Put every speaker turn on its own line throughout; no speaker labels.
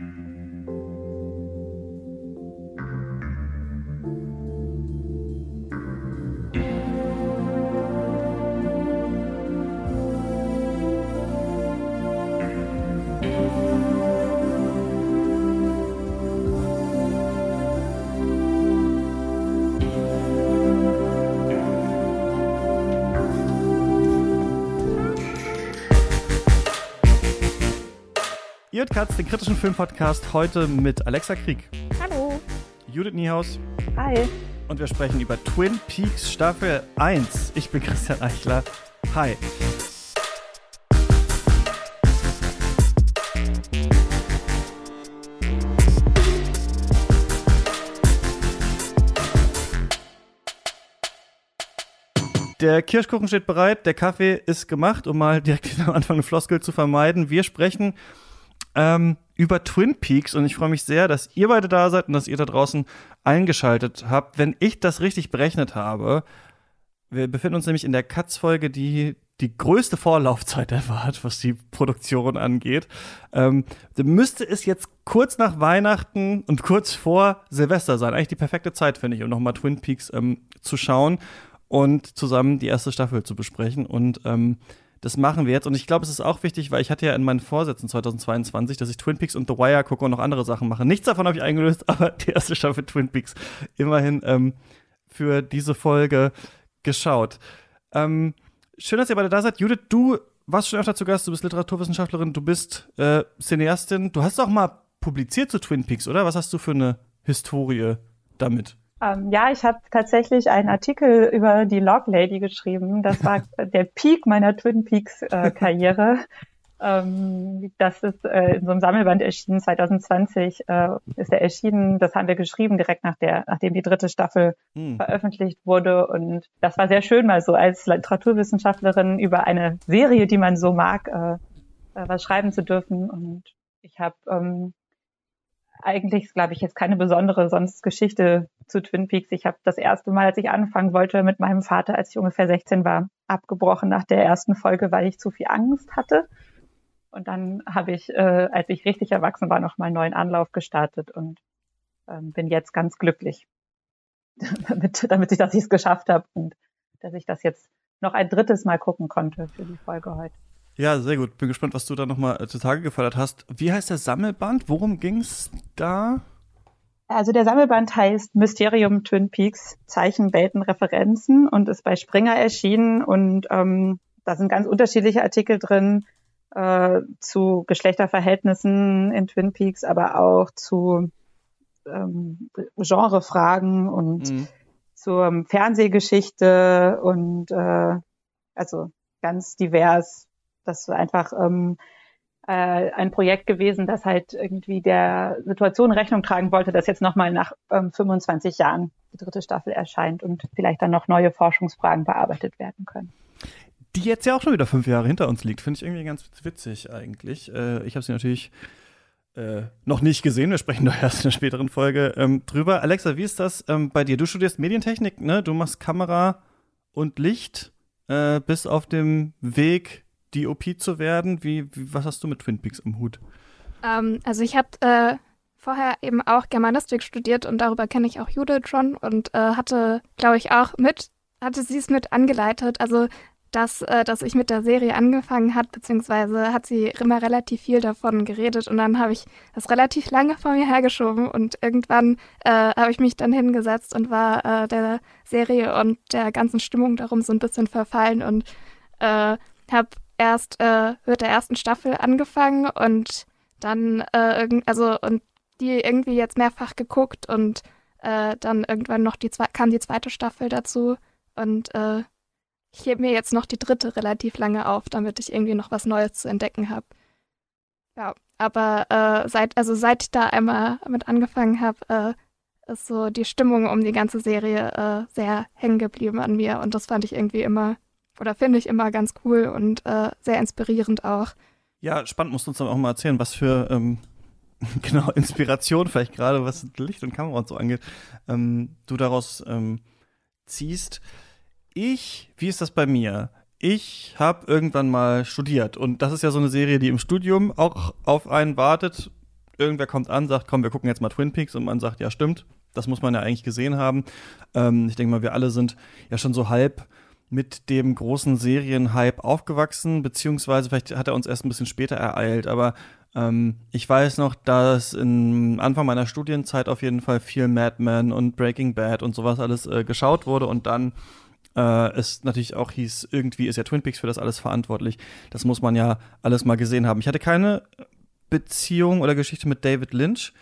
Mm-hmm. Ihr Katz, den kritischen Filmpodcast, heute mit Alexa Krieg.
Hallo.
Judith Niehaus.
Hi.
Und wir sprechen über Twin Peaks Staffel 1. Ich bin Christian Eichler. Hi. Der Kirschkuchen steht bereit, der Kaffee ist gemacht, um mal direkt am Anfang eine Floskel zu vermeiden. Wir sprechen ähm, über Twin Peaks und ich freue mich sehr, dass ihr beide da seid und dass ihr da draußen eingeschaltet habt. Wenn ich das richtig berechnet habe, wir befinden uns nämlich in der Katz-Folge, die die größte Vorlaufzeit hat, was die Produktion angeht. Ähm, müsste es jetzt kurz nach Weihnachten und kurz vor Silvester sein. Eigentlich die perfekte Zeit, finde ich, um nochmal Twin Peaks ähm, zu schauen und zusammen die erste Staffel zu besprechen. Und ähm, das machen wir jetzt. Und ich glaube, es ist auch wichtig, weil ich hatte ja in meinen Vorsätzen 2022, dass ich Twin Peaks und The Wire gucke und noch andere Sachen mache. Nichts davon habe ich eingelöst, aber die erste Staffel Twin Peaks immerhin ähm, für diese Folge geschaut. Ähm, schön, dass ihr beide da seid. Judith, du warst schon öfter zu Gast, du bist Literaturwissenschaftlerin, du bist äh, Cineastin. Du hast auch mal publiziert zu Twin Peaks, oder? Was hast du für eine Historie damit?
Ähm, ja, ich habe tatsächlich einen Artikel über die Log Lady geschrieben. Das war der Peak meiner Twin Peaks äh, Karriere. ähm, das ist äh, in so einem Sammelband erschienen 2020 äh, ist er erschienen. Das haben wir geschrieben direkt nach der, nachdem die dritte Staffel hm. veröffentlicht wurde. Und das war sehr schön, mal so als Literaturwissenschaftlerin über eine Serie, die man so mag, äh, äh was schreiben zu dürfen. Und ich habe ähm, eigentlich, glaube ich, jetzt keine besondere sonst Geschichte zu Twin Peaks. Ich habe das erste Mal, als ich anfangen wollte, mit meinem Vater, als ich ungefähr 16 war, abgebrochen nach der ersten Folge, weil ich zu viel Angst hatte. Und dann habe ich, äh, als ich richtig erwachsen war, noch mal einen neuen Anlauf gestartet und ähm, bin jetzt ganz glücklich, damit, damit ich, dass ich es geschafft habe und dass ich das jetzt noch ein drittes Mal gucken konnte für die Folge heute.
Ja, sehr gut. Bin gespannt, was du da nochmal äh, zutage gefördert hast. Wie heißt der Sammelband? Worum ging's da?
Also der Sammelband heißt Mysterium Twin Peaks Zeichen, Welten, Referenzen und ist bei Springer erschienen und ähm, da sind ganz unterschiedliche Artikel drin äh, zu Geschlechterverhältnissen in Twin Peaks, aber auch zu ähm, Genrefragen und mhm. zur Fernsehgeschichte und äh, also ganz divers das ist einfach ähm, äh, ein Projekt gewesen, das halt irgendwie der Situation Rechnung tragen wollte, dass jetzt nochmal nach ähm, 25 Jahren die dritte Staffel erscheint und vielleicht dann noch neue Forschungsfragen bearbeitet werden können.
Die jetzt ja auch schon wieder fünf Jahre hinter uns liegt, finde ich irgendwie ganz witzig eigentlich. Äh, ich habe sie natürlich äh, noch nicht gesehen. Wir sprechen doch erst in einer späteren Folge ähm, drüber. Alexa, wie ist das ähm, bei dir? Du studierst Medientechnik, ne? Du machst Kamera und Licht, äh, bist auf dem Weg DOP zu werden? Wie, wie, was hast du mit Twin Peaks im Hut?
Ähm, also ich habe äh, vorher eben auch Germanistik studiert und darüber kenne ich auch Judith schon und äh, hatte, glaube ich, auch mit, hatte sie es mit angeleitet. Also dass, äh, dass ich mit der Serie angefangen hat, beziehungsweise hat sie immer relativ viel davon geredet und dann habe ich das relativ lange vor mir hergeschoben und irgendwann äh, habe ich mich dann hingesetzt und war äh, der Serie und der ganzen Stimmung darum so ein bisschen verfallen und äh, habe erst äh, mit der ersten Staffel angefangen und dann äh, also und die irgendwie jetzt mehrfach geguckt und äh, dann irgendwann noch die kam die zweite Staffel dazu und äh, ich hebe mir jetzt noch die dritte relativ lange auf, damit ich irgendwie noch was Neues zu entdecken habe. Ja, aber äh, seit also seit ich da einmal mit angefangen habe, äh, ist so die Stimmung um die ganze Serie äh, sehr hängen geblieben an mir und das fand ich irgendwie immer oder finde ich immer ganz cool und äh, sehr inspirierend auch.
Ja, spannend, musst du uns dann auch mal erzählen, was für ähm, genau Inspiration vielleicht gerade, was Licht und Kamera und so angeht, ähm, du daraus ähm, ziehst. Ich, wie ist das bei mir? Ich habe irgendwann mal studiert und das ist ja so eine Serie, die im Studium auch auf einen wartet. irgendwer kommt an, sagt, komm, wir gucken jetzt mal Twin Peaks und man sagt, ja, stimmt, das muss man ja eigentlich gesehen haben. Ähm, ich denke mal, wir alle sind ja schon so halb mit dem großen Serienhype aufgewachsen, beziehungsweise vielleicht hat er uns erst ein bisschen später ereilt, aber ähm, ich weiß noch, dass in Anfang meiner Studienzeit auf jeden Fall viel Mad Men und Breaking Bad und sowas alles äh, geschaut wurde und dann äh, es natürlich auch hieß, irgendwie ist ja Twin Peaks für das alles verantwortlich. Das muss man ja alles mal gesehen haben. Ich hatte keine Beziehung oder Geschichte mit David Lynch.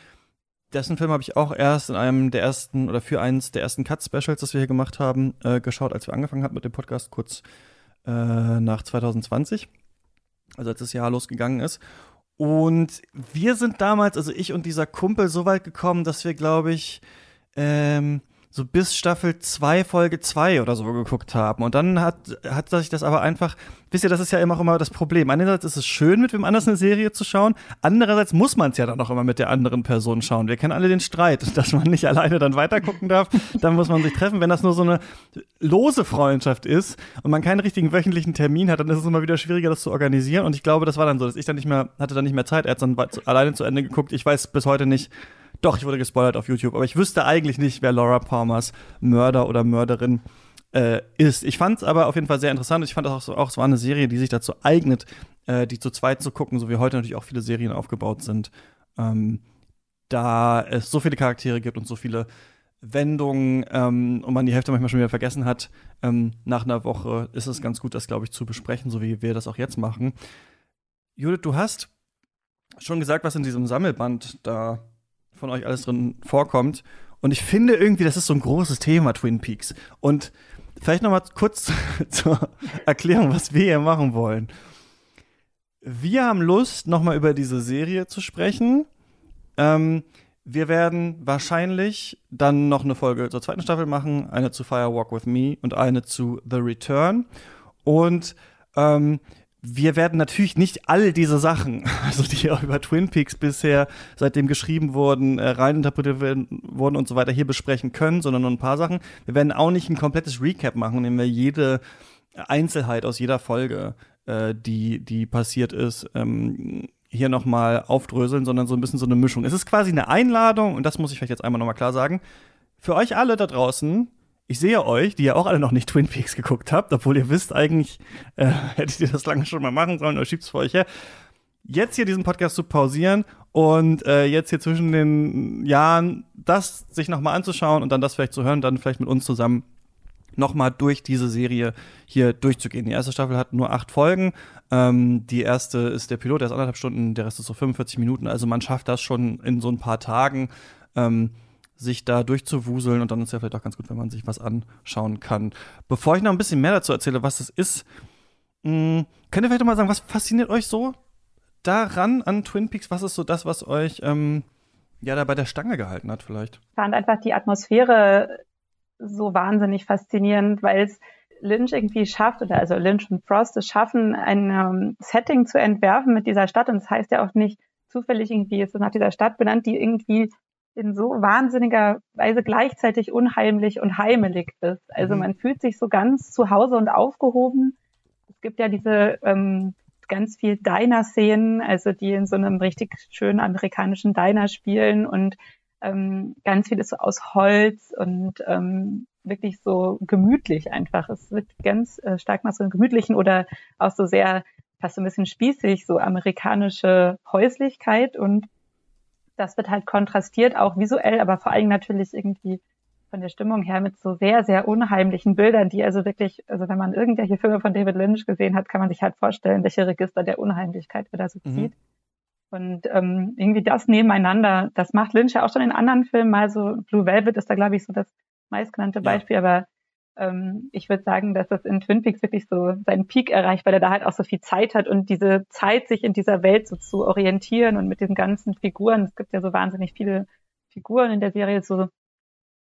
Dessen Film habe ich auch erst in einem der ersten oder für eins der ersten Cut-Specials, das wir hier gemacht haben, äh, geschaut, als wir angefangen hatten mit dem Podcast, kurz äh, nach 2020, also als das Jahr losgegangen ist. Und wir sind damals, also ich und dieser Kumpel, so weit gekommen, dass wir, glaube ich, ähm, so bis Staffel 2, Folge 2 oder so geguckt haben. Und dann hat, hat sich das aber einfach, wisst ihr, das ist ja immer auch immer das Problem. Einerseits ist es schön, mit wem anders eine Serie zu schauen. Andererseits muss man es ja dann auch immer mit der anderen Person schauen. Wir kennen alle den Streit, dass man nicht alleine dann weitergucken darf. dann muss man sich treffen. Wenn das nur so eine lose Freundschaft ist und man keinen richtigen wöchentlichen Termin hat, dann ist es immer wieder schwieriger, das zu organisieren. Und ich glaube, das war dann so, dass ich dann nicht mehr, hatte dann nicht mehr Zeit. Er hat dann alleine zu Ende geguckt. Ich weiß bis heute nicht, doch, ich wurde gespoilert auf YouTube, aber ich wüsste eigentlich nicht, wer Laura Palmers Mörder oder Mörderin äh, ist. Ich fand es aber auf jeden Fall sehr interessant. Ich fand auch, auch, es war eine Serie, die sich dazu eignet, äh, die zu zweit zu gucken, so wie heute natürlich auch viele Serien aufgebaut sind. Ähm, da es so viele Charaktere gibt und so viele Wendungen ähm, und man die Hälfte manchmal schon wieder vergessen hat, ähm, nach einer Woche ist es ganz gut, das, glaube ich, zu besprechen, so wie wir das auch jetzt machen. Judith, du hast schon gesagt, was in diesem Sammelband da von euch alles drin vorkommt. Und ich finde irgendwie, das ist so ein großes Thema, Twin Peaks. Und vielleicht noch mal kurz zur Erklärung, was wir hier machen wollen. Wir haben Lust, noch mal über diese Serie zu sprechen. Ähm, wir werden wahrscheinlich dann noch eine Folge zur zweiten Staffel machen, eine zu Fire Walk with Me und eine zu The Return. Und ähm, wir werden natürlich nicht all diese Sachen, also die auch über Twin Peaks bisher seitdem geschrieben wurden, äh, reininterpretiert wurden und so weiter, hier besprechen können, sondern nur ein paar Sachen. Wir werden auch nicht ein komplettes Recap machen, indem wir jede Einzelheit aus jeder Folge, äh, die, die passiert ist, ähm, hier nochmal aufdröseln, sondern so ein bisschen so eine Mischung. Es ist quasi eine Einladung, und das muss ich vielleicht jetzt einmal nochmal klar sagen, für euch alle da draußen, ich sehe euch, die ja auch alle noch nicht Twin Peaks geguckt habt, obwohl ihr wisst, eigentlich äh, hättet ihr das lange schon mal machen sollen oder schiebt es vor euch her. Jetzt hier diesen Podcast zu pausieren und äh, jetzt hier zwischen den Jahren das sich nochmal anzuschauen und dann das vielleicht zu hören, dann vielleicht mit uns zusammen nochmal durch diese Serie hier durchzugehen. Die erste Staffel hat nur acht Folgen. Ähm, die erste ist der Pilot, der ist anderthalb Stunden, der Rest ist so 45 Minuten. Also man schafft das schon in so ein paar Tagen. Ähm, sich da durchzuwuseln und dann ist ja vielleicht auch ganz gut, wenn man sich was anschauen kann. Bevor ich noch ein bisschen mehr dazu erzähle, was das ist, mh, hm, könnt ihr vielleicht noch mal sagen, was fasziniert euch so daran an Twin Peaks? Was ist so das, was euch ähm, ja da bei der Stange gehalten hat vielleicht?
Ich fand einfach die Atmosphäre so wahnsinnig faszinierend, weil es Lynch irgendwie schafft, oder also Lynch und Frost es schaffen, ein ähm, Setting zu entwerfen mit dieser Stadt. Und das heißt ja auch nicht zufällig irgendwie, ist es nach dieser Stadt benannt, die irgendwie in so wahnsinniger Weise gleichzeitig unheimlich und heimelig ist. Also mhm. man fühlt sich so ganz zu Hause und aufgehoben. Es gibt ja diese ähm, ganz viel Diner-Szenen, also die in so einem richtig schönen amerikanischen Diner spielen und ähm, ganz viel ist so aus Holz und ähm, wirklich so gemütlich einfach. Es wird ganz äh, stark nach so einem gemütlichen oder auch so sehr fast so ein bisschen spießig, so amerikanische Häuslichkeit und das wird halt kontrastiert, auch visuell, aber vor allem natürlich irgendwie von der Stimmung her mit so sehr, sehr unheimlichen Bildern, die also wirklich, also wenn man irgendwelche Filme von David Lynch gesehen hat, kann man sich halt vorstellen, welche Register der Unheimlichkeit er da so mhm. zieht. Und ähm, irgendwie das nebeneinander, das macht Lynch ja auch schon in anderen Filmen mal so. Blue Velvet ist da, glaube ich, so das meistgenannte Beispiel, ja. aber ähm, ich würde sagen, dass das in Twin Peaks wirklich so seinen Peak erreicht, weil er da halt auch so viel Zeit hat und diese Zeit, sich in dieser Welt so zu orientieren und mit den ganzen Figuren, es gibt ja so wahnsinnig viele Figuren in der Serie, so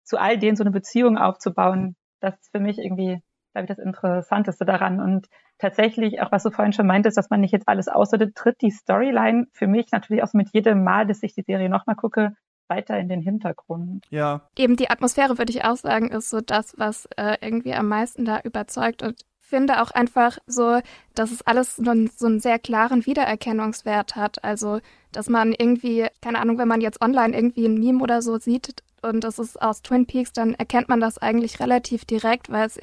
zu all denen so eine Beziehung aufzubauen, das ist für mich irgendwie, glaube ich, das Interessanteste daran. Und tatsächlich, auch was du vorhin schon meintest, dass man nicht jetzt alles aussortiert, tritt die Storyline für mich natürlich auch mit jedem Mal, dass ich die Serie nochmal gucke, weiter in den Hintergrund.
Ja.
Eben die Atmosphäre, würde ich auch sagen, ist so das, was äh, irgendwie am meisten da überzeugt. Und finde auch einfach so, dass es alles so einen, so einen sehr klaren Wiedererkennungswert hat. Also, dass man irgendwie, keine Ahnung, wenn man jetzt online irgendwie ein Meme oder so sieht und das ist aus Twin Peaks, dann erkennt man das eigentlich relativ direkt, weil es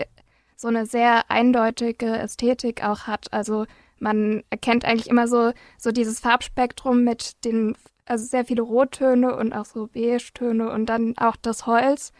so eine sehr eindeutige Ästhetik auch hat. Also man erkennt eigentlich immer so, so dieses Farbspektrum mit den, also sehr viele Rottöne und auch so Beige-Töne und dann auch das Holz.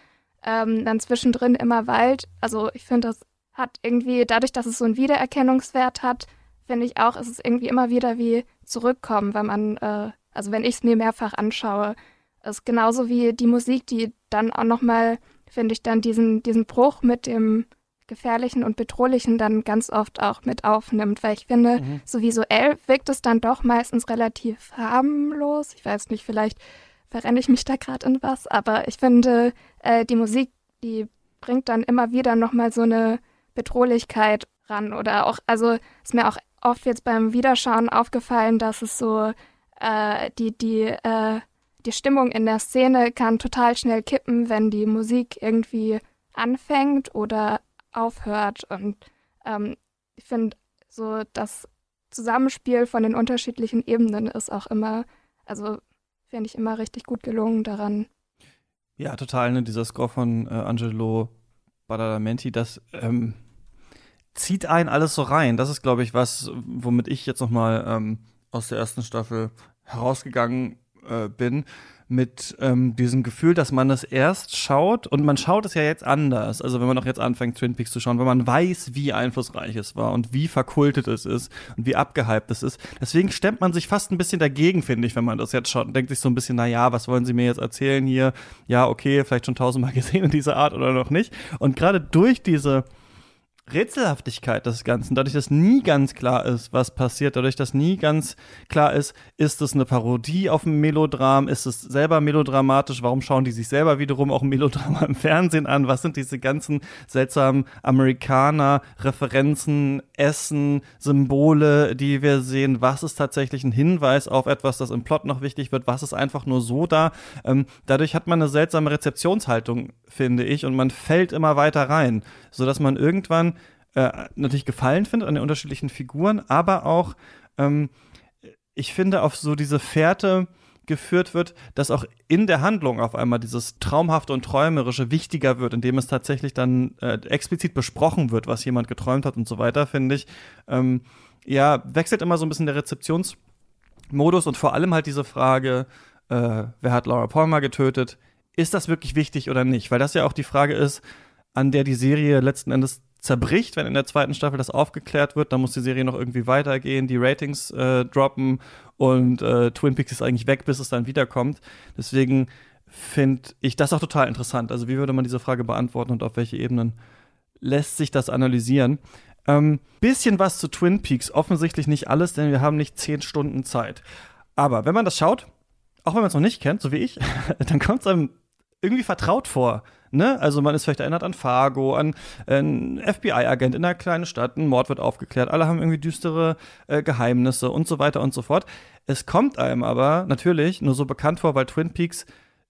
Ähm, dann zwischendrin immer Wald. Also ich finde, das hat irgendwie, dadurch, dass es so einen Wiedererkennungswert hat, finde ich auch, ist es irgendwie immer wieder wie zurückkommen, weil man, äh, also wenn ich es mir mehrfach anschaue, ist genauso wie die Musik, die dann auch nochmal, finde ich, dann diesen, diesen Bruch mit dem Gefährlichen und Bedrohlichen dann ganz oft auch mit aufnimmt, weil ich finde, mhm. so visuell wirkt es dann doch meistens relativ harmlos. Ich weiß nicht, vielleicht verrenne ich mich da gerade in was, aber ich finde, äh, die Musik, die bringt dann immer wieder nochmal so eine Bedrohlichkeit ran oder auch, also ist mir auch oft jetzt beim Wiederschauen aufgefallen, dass es so äh, die, die, äh, die Stimmung in der Szene kann total schnell kippen, wenn die Musik irgendwie anfängt oder aufhört. Und ähm, ich finde, so das Zusammenspiel von den unterschiedlichen Ebenen ist auch immer, also finde ich immer richtig gut gelungen daran.
Ja, total, ne? Dieser Score von äh, Angelo Badalamenti, das ähm, zieht einen alles so rein. Das ist, glaube ich, was, womit ich jetzt noch mal ähm, aus der ersten Staffel herausgegangen äh, bin mit ähm, diesem Gefühl, dass man es erst schaut und man schaut es ja jetzt anders. Also wenn man auch jetzt anfängt, Twin Peaks zu schauen, wenn man weiß, wie einflussreich es war und wie verkultet es ist und wie abgehypt es ist. Deswegen stemmt man sich fast ein bisschen dagegen, finde ich, wenn man das jetzt schaut und denkt sich so ein bisschen, na ja, was wollen Sie mir jetzt erzählen hier? Ja, okay, vielleicht schon tausendmal gesehen in dieser Art oder noch nicht. Und gerade durch diese Rätselhaftigkeit des Ganzen, dadurch, dass nie ganz klar ist, was passiert, dadurch, dass nie ganz klar ist, ist es eine Parodie auf ein Melodram, ist es selber melodramatisch, warum schauen die sich selber wiederum auch ein Melodrama im Fernsehen an, was sind diese ganzen seltsamen Amerikaner, Referenzen, Essen, Symbole, die wir sehen, was ist tatsächlich ein Hinweis auf etwas, das im Plot noch wichtig wird, was ist einfach nur so da. Ähm, dadurch hat man eine seltsame Rezeptionshaltung, finde ich, und man fällt immer weiter rein, sodass man irgendwann äh, natürlich Gefallen findet an den unterschiedlichen Figuren, aber auch, ähm, ich finde, auf so diese Fährte geführt wird, dass auch in der Handlung auf einmal dieses Traumhafte und Träumerische wichtiger wird, indem es tatsächlich dann äh, explizit besprochen wird, was jemand geträumt hat und so weiter, finde ich. Ähm, ja, wechselt immer so ein bisschen der Rezeptionsmodus und vor allem halt diese Frage, äh, wer hat Laura Palmer getötet? Ist das wirklich wichtig oder nicht? Weil das ja auch die Frage ist, an der die Serie letzten Endes zerbricht, wenn in der zweiten Staffel das aufgeklärt wird. Dann muss die Serie noch irgendwie weitergehen, die Ratings äh, droppen und äh, Twin Peaks ist eigentlich weg, bis es dann wiederkommt. Deswegen finde ich das auch total interessant. Also wie würde man diese Frage beantworten und auf welche Ebenen lässt sich das analysieren? Ähm, bisschen was zu Twin Peaks, offensichtlich nicht alles, denn wir haben nicht zehn Stunden Zeit. Aber wenn man das schaut, auch wenn man es noch nicht kennt, so wie ich, dann kommt es einem irgendwie vertraut vor. Ne? Also man ist vielleicht erinnert an Fargo, an einen FBI-Agent in einer kleinen Stadt, ein Mord wird aufgeklärt, alle haben irgendwie düstere äh, Geheimnisse und so weiter und so fort. Es kommt einem aber natürlich nur so bekannt vor, weil Twin Peaks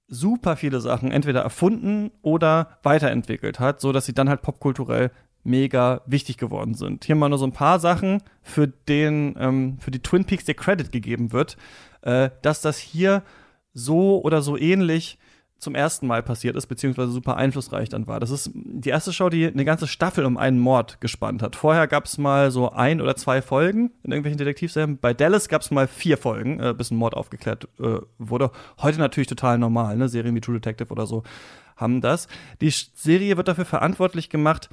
super viele Sachen entweder erfunden oder weiterentwickelt hat, so dass sie dann halt popkulturell mega wichtig geworden sind. Hier mal nur so ein paar Sachen, für den, ähm, für die Twin Peaks der Credit gegeben wird, äh, dass das hier so oder so ähnlich zum ersten Mal passiert ist, beziehungsweise super einflussreich dann war. Das ist die erste Show, die eine ganze Staffel um einen Mord gespannt hat. Vorher gab es mal so ein oder zwei Folgen in irgendwelchen Detektivserien. Bei Dallas gab es mal vier Folgen, äh, bis ein Mord aufgeklärt äh, wurde. Heute natürlich total normal, ne? Serien wie True Detective oder so haben das. Die Serie wird dafür verantwortlich gemacht,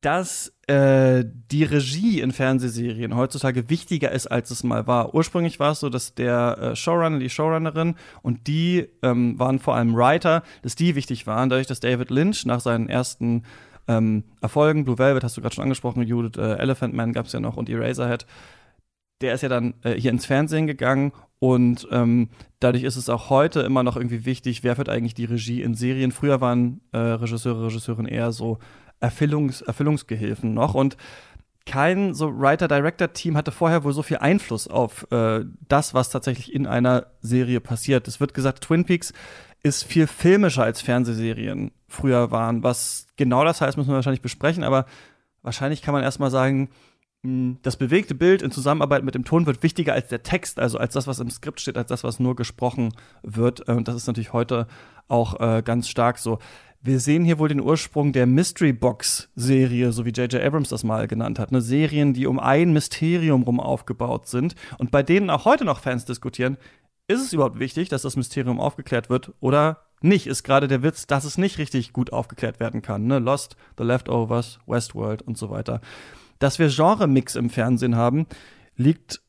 dass äh, die Regie in Fernsehserien heutzutage wichtiger ist, als es mal war. Ursprünglich war es so, dass der äh, Showrunner, die Showrunnerin und die ähm, waren vor allem Writer, dass die wichtig waren, dadurch, dass David Lynch nach seinen ersten ähm, Erfolgen, Blue Velvet hast du gerade schon angesprochen, Judith äh, Elephant Man gab es ja noch und Eraserhead, der ist ja dann äh, hier ins Fernsehen gegangen und ähm, dadurch ist es auch heute immer noch irgendwie wichtig, wer führt eigentlich die Regie in Serien. Früher waren äh, Regisseure, Regisseurinnen eher so Erfüllungs Erfüllungsgehilfen noch und kein so Writer-Director-Team hatte vorher wohl so viel Einfluss auf äh, das, was tatsächlich in einer Serie passiert. Es wird gesagt, Twin Peaks ist viel filmischer als Fernsehserien früher waren. Was genau das heißt, müssen wir wahrscheinlich besprechen, aber wahrscheinlich kann man erstmal sagen, hm, das bewegte Bild in Zusammenarbeit mit dem Ton wird wichtiger als der Text, also als das, was im Skript steht, als das, was nur gesprochen wird. Und das ist natürlich heute auch äh, ganz stark so. Wir sehen hier wohl den Ursprung der Mystery Box Serie, so wie J.J. Abrams das mal genannt hat. Ne? Serien, die um ein Mysterium rum aufgebaut sind und bei denen auch heute noch Fans diskutieren, ist es überhaupt wichtig, dass das Mysterium aufgeklärt wird oder nicht? Ist gerade der Witz, dass es nicht richtig gut aufgeklärt werden kann. Ne? Lost, The Leftovers, Westworld und so weiter. Dass wir Genre-Mix im Fernsehen haben, liegt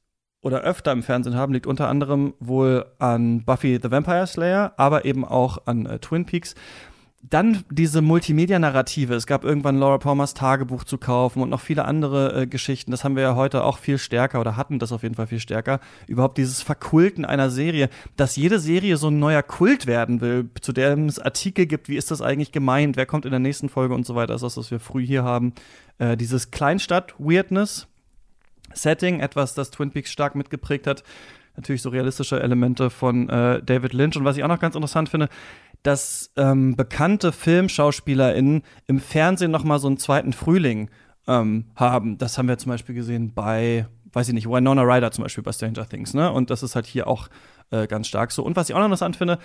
oder öfter im Fernsehen haben, liegt unter anderem wohl an Buffy the Vampire Slayer, aber eben auch an äh, Twin Peaks. Dann diese Multimedia-Narrative. Es gab irgendwann Laura Palmers Tagebuch zu kaufen und noch viele andere äh, Geschichten. Das haben wir ja heute auch viel stärker oder hatten das auf jeden Fall viel stärker. Überhaupt dieses Verkulten einer Serie, dass jede Serie so ein neuer Kult werden will, zu dem es Artikel gibt, wie ist das eigentlich gemeint, wer kommt in der nächsten Folge und so weiter. Ist das, was wir früh hier haben. Äh, dieses Kleinstadt-Weirdness, Setting, etwas, das Twin Peaks stark mitgeprägt hat. Natürlich so realistische Elemente von äh, David Lynch. Und was ich auch noch ganz interessant finde, dass ähm, bekannte FilmschauspielerInnen im Fernsehen noch mal so einen zweiten Frühling ähm, haben. Das haben wir zum Beispiel gesehen bei, weiß ich nicht, Winona Ryder zum Beispiel bei Stranger Things, ne? Und das ist halt hier auch äh, ganz stark so. Und was ich auch noch interessant finde,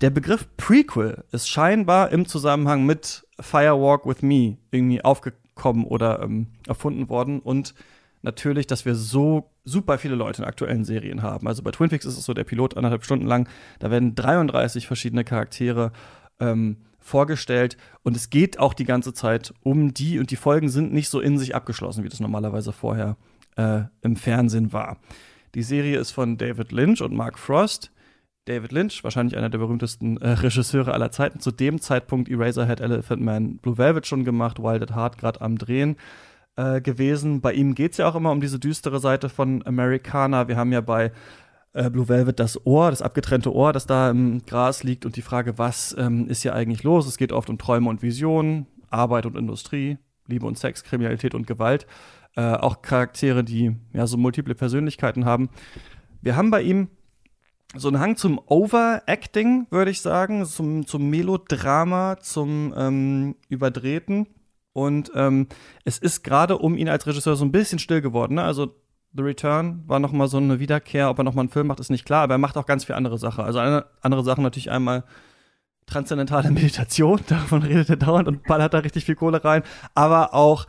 der Begriff Prequel ist scheinbar im Zusammenhang mit Firewalk with Me irgendwie aufgekommen oder ähm, erfunden worden und natürlich, dass wir so super viele Leute in aktuellen Serien haben. Also bei Twin Peaks ist es so, der Pilot anderthalb Stunden lang, da werden 33 verschiedene Charaktere ähm, vorgestellt und es geht auch die ganze Zeit um die und die Folgen sind nicht so in sich abgeschlossen, wie das normalerweise vorher äh, im Fernsehen war. Die Serie ist von David Lynch und Mark Frost. David Lynch, wahrscheinlich einer der berühmtesten äh, Regisseure aller Zeiten, zu dem Zeitpunkt Eraserhead, Elephant Man, Blue Velvet schon gemacht, Wild at Heart gerade am Drehen äh, gewesen. Bei ihm geht es ja auch immer um diese düstere Seite von Americana. Wir haben ja bei äh, Blue Velvet das Ohr, das abgetrennte Ohr, das da im Gras liegt und die Frage, was ähm, ist hier eigentlich los? Es geht oft um Träume und Visionen, Arbeit und Industrie, Liebe und Sex, Kriminalität und Gewalt. Äh, auch Charaktere, die ja so multiple Persönlichkeiten haben. Wir haben bei ihm so einen Hang zum Overacting, würde ich sagen, zum, zum Melodrama, zum ähm, Überdrehten. Und ähm, es ist gerade um ihn als Regisseur so ein bisschen still geworden. Ne? Also The Return war noch mal so eine Wiederkehr. Ob er noch mal einen Film macht, ist nicht klar. Aber er macht auch ganz viele andere Sachen. Also eine, andere Sachen natürlich einmal transzendentale Meditation. Davon redet er dauernd und ballert da richtig viel Kohle rein. Aber auch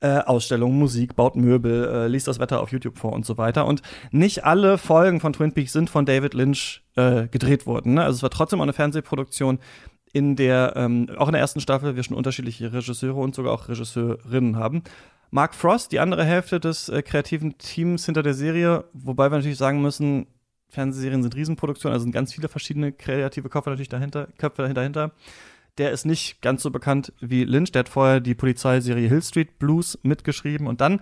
äh, Ausstellungen, Musik, baut Möbel, äh, liest das Wetter auf YouTube vor und so weiter. Und nicht alle Folgen von Twin Peaks sind von David Lynch äh, gedreht worden. Ne? Also es war trotzdem auch eine Fernsehproduktion, in der, ähm, auch in der ersten Staffel, wir schon unterschiedliche Regisseure und sogar auch Regisseurinnen haben. Mark Frost, die andere Hälfte des äh, kreativen Teams hinter der Serie, wobei wir natürlich sagen müssen, Fernsehserien sind Riesenproduktionen, also sind ganz viele verschiedene kreative Köpfe natürlich dahinter, Köpfe dahinter. Der ist nicht ganz so bekannt wie Lynch. Der hat vorher die Polizeiserie Hill Street Blues mitgeschrieben. Und dann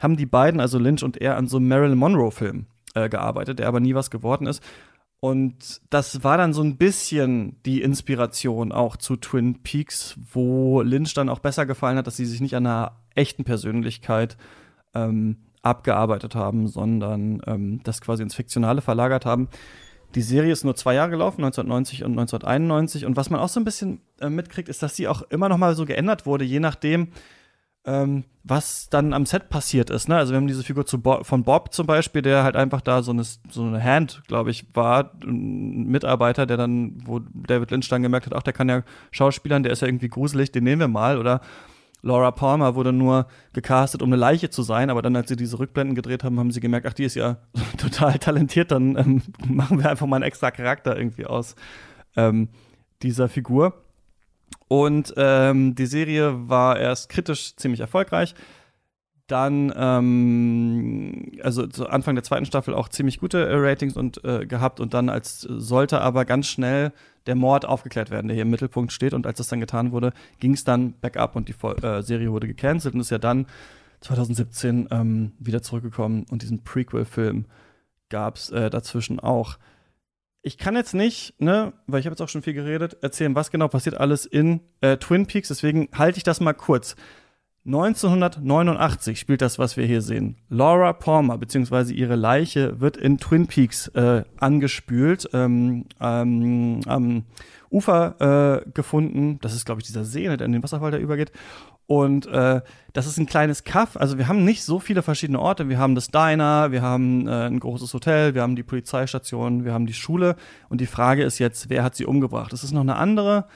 haben die beiden, also Lynch und er, an so einem Marilyn Monroe-Film äh, gearbeitet, der aber nie was geworden ist. Und das war dann so ein bisschen die Inspiration auch zu Twin Peaks, wo Lynch dann auch besser gefallen hat, dass sie sich nicht an einer echten Persönlichkeit ähm, abgearbeitet haben, sondern ähm, das quasi ins Fiktionale verlagert haben. Die Serie ist nur zwei Jahre gelaufen, 1990 und 1991. Und was man auch so ein bisschen äh, mitkriegt, ist, dass sie auch immer noch mal so geändert wurde, je nachdem, ähm, was dann am Set passiert ist. Ne? Also wir haben diese Figur Bo von Bob zum Beispiel, der halt einfach da so eine, so eine Hand, glaube ich, war, ein Mitarbeiter, der dann, wo David Lynch dann gemerkt hat, ach, der kann ja Schauspielern, der ist ja irgendwie gruselig, den nehmen wir mal. Oder Laura Palmer wurde nur gecastet, um eine Leiche zu sein, aber dann, als sie diese Rückblenden gedreht haben, haben sie gemerkt, ach, die ist ja total talentiert, dann ähm, machen wir einfach mal einen extra Charakter irgendwie aus ähm, dieser Figur. Und ähm, die Serie war erst kritisch ziemlich erfolgreich. Dann, ähm, also zu Anfang der zweiten Staffel auch ziemlich gute äh, Ratings und äh, gehabt und dann als sollte aber ganz schnell der Mord aufgeklärt werden, der hier im Mittelpunkt steht. Und als das dann getan wurde, ging es dann bergab und die äh, Serie wurde gecancelt und ist ja dann 2017 ähm, wieder zurückgekommen und diesen Prequel-Film gab es äh, dazwischen auch ich kann jetzt nicht, ne, weil ich habe jetzt auch schon viel geredet, erzählen, was genau passiert alles in äh, Twin Peaks. Deswegen halte ich das mal kurz. 1989 spielt das, was wir hier sehen. Laura Palmer beziehungsweise ihre Leiche wird in Twin Peaks äh, angespült, ähm, ähm, am Ufer äh, gefunden. Das ist, glaube ich, dieser See, der in den Wasserfall da übergeht. Und äh, das ist ein kleines Kaff. Also wir haben nicht so viele verschiedene Orte. Wir haben das Diner, wir haben äh, ein großes Hotel, wir haben die Polizeistation, wir haben die Schule. Und die Frage ist jetzt, wer hat sie umgebracht? Es ist noch eine andere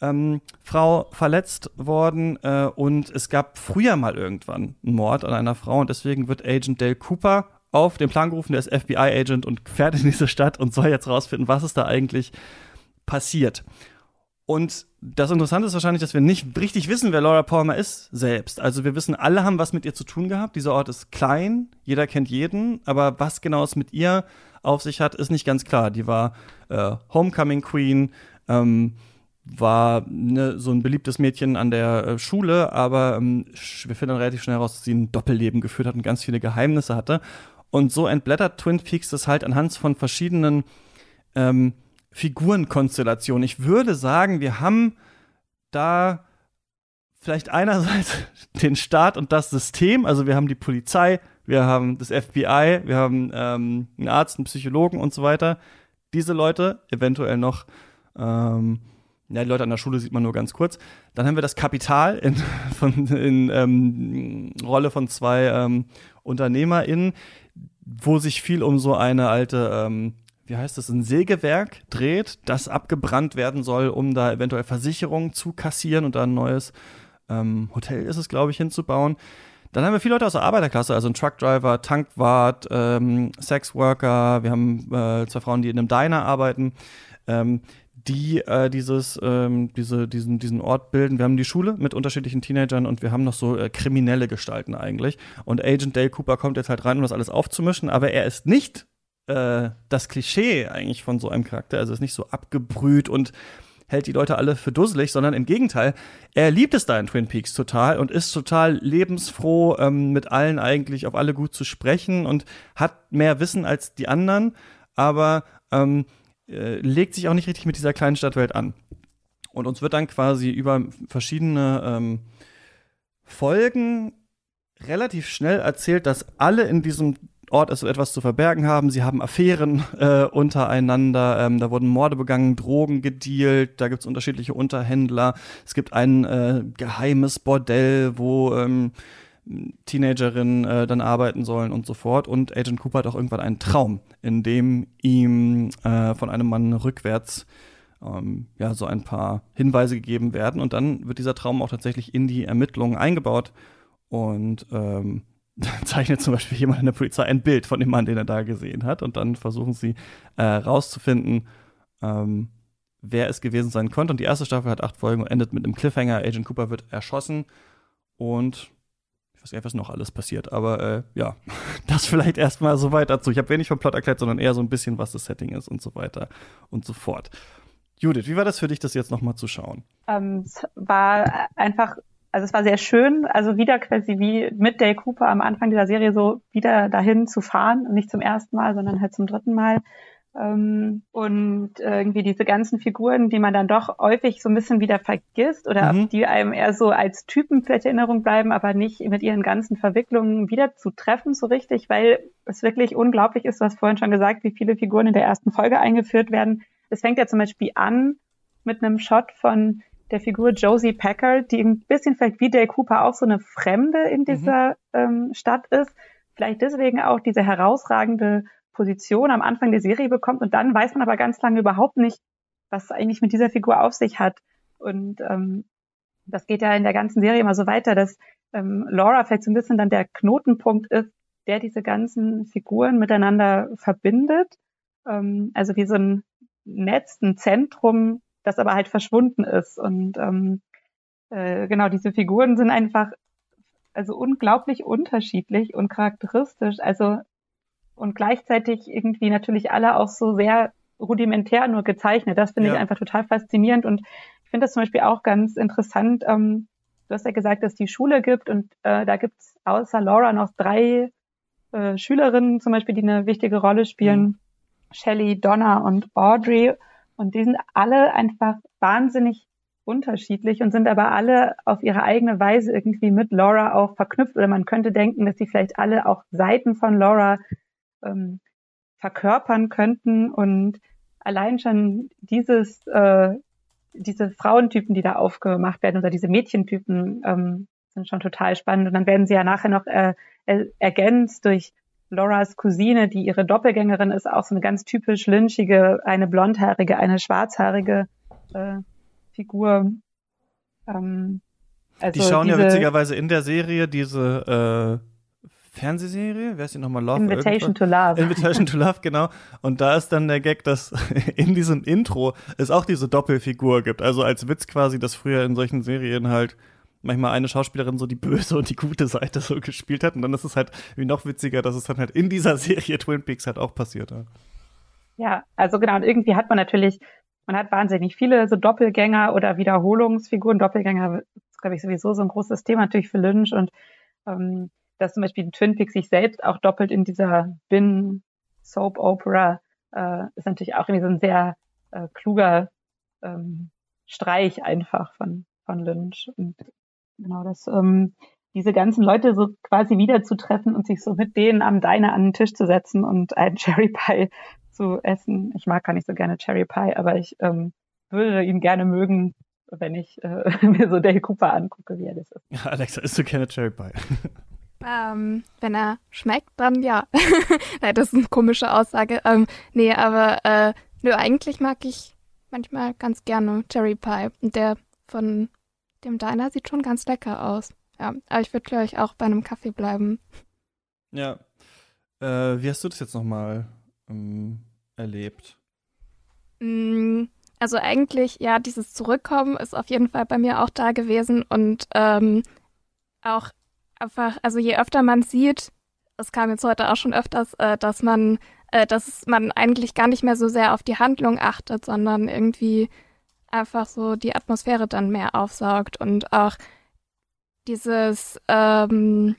ähm, Frau verletzt worden äh, und es gab früher mal irgendwann einen Mord an einer Frau und deswegen wird Agent Dale Cooper auf den Plan gerufen, der ist FBI-Agent und fährt in diese Stadt und soll jetzt rausfinden, was ist da eigentlich passiert. Und das Interessante ist wahrscheinlich, dass wir nicht richtig wissen, wer Laura Palmer ist selbst. Also wir wissen, alle haben was mit ihr zu tun gehabt. Dieser Ort ist klein, jeder kennt jeden, aber was genau es mit ihr auf sich hat, ist nicht ganz klar. Die war äh, Homecoming Queen, ähm, war ne, so ein beliebtes Mädchen an der äh, Schule, aber ähm, wir finden relativ schnell heraus, dass sie ein Doppelleben geführt hat und ganz viele Geheimnisse hatte. Und so entblättert Twin Peaks das halt anhand von verschiedenen ähm, Figurenkonstellation. Ich würde sagen, wir haben da vielleicht einerseits den Staat und das System, also wir haben die Polizei, wir haben das FBI, wir haben ähm, einen Arzt, einen Psychologen und so weiter. Diese Leute, eventuell noch, ähm, ja, die Leute an der Schule sieht man nur ganz kurz. Dann haben wir das Kapital in, von, in ähm, Rolle von zwei ähm, UnternehmerInnen, wo sich viel um so eine alte ähm, wie heißt das, ein Sägewerk dreht, das abgebrannt werden soll, um da eventuell Versicherungen zu kassieren und da ein neues ähm, Hotel ist es, glaube ich, hinzubauen. Dann haben wir viele Leute aus der Arbeiterklasse, also ein Truckdriver, Tankwart, ähm, Sexworker, wir haben äh, zwei Frauen, die in einem Diner arbeiten, ähm, die äh, dieses, ähm, diese, diesen, diesen Ort bilden. Wir haben die Schule mit unterschiedlichen Teenagern und wir haben noch so äh, kriminelle Gestalten eigentlich. Und Agent Dale Cooper kommt jetzt halt rein, um das alles aufzumischen, aber er ist nicht äh, das Klischee eigentlich von so einem Charakter. Also ist nicht so abgebrüht und hält die Leute alle für dusselig, sondern im Gegenteil, er liebt es da in Twin Peaks total und ist total lebensfroh, ähm, mit allen eigentlich auf alle gut zu sprechen und hat mehr Wissen als die anderen, aber ähm, äh, legt sich auch nicht richtig mit dieser kleinen Stadtwelt an. Und uns wird dann quasi über verschiedene ähm, Folgen relativ schnell erzählt, dass alle in diesem Ort ist etwas zu verbergen haben. Sie haben Affären äh, untereinander. Ähm, da wurden Morde begangen, Drogen gedealt. Da gibt es unterschiedliche Unterhändler. Es gibt ein äh, geheimes Bordell, wo ähm, Teenagerinnen äh, dann arbeiten sollen und so fort. Und Agent Cooper hat auch irgendwann einen Traum, in dem ihm äh, von einem Mann rückwärts ähm, ja so ein paar Hinweise gegeben werden. Und dann wird dieser Traum auch tatsächlich in die Ermittlungen eingebaut. Und ähm, zeichnet zum Beispiel jemand in der Polizei ein Bild von dem Mann, den er da gesehen hat. Und dann versuchen sie äh, rauszufinden, ähm, wer es gewesen sein konnte. Und die erste Staffel hat acht Folgen und endet mit einem Cliffhanger. Agent Cooper wird erschossen und ich weiß gar nicht, was noch alles passiert, aber äh, ja, das vielleicht erstmal so weit dazu. Ich habe wenig vom Plot erklärt, sondern eher so ein bisschen, was das Setting ist und so weiter und so fort. Judith, wie war das für dich, das jetzt nochmal zu schauen?
Ähm, es war einfach also es war sehr schön, also wieder quasi wie mit Dale Cooper am Anfang dieser Serie so wieder dahin zu fahren, nicht zum ersten Mal, sondern halt zum dritten Mal. Ähm, und irgendwie diese ganzen Figuren, die man dann doch häufig so ein bisschen wieder vergisst oder mhm. die einem eher so als Typen vielleicht Erinnerung bleiben, aber nicht mit ihren ganzen Verwicklungen wieder zu treffen so richtig, weil es wirklich unglaublich ist, du hast vorhin schon gesagt, wie viele Figuren in der ersten Folge eingeführt werden. Es fängt ja zum Beispiel an mit einem Shot von der Figur Josie Packard, die ein bisschen vielleicht wie Dale Cooper auch so eine Fremde in dieser mhm. ähm, Stadt ist, vielleicht deswegen auch diese herausragende Position am Anfang der Serie bekommt und dann weiß man aber ganz lange überhaupt nicht, was eigentlich mit dieser Figur auf sich hat. Und ähm, das geht ja in der ganzen Serie immer so weiter, dass ähm, Laura vielleicht so ein bisschen dann der Knotenpunkt ist, der diese ganzen Figuren miteinander verbindet. Ähm, also wie so ein Netz, ein Zentrum, das aber halt verschwunden ist. Und ähm, äh, genau, diese Figuren sind einfach also unglaublich unterschiedlich und charakteristisch. Also und gleichzeitig irgendwie natürlich alle auch so sehr rudimentär nur gezeichnet. Das finde ja. ich einfach total faszinierend und ich finde das zum Beispiel auch ganz interessant. Ähm, du hast ja gesagt, dass es die Schule gibt und äh, da gibt es außer Laura noch drei äh, Schülerinnen zum Beispiel, die eine wichtige Rolle spielen. Mhm. Shelley, Donna und Audrey. Und die sind alle einfach wahnsinnig unterschiedlich und sind aber alle auf ihre eigene Weise irgendwie mit Laura auch verknüpft. Oder man könnte denken, dass sie vielleicht alle auch Seiten von Laura ähm, verkörpern könnten. Und allein schon dieses, äh, diese Frauentypen, die da aufgemacht werden oder diese Mädchentypen ähm, sind schon total spannend. Und dann werden sie ja nachher noch äh, ergänzt durch Lauras Cousine, die ihre Doppelgängerin ist, auch so eine ganz typisch lynchige, eine blondhaarige, eine schwarzhaarige äh, Figur.
Ähm, also die schauen ja witzigerweise in der Serie diese äh, Fernsehserie, wer ist die nochmal? Love?
Invitation to Love.
Invitation to Love, genau. Und da ist dann der Gag, dass in diesem Intro es auch diese Doppelfigur gibt. Also als Witz quasi, dass früher in solchen Serien halt manchmal eine Schauspielerin so die böse und die gute Seite so gespielt hat. Und dann ist es halt wie noch witziger, dass es dann halt in dieser Serie Twin Peaks halt auch passiert. Ja,
ja also genau. Und irgendwie hat man natürlich, man hat wahnsinnig viele so Doppelgänger oder Wiederholungsfiguren. Doppelgänger ist, glaube ich, sowieso so ein großes Thema natürlich für Lynch. Und ähm, dass zum Beispiel Twin Peaks sich selbst auch doppelt in dieser Bin Soap Opera äh, ist natürlich auch irgendwie so ein sehr äh, kluger ähm, Streich einfach von, von Lynch. Und Genau, das, ähm, diese ganzen Leute so quasi wiederzutreffen und sich so mit denen am Diner an den Tisch zu setzen und einen Cherry Pie zu essen. Ich mag gar nicht so gerne Cherry Pie, aber ich ähm, würde ihn gerne mögen, wenn ich äh, mir so Dale Cooper angucke, wie er das ist.
Ja, Alexa, isst du gerne Cherry Pie?
Ähm, wenn er schmeckt, dann ja. Nein, das ist eine komische Aussage. Ähm, nee, aber äh, nö, eigentlich mag ich manchmal ganz gerne Cherry Pie. Und der von dem Diner sieht schon ganz lecker aus. Ja, aber ich würde, glaube ich, auch bei einem Kaffee bleiben.
Ja. Äh, wie hast du das jetzt nochmal ähm, erlebt?
Mm, also eigentlich, ja, dieses Zurückkommen ist auf jeden Fall bei mir auch da gewesen und ähm, auch einfach, also je öfter man sieht, es kam jetzt heute auch schon öfters, äh, dass man, äh, dass man eigentlich gar nicht mehr so sehr auf die Handlung achtet, sondern irgendwie einfach so die Atmosphäre dann mehr aufsaugt und auch dieses, ähm,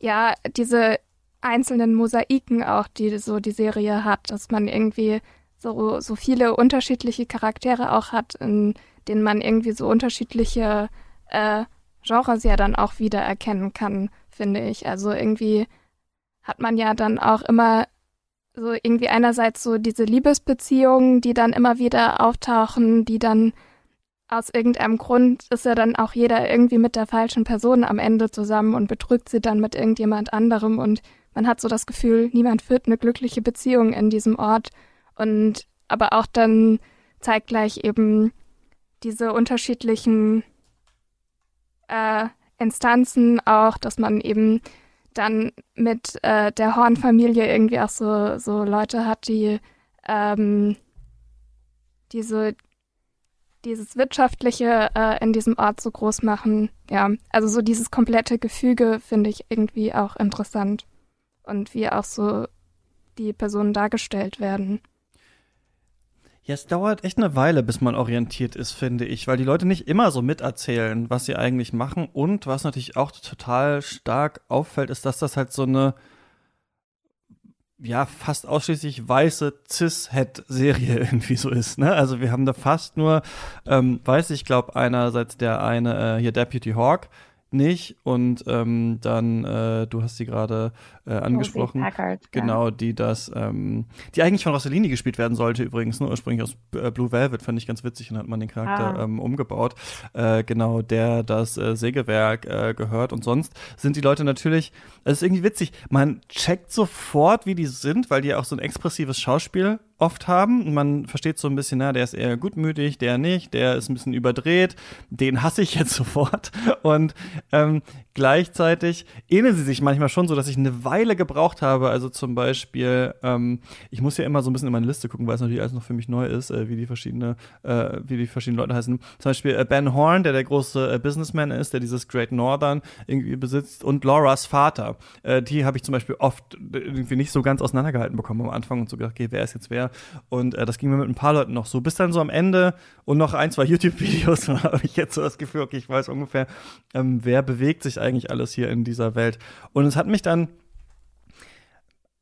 ja, diese einzelnen Mosaiken auch, die so die Serie hat, dass man irgendwie so, so viele unterschiedliche Charaktere auch hat, in denen man irgendwie so unterschiedliche äh, Genres ja dann auch wieder erkennen kann, finde ich. Also irgendwie hat man ja dann auch immer so irgendwie einerseits so diese Liebesbeziehungen, die dann immer wieder auftauchen, die dann aus irgendeinem Grund ist ja dann auch jeder irgendwie mit der falschen Person am Ende zusammen und betrügt sie dann mit irgendjemand anderem. Und man hat so das Gefühl, niemand führt eine glückliche Beziehung in diesem Ort. Und aber auch dann zeitgleich eben diese unterschiedlichen äh, Instanzen auch, dass man eben dann mit äh, der Horn-Familie irgendwie auch so, so Leute hat, die ähm, diese dieses Wirtschaftliche äh, in diesem Ort so groß machen. Ja, also so dieses komplette Gefüge finde ich irgendwie auch interessant. Und wie auch so die Personen dargestellt werden.
Ja, es dauert echt eine Weile, bis man orientiert ist, finde ich, weil die Leute nicht immer so miterzählen, was sie eigentlich machen. Und was natürlich auch total stark auffällt, ist, dass das halt so eine ja fast ausschließlich weiße Cis-Het-Serie irgendwie so ist. Ne? Also wir haben da fast nur ähm, weiß ich glaube einerseits der eine äh, hier Deputy Hawk, nicht. Und ähm, dann, äh, du hast sie gerade äh, angesprochen. Packard, genau, ja. die das, ähm, die eigentlich von Rossellini gespielt werden sollte übrigens, ne? ursprünglich aus äh, Blue Velvet, fand ich ganz witzig und hat man den Charakter ah. ähm, umgebaut. Äh, genau, der das äh, Sägewerk äh, gehört. Und sonst sind die Leute natürlich, es ist irgendwie witzig, man checkt sofort, wie die sind, weil die auch so ein expressives Schauspiel oft haben. Man versteht so ein bisschen, na, der ist eher gutmütig, der nicht, der ist ein bisschen überdreht, den hasse ich jetzt sofort. Und ähm, gleichzeitig ähneln sie sich manchmal schon so, dass ich eine Weile gebraucht habe. Also zum Beispiel, ähm, ich muss ja immer so ein bisschen in meine Liste gucken, weil es natürlich alles noch für mich neu ist, äh, wie die verschiedene, äh, wie die verschiedenen Leute heißen. Zum Beispiel äh, Ben Horn, der der große äh, Businessman ist, der dieses Great Northern irgendwie besitzt, und Lauras Vater. Äh, die habe ich zum Beispiel oft irgendwie nicht so ganz auseinandergehalten bekommen am Anfang und so gedacht, okay, wer ist jetzt wer? Und äh, das ging mir mit ein paar Leuten noch so. Bis dann so am Ende und noch ein, zwei YouTube-Videos habe ich jetzt so das Gefühl, okay, ich weiß ungefähr, ähm, wer bewegt sich eigentlich alles hier in dieser Welt. Und es hat mich dann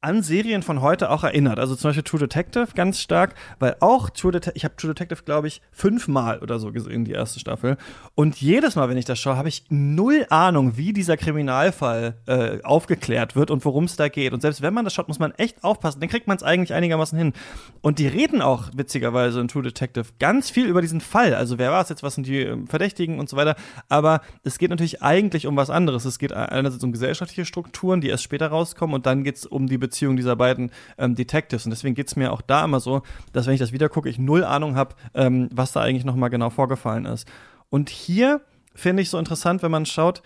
an Serien von heute auch erinnert. Also zum Beispiel True Detective ganz stark, weil auch True Detective, ich habe True Detective, glaube ich, fünfmal oder so gesehen, die erste Staffel. Und jedes Mal, wenn ich das schaue, habe ich null Ahnung, wie dieser Kriminalfall äh, aufgeklärt wird und worum es da geht. Und selbst wenn man das schaut, muss man echt aufpassen. Dann kriegt man es eigentlich einigermaßen hin. Und die reden auch witzigerweise in True Detective ganz viel über diesen Fall. Also wer war es jetzt, was sind die ähm, Verdächtigen und so weiter. Aber es geht natürlich eigentlich um was anderes. Es geht einerseits um gesellschaftliche Strukturen, die erst später rauskommen, und dann geht es um die Beziehung dieser beiden ähm, Detectives. Und deswegen geht es mir auch da immer so, dass wenn ich das wieder gucke, ich null Ahnung habe, ähm, was da eigentlich nochmal genau vorgefallen ist. Und hier finde ich so interessant, wenn man schaut,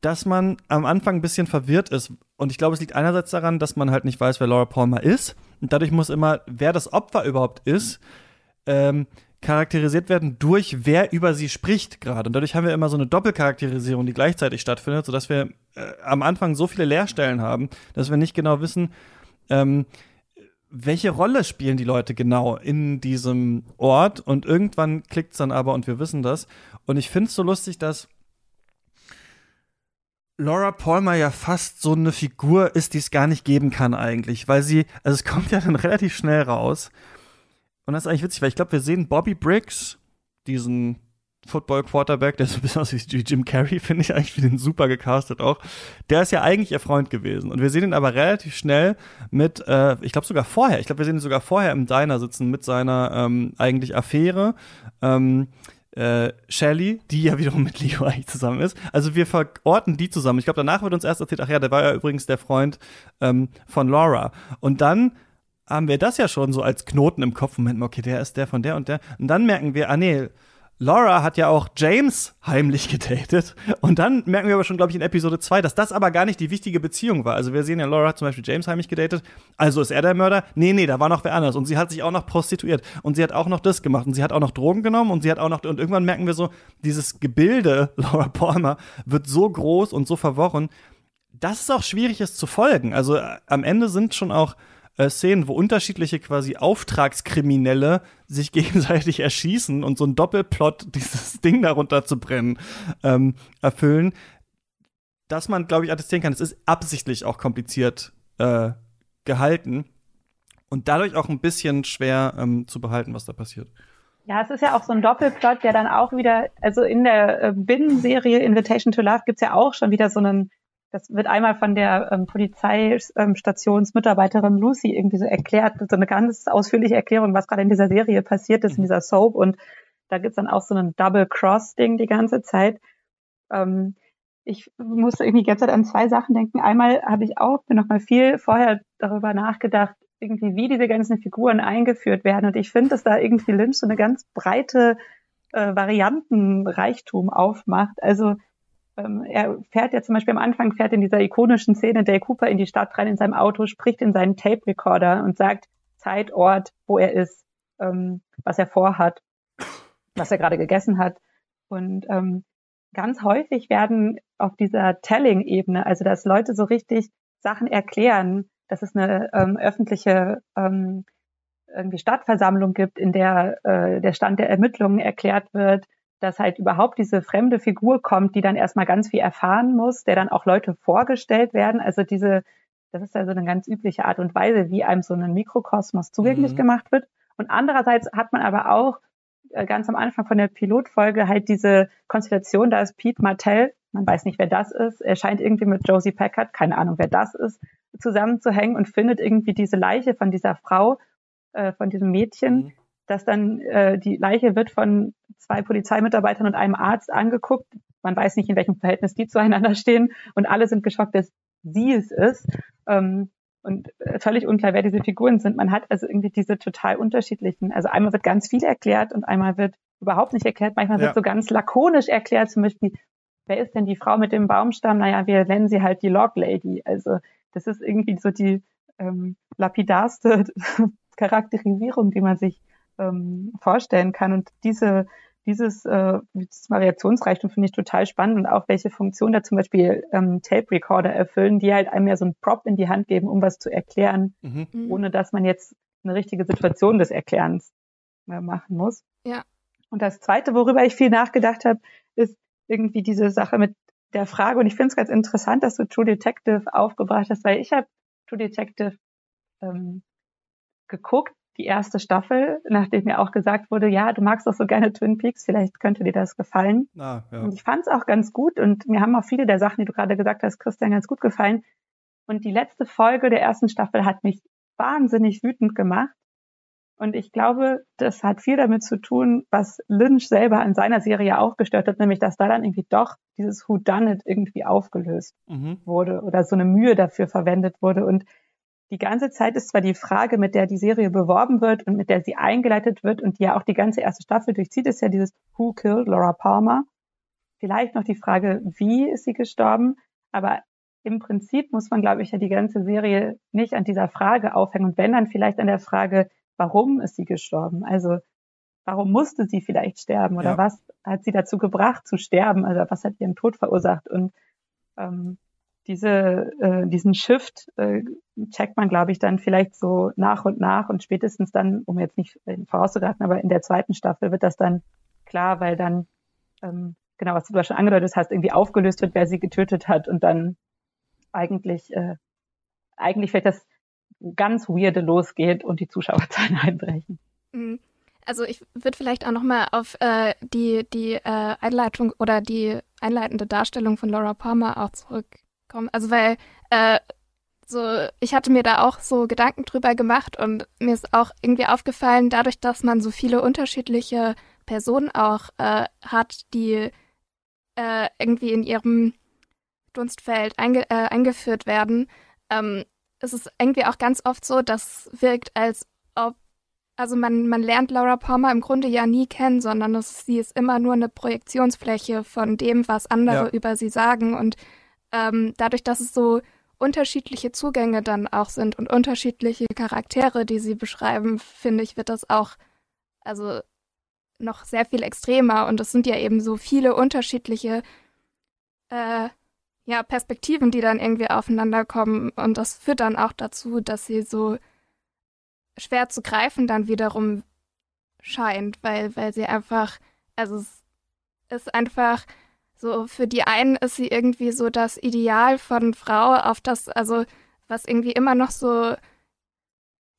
dass man am Anfang ein bisschen verwirrt ist. Und ich glaube, es liegt einerseits daran, dass man halt nicht weiß, wer Laura Palmer ist. Und dadurch muss immer, wer das Opfer überhaupt ist, ähm, charakterisiert werden durch wer über sie spricht gerade. Und dadurch haben wir immer so eine Doppelcharakterisierung, die gleichzeitig stattfindet, sodass wir äh, am Anfang so viele Leerstellen haben, dass wir nicht genau wissen, ähm, welche Rolle spielen die Leute genau in diesem Ort. Und irgendwann klickt es dann aber und wir wissen das. Und ich finde es so lustig, dass Laura Palmer ja fast so eine Figur ist, die es gar nicht geben kann eigentlich, weil sie, also es kommt ja dann relativ schnell raus und das ist eigentlich witzig, weil ich glaube, wir sehen Bobby Briggs, diesen Football Quarterback, der so ein bisschen aussieht wie Jim Carrey, finde ich eigentlich, wie den super gecastet auch. Der ist ja eigentlich ihr Freund gewesen. Und wir sehen ihn aber relativ schnell mit, äh, ich glaube sogar vorher, ich glaube, wir sehen ihn sogar vorher im Diner sitzen mit seiner ähm, eigentlich Affäre. Ähm, äh, Shelly, die ja wiederum mit Leo eigentlich zusammen ist. Also wir verorten die zusammen. Ich glaube, danach wird uns erst erzählt, ach ja, der war ja übrigens der Freund ähm, von Laura. Und dann haben wir das ja schon so als Knoten im Kopf. Moment mal, okay, der ist der von der und der. Und dann merken wir, ah nee, Laura hat ja auch James heimlich gedatet. Und dann merken wir aber schon, glaube ich, in Episode 2, dass das aber gar nicht die wichtige Beziehung war. Also wir sehen ja, Laura hat zum Beispiel James heimlich gedatet. Also ist er der Mörder? Nee, nee, da war noch wer anders. Und sie hat sich auch noch prostituiert. Und sie hat auch noch das gemacht. Und sie hat auch noch Drogen genommen. Und sie hat auch noch, und irgendwann merken wir so, dieses Gebilde Laura Palmer wird so groß und so verworren, dass es auch schwierig ist zu folgen. Also äh, am Ende sind schon auch äh, Szenen, wo unterschiedliche quasi Auftragskriminelle sich gegenseitig erschießen und so ein Doppelplot, dieses Ding darunter zu brennen, ähm, erfüllen, dass man, glaube ich, attestieren kann, es ist absichtlich auch kompliziert äh, gehalten und dadurch auch ein bisschen schwer ähm, zu behalten, was da passiert.
Ja, es ist ja auch so ein Doppelplot, der dann auch wieder, also in der äh, Binnenserie Invitation to Love gibt's ja auch schon wieder so einen das wird einmal von der ähm, Polizeistationsmitarbeiterin Lucy irgendwie so erklärt, so eine ganz ausführliche Erklärung, was gerade in dieser Serie passiert ist, in dieser Soap. Und da gibt's dann auch so ein Double-Cross-Ding die ganze Zeit. Ähm, ich musste irgendwie die ganze Zeit an zwei Sachen denken. Einmal habe ich auch mir noch mal viel vorher darüber nachgedacht, irgendwie wie diese ganzen Figuren eingeführt werden. Und ich finde, dass da irgendwie Lynch so eine ganz breite äh, Variantenreichtum aufmacht. Also ähm, er fährt ja zum Beispiel am Anfang, fährt in dieser ikonischen Szene Dale Cooper in die Stadt rein in seinem Auto, spricht in seinen Tape-Recorder und sagt Zeit, Ort, wo er ist, ähm, was er vorhat, was er gerade gegessen hat. Und ähm, ganz häufig werden auf dieser Telling-Ebene, also dass Leute so richtig Sachen erklären, dass es eine ähm, öffentliche ähm, irgendwie Stadtversammlung gibt, in der äh, der Stand der Ermittlungen erklärt wird, dass halt überhaupt diese fremde Figur kommt, die dann erstmal ganz viel erfahren muss, der dann auch Leute vorgestellt werden. Also diese, das ist ja so eine ganz übliche Art und Weise, wie einem so ein Mikrokosmos zugänglich mhm. gemacht wird. Und andererseits hat man aber auch äh, ganz am Anfang von der Pilotfolge halt diese Konstellation, da ist Pete Martell, man weiß nicht, wer das ist, er scheint irgendwie mit Josie Packard, keine Ahnung, wer das ist, zusammenzuhängen und findet irgendwie diese Leiche von dieser Frau, äh, von diesem Mädchen. Mhm dass dann äh, die Leiche wird von zwei Polizeimitarbeitern und einem Arzt angeguckt. Man weiß nicht, in welchem Verhältnis die zueinander stehen und alle sind geschockt, dass sie es ist. Ähm, und völlig unklar, wer diese Figuren sind. Man hat also irgendwie diese total unterschiedlichen, also einmal wird ganz viel erklärt und einmal wird überhaupt nicht erklärt. Manchmal ja. wird so ganz lakonisch erklärt, zum Beispiel, wer ist denn die Frau mit dem Baumstamm? Naja, wir nennen sie halt die Log Lady. Also das ist irgendwie so die ähm, lapidarste Charakterisierung, die man sich ähm, vorstellen kann. Und diese, dieses, äh, dieses Variationsreichtum finde ich total spannend und auch welche Funktion da zum Beispiel ähm, Tape Recorder erfüllen, die halt einem ja so einen Prop in die Hand geben, um was zu erklären, mhm. mhm. ohne dass man jetzt eine richtige Situation des Erklärens äh, machen muss.
Ja.
Und das Zweite, worüber ich viel nachgedacht habe, ist irgendwie diese Sache mit der Frage, und ich finde es ganz interessant, dass du True Detective aufgebracht hast, weil ich habe True Detective ähm, geguckt, die erste Staffel, nachdem mir auch gesagt wurde, ja, du magst doch so gerne Twin Peaks, vielleicht könnte dir das gefallen. Ah, ja. Und ich fand es auch ganz gut und mir haben auch viele der Sachen, die du gerade gesagt hast, Christian, ganz gut gefallen. Und die letzte Folge der ersten Staffel hat mich wahnsinnig wütend gemacht. Und ich glaube, das hat viel damit zu tun, was Lynch selber an seiner Serie auch gestört hat, nämlich dass da dann irgendwie doch dieses Who Done It irgendwie aufgelöst mhm. wurde oder so eine Mühe dafür verwendet wurde. Und die ganze Zeit ist zwar die Frage, mit der die Serie beworben wird und mit der sie eingeleitet wird und die ja auch die ganze erste Staffel durchzieht, ist ja dieses Who killed Laura Palmer? Vielleicht noch die Frage, wie ist sie gestorben? Aber im Prinzip muss man, glaube ich, ja die ganze Serie nicht an dieser Frage aufhängen und wenn dann vielleicht an der Frage, warum ist sie gestorben? Also warum musste sie vielleicht sterben oder ja. was hat sie dazu gebracht zu sterben? Also was hat ihren Tod verursacht? Und ähm, diese, äh, diesen Shift äh, checkt man, glaube ich, dann vielleicht so nach und nach und spätestens dann, um jetzt nicht vorauszugreifen, aber in der zweiten Staffel wird das dann klar, weil dann, ähm, genau, was du da schon angedeutet hast, irgendwie aufgelöst wird, wer sie getötet hat und dann eigentlich, äh, eigentlich vielleicht das ganz weirde losgeht und die Zuschauerzahlen einbrechen.
Mhm. Also ich würde vielleicht auch nochmal auf äh, die, die äh, Einleitung oder die einleitende Darstellung von Laura Palmer auch zurückkommen. Also weil äh, so, ich hatte mir da auch so Gedanken drüber gemacht und mir ist auch irgendwie aufgefallen, dadurch, dass man so viele unterschiedliche Personen auch äh, hat, die äh, irgendwie in ihrem Dunstfeld einge äh, eingeführt werden, ähm, ist es irgendwie auch ganz oft so, dass wirkt, als ob, also man, man lernt Laura Palmer im Grunde ja nie kennen, sondern es, sie ist immer nur eine Projektionsfläche von dem, was andere ja. über sie sagen. Und ähm, dadurch, dass es so unterschiedliche Zugänge dann auch sind und unterschiedliche Charaktere, die sie beschreiben, finde ich, wird das auch, also noch sehr viel extremer. Und es sind ja eben so viele unterschiedliche äh, ja, Perspektiven, die dann irgendwie aufeinander kommen. Und das führt dann auch dazu, dass sie so schwer zu greifen dann wiederum scheint, weil, weil sie einfach, also es ist einfach so, für die einen ist sie irgendwie so das Ideal von Frau, auf das, also was irgendwie immer noch so,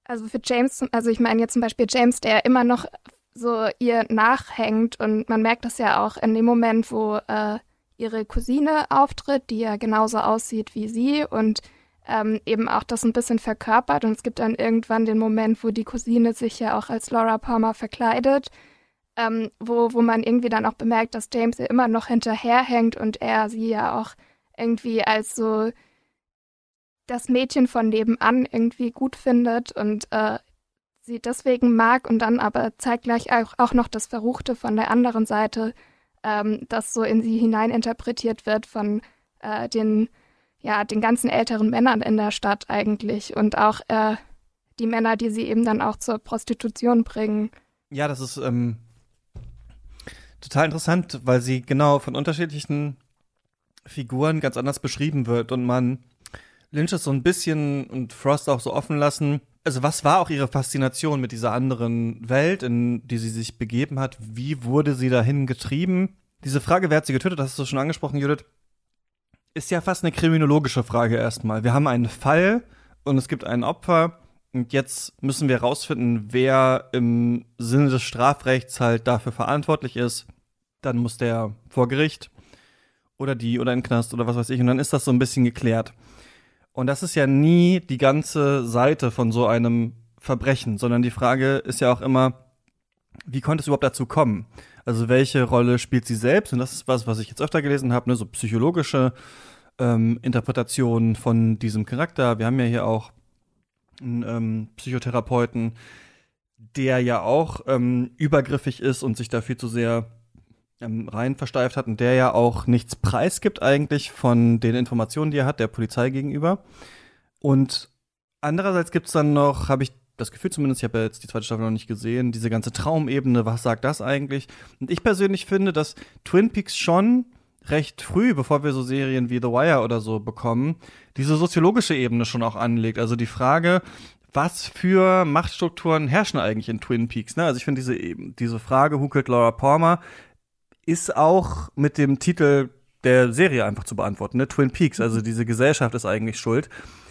also für James, also ich meine jetzt zum Beispiel James, der immer noch so ihr nachhängt und man merkt das ja auch in dem Moment, wo äh, ihre Cousine auftritt, die ja genauso aussieht wie sie und ähm, eben auch das ein bisschen verkörpert. Und es gibt dann irgendwann den Moment, wo die Cousine sich ja auch als Laura Palmer verkleidet, ähm, wo, wo man irgendwie dann auch bemerkt, dass James ihr immer noch hinterherhängt und er sie ja auch irgendwie als so das Mädchen von nebenan irgendwie gut findet und äh, sie deswegen mag und dann aber zeitgleich auch, auch noch das Verruchte von der anderen Seite ähm, das so in sie hineininterpretiert wird von äh, den, ja, den ganzen älteren Männern in der Stadt eigentlich und auch äh, die Männer, die sie eben dann auch zur Prostitution bringen.
Ja, das ist ähm, total interessant, weil sie genau von unterschiedlichen Figuren ganz anders beschrieben wird und man Lynch ist so ein bisschen und Frost auch so offen lassen, also was war auch ihre Faszination mit dieser anderen Welt, in die sie sich begeben hat? Wie wurde sie dahin getrieben? Diese Frage, wer hat sie getötet, hast du schon angesprochen, Judith, ist ja fast eine kriminologische Frage erstmal. Wir haben einen Fall und es gibt ein Opfer und jetzt müssen wir herausfinden, wer im Sinne des Strafrechts halt dafür verantwortlich ist. Dann muss der vor Gericht oder die oder in den Knast oder was weiß ich und dann ist das so ein bisschen geklärt. Und das ist ja nie die ganze Seite von so einem Verbrechen, sondern die Frage ist ja auch immer, wie konnte es überhaupt dazu kommen? Also welche Rolle spielt sie selbst? Und das ist was, was ich jetzt öfter gelesen habe, ne? so psychologische ähm, Interpretationen von diesem Charakter. Wir haben ja hier auch einen ähm, Psychotherapeuten, der ja auch ähm, übergriffig ist und sich da viel zu sehr ähm, rein versteift hat und der ja auch nichts preisgibt eigentlich von den Informationen, die er hat, der Polizei gegenüber. Und andererseits gibt es dann noch, habe ich das Gefühl zumindest, ich habe ja jetzt die zweite Staffel noch nicht gesehen, diese ganze Traumebene, was sagt das eigentlich? Und ich persönlich finde, dass Twin Peaks schon recht früh, bevor wir so Serien wie The Wire oder so bekommen, diese soziologische Ebene schon auch anlegt. Also die Frage, was für Machtstrukturen herrschen eigentlich in Twin Peaks? Ne? Also ich finde diese, diese Frage, who killed Laura Palmer, ist auch mit dem Titel der Serie einfach zu beantworten, ne? Twin Peaks, also diese Gesellschaft ist eigentlich schuld.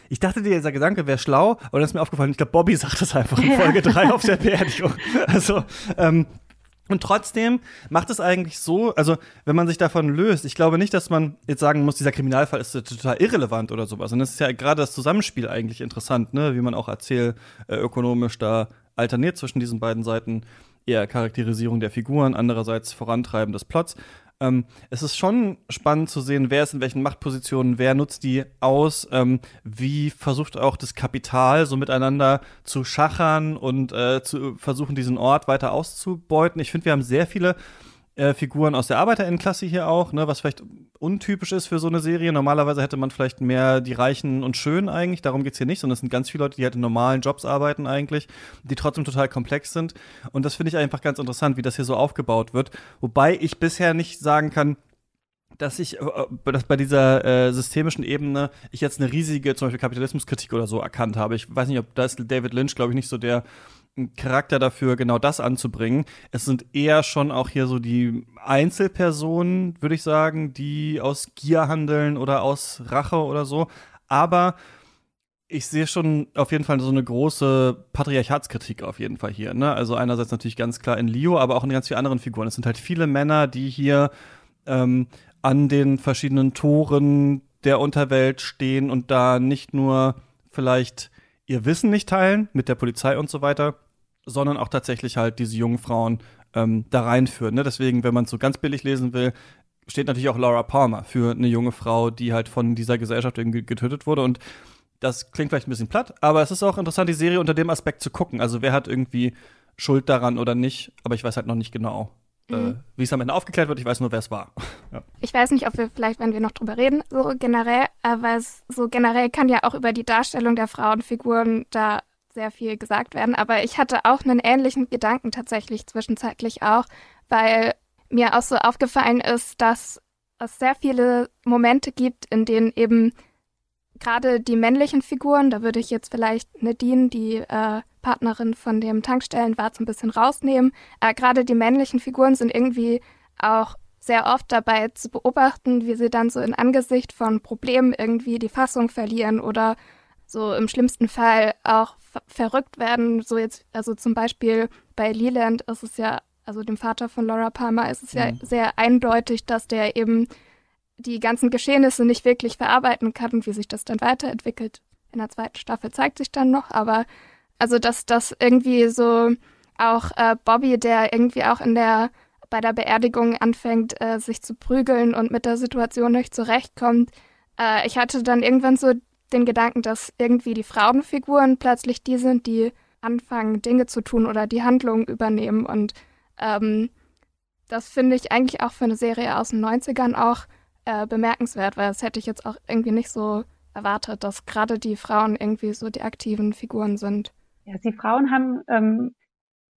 ich dachte, dieser Gedanke wäre schlau, aber dann ist mir aufgefallen, ich glaube, Bobby sagt das einfach in Folge 3 auf der Beerdigung. Also, ähm, und trotzdem macht es eigentlich so, also wenn man sich davon löst, ich glaube nicht, dass man jetzt sagen muss, dieser Kriminalfall ist total irrelevant oder sowas. Und es ist ja gerade das Zusammenspiel eigentlich interessant, ne? wie man auch erzählökonomisch da alterniert zwischen diesen beiden Seiten. Eher Charakterisierung der Figuren, andererseits Vorantreiben des Plots. Ähm, es ist schon spannend zu sehen, wer ist in welchen Machtpositionen, wer nutzt die aus, ähm, wie versucht auch das Kapital so miteinander zu schachern und äh, zu versuchen, diesen Ort weiter auszubeuten. Ich finde, wir haben sehr viele äh, Figuren aus der Arbeiterinnenklasse hier auch, ne, was vielleicht untypisch ist für so eine Serie. Normalerweise hätte man vielleicht mehr die Reichen und Schönen eigentlich, darum geht es hier nicht, sondern es sind ganz viele Leute, die halt in normalen Jobs arbeiten eigentlich, die trotzdem total komplex sind. Und das finde ich einfach ganz interessant, wie das hier so aufgebaut wird. Wobei ich bisher nicht sagen kann, dass ich äh, dass bei dieser äh, systemischen Ebene ich jetzt eine riesige zum Beispiel Kapitalismuskritik oder so erkannt habe. Ich weiß nicht, ob da ist David Lynch, glaube ich, nicht so der Charakter dafür, genau das anzubringen. Es sind eher schon auch hier so die Einzelpersonen, würde ich sagen, die aus Gier handeln oder aus Rache oder so. Aber ich sehe schon auf jeden Fall so eine große Patriarchatskritik auf jeden Fall hier. Ne? Also einerseits natürlich ganz klar in Leo, aber auch in ganz vielen anderen Figuren. Es sind halt viele Männer, die hier ähm, an den verschiedenen Toren der Unterwelt stehen und da nicht nur vielleicht ihr Wissen nicht teilen mit der Polizei und so weiter, sondern auch tatsächlich halt diese jungen Frauen ähm, da reinführen. Ne? Deswegen, wenn man es so ganz billig lesen will, steht natürlich auch Laura Palmer für eine junge Frau, die halt von dieser Gesellschaft irgendwie getötet wurde. Und das klingt vielleicht ein bisschen platt, aber es ist auch interessant, die Serie unter dem Aspekt zu gucken. Also wer hat irgendwie Schuld daran oder nicht, aber ich weiß halt noch nicht genau, mhm. äh, wie es am Ende aufgeklärt wird. Ich weiß nur, wer es war.
ja. Ich weiß nicht, ob wir vielleicht, wenn wir noch drüber reden, so generell, aber es, so generell kann ja auch über die Darstellung der Frauenfiguren da sehr viel gesagt werden. Aber ich hatte auch einen ähnlichen Gedanken tatsächlich zwischenzeitlich auch, weil mir auch so aufgefallen ist, dass es sehr viele Momente gibt, in denen eben gerade die männlichen Figuren, da würde ich jetzt vielleicht Nadine, die äh, Partnerin von dem Tankstellenwart, so ein bisschen rausnehmen. Äh, gerade die männlichen Figuren sind irgendwie auch sehr oft dabei zu beobachten, wie sie dann so in Angesicht von Problemen irgendwie die Fassung verlieren oder so im schlimmsten Fall auch verrückt werden. So jetzt, also zum Beispiel bei Leland ist es ja, also dem Vater von Laura Palmer, ist es mhm. ja sehr eindeutig, dass der eben die ganzen Geschehnisse nicht wirklich verarbeiten kann und wie sich das dann weiterentwickelt. In der zweiten Staffel zeigt sich dann noch, aber also dass das irgendwie so auch äh, Bobby, der irgendwie auch in der bei der Beerdigung anfängt, äh, sich zu prügeln und mit der Situation nicht zurechtkommt. Äh, ich hatte dann irgendwann so den Gedanken, dass irgendwie die Frauenfiguren plötzlich die sind, die anfangen, Dinge zu tun oder die Handlungen übernehmen. Und ähm, das finde ich eigentlich auch für eine Serie aus den 90ern auch äh, bemerkenswert, weil das hätte ich jetzt auch irgendwie nicht so erwartet, dass gerade die Frauen irgendwie so die aktiven Figuren sind.
Ja, die Frauen haben ähm,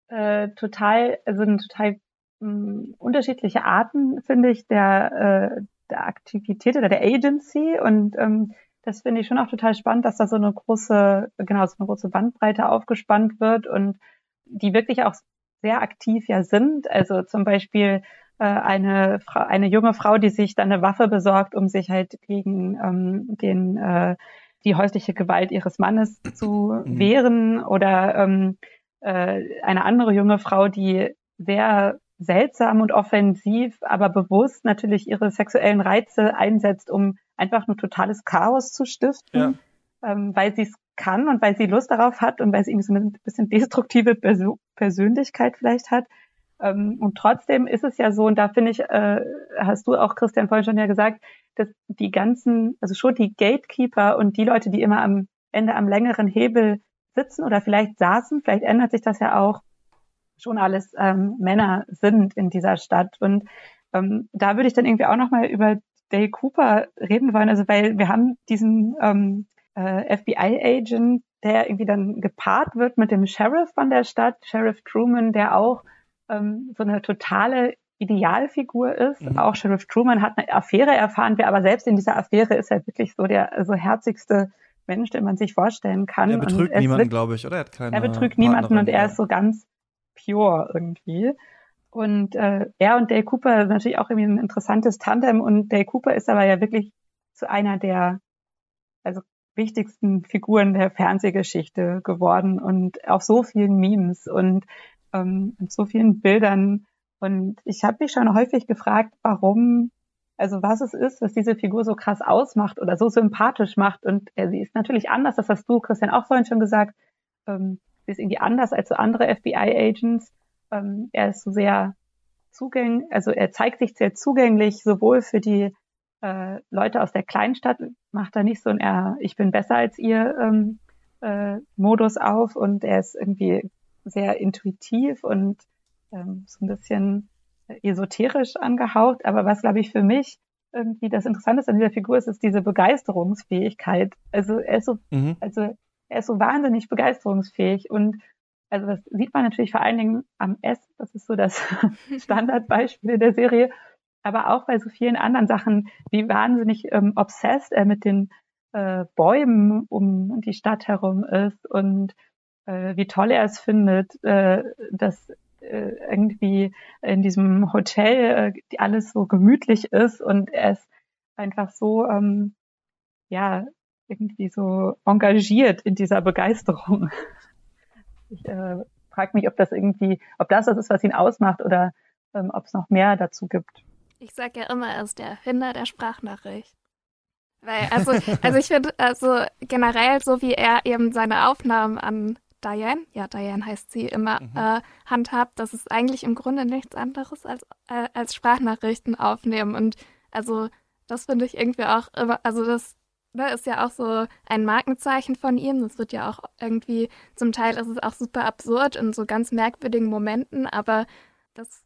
äh, total, also eine total ähm, unterschiedliche Arten, finde ich, der, äh, der Aktivität oder der Agency und ähm, das finde ich schon auch total spannend, dass da so eine große, genau, so eine große Bandbreite aufgespannt wird und die wirklich auch sehr aktiv ja sind. Also zum Beispiel äh, eine, eine junge Frau, die sich dann eine Waffe besorgt, um sich halt gegen ähm, den, äh, die häusliche Gewalt ihres Mannes zu mhm. wehren oder ähm, äh, eine andere junge Frau, die sehr seltsam und offensiv, aber bewusst natürlich ihre sexuellen Reize einsetzt, um einfach nur totales Chaos zu stiften, ja. ähm, weil sie es kann und weil sie Lust darauf hat und weil sie irgendwie so eine bisschen destruktive Persönlichkeit vielleicht hat. Ähm, und trotzdem ist es ja so, und da finde ich, äh, hast du auch, Christian, vorhin schon ja gesagt, dass die ganzen, also schon die Gatekeeper und die Leute, die immer am Ende am längeren Hebel sitzen oder vielleicht saßen, vielleicht ändert sich das ja auch, schon alles ähm, Männer sind in dieser Stadt. Und ähm, da würde ich dann irgendwie auch nochmal über Dale Cooper reden wollen, also weil wir haben diesen ähm, äh, FBI-Agent, der irgendwie dann gepaart wird mit dem Sheriff von der Stadt, Sheriff Truman, der auch ähm, so eine totale Idealfigur ist. Mhm. Auch Sheriff Truman hat eine Affäre erfahren, wer aber selbst in dieser Affäre ist er wirklich so der so herzigste Mensch, den man sich vorstellen kann.
Er betrügt niemanden, glaube ich, oder? Er, hat keine
er betrügt niemanden und er ist so ganz pure irgendwie. Und äh, er und Dale Cooper sind natürlich auch irgendwie ein interessantes Tandem und Dale Cooper ist aber ja wirklich zu einer der, also wichtigsten Figuren der Fernsehgeschichte geworden und auf so vielen Memes und ähm, so vielen Bildern. Und ich habe mich schon häufig gefragt, warum, also was es ist, was diese Figur so krass ausmacht oder so sympathisch macht. Und äh, sie ist natürlich anders, das hast du, Christian, auch vorhin schon gesagt. Ähm, sie ist irgendwie anders als so andere FBI-Agents. Ähm, er ist so sehr zugänglich, also er zeigt sich sehr zugänglich, sowohl für die äh, Leute aus der Kleinstadt, macht er nicht so ein er, ich bin besser als ihr ähm, äh, Modus auf und er ist irgendwie sehr intuitiv und ähm, so ein bisschen esoterisch angehaucht. Aber was, glaube ich, für mich irgendwie das Interessante an dieser Figur ist, ist diese Begeisterungsfähigkeit. Also er ist so, mhm. also er ist so wahnsinnig begeisterungsfähig und also das sieht man natürlich vor allen Dingen am S, das ist so das Standardbeispiel in der Serie, aber auch bei so vielen anderen Sachen, wie wahnsinnig ähm, obsessed er mit den äh, Bäumen um die Stadt herum ist und äh, wie toll er es findet, äh, dass äh, irgendwie in diesem Hotel äh, alles so gemütlich ist und er ist einfach so, ähm, ja, irgendwie so engagiert in dieser Begeisterung. Ich äh, frage mich, ob das irgendwie, ob das das ist, was ihn ausmacht oder ähm, ob es noch mehr dazu gibt.
Ich sage ja immer, er ist der Erfinder der Sprachnachricht. Weil, also, also ich finde, also generell, so wie er eben seine Aufnahmen an Diane, ja, Diane heißt sie, immer mhm. äh, handhabt, das ist eigentlich im Grunde nichts anderes als, äh, als Sprachnachrichten aufnehmen. Und also das finde ich irgendwie auch immer, also das ne, ist ja auch so ein Markenzeichen von ihm. Das wird ja auch irgendwie, zum Teil ist es auch super absurd in so ganz merkwürdigen Momenten, aber das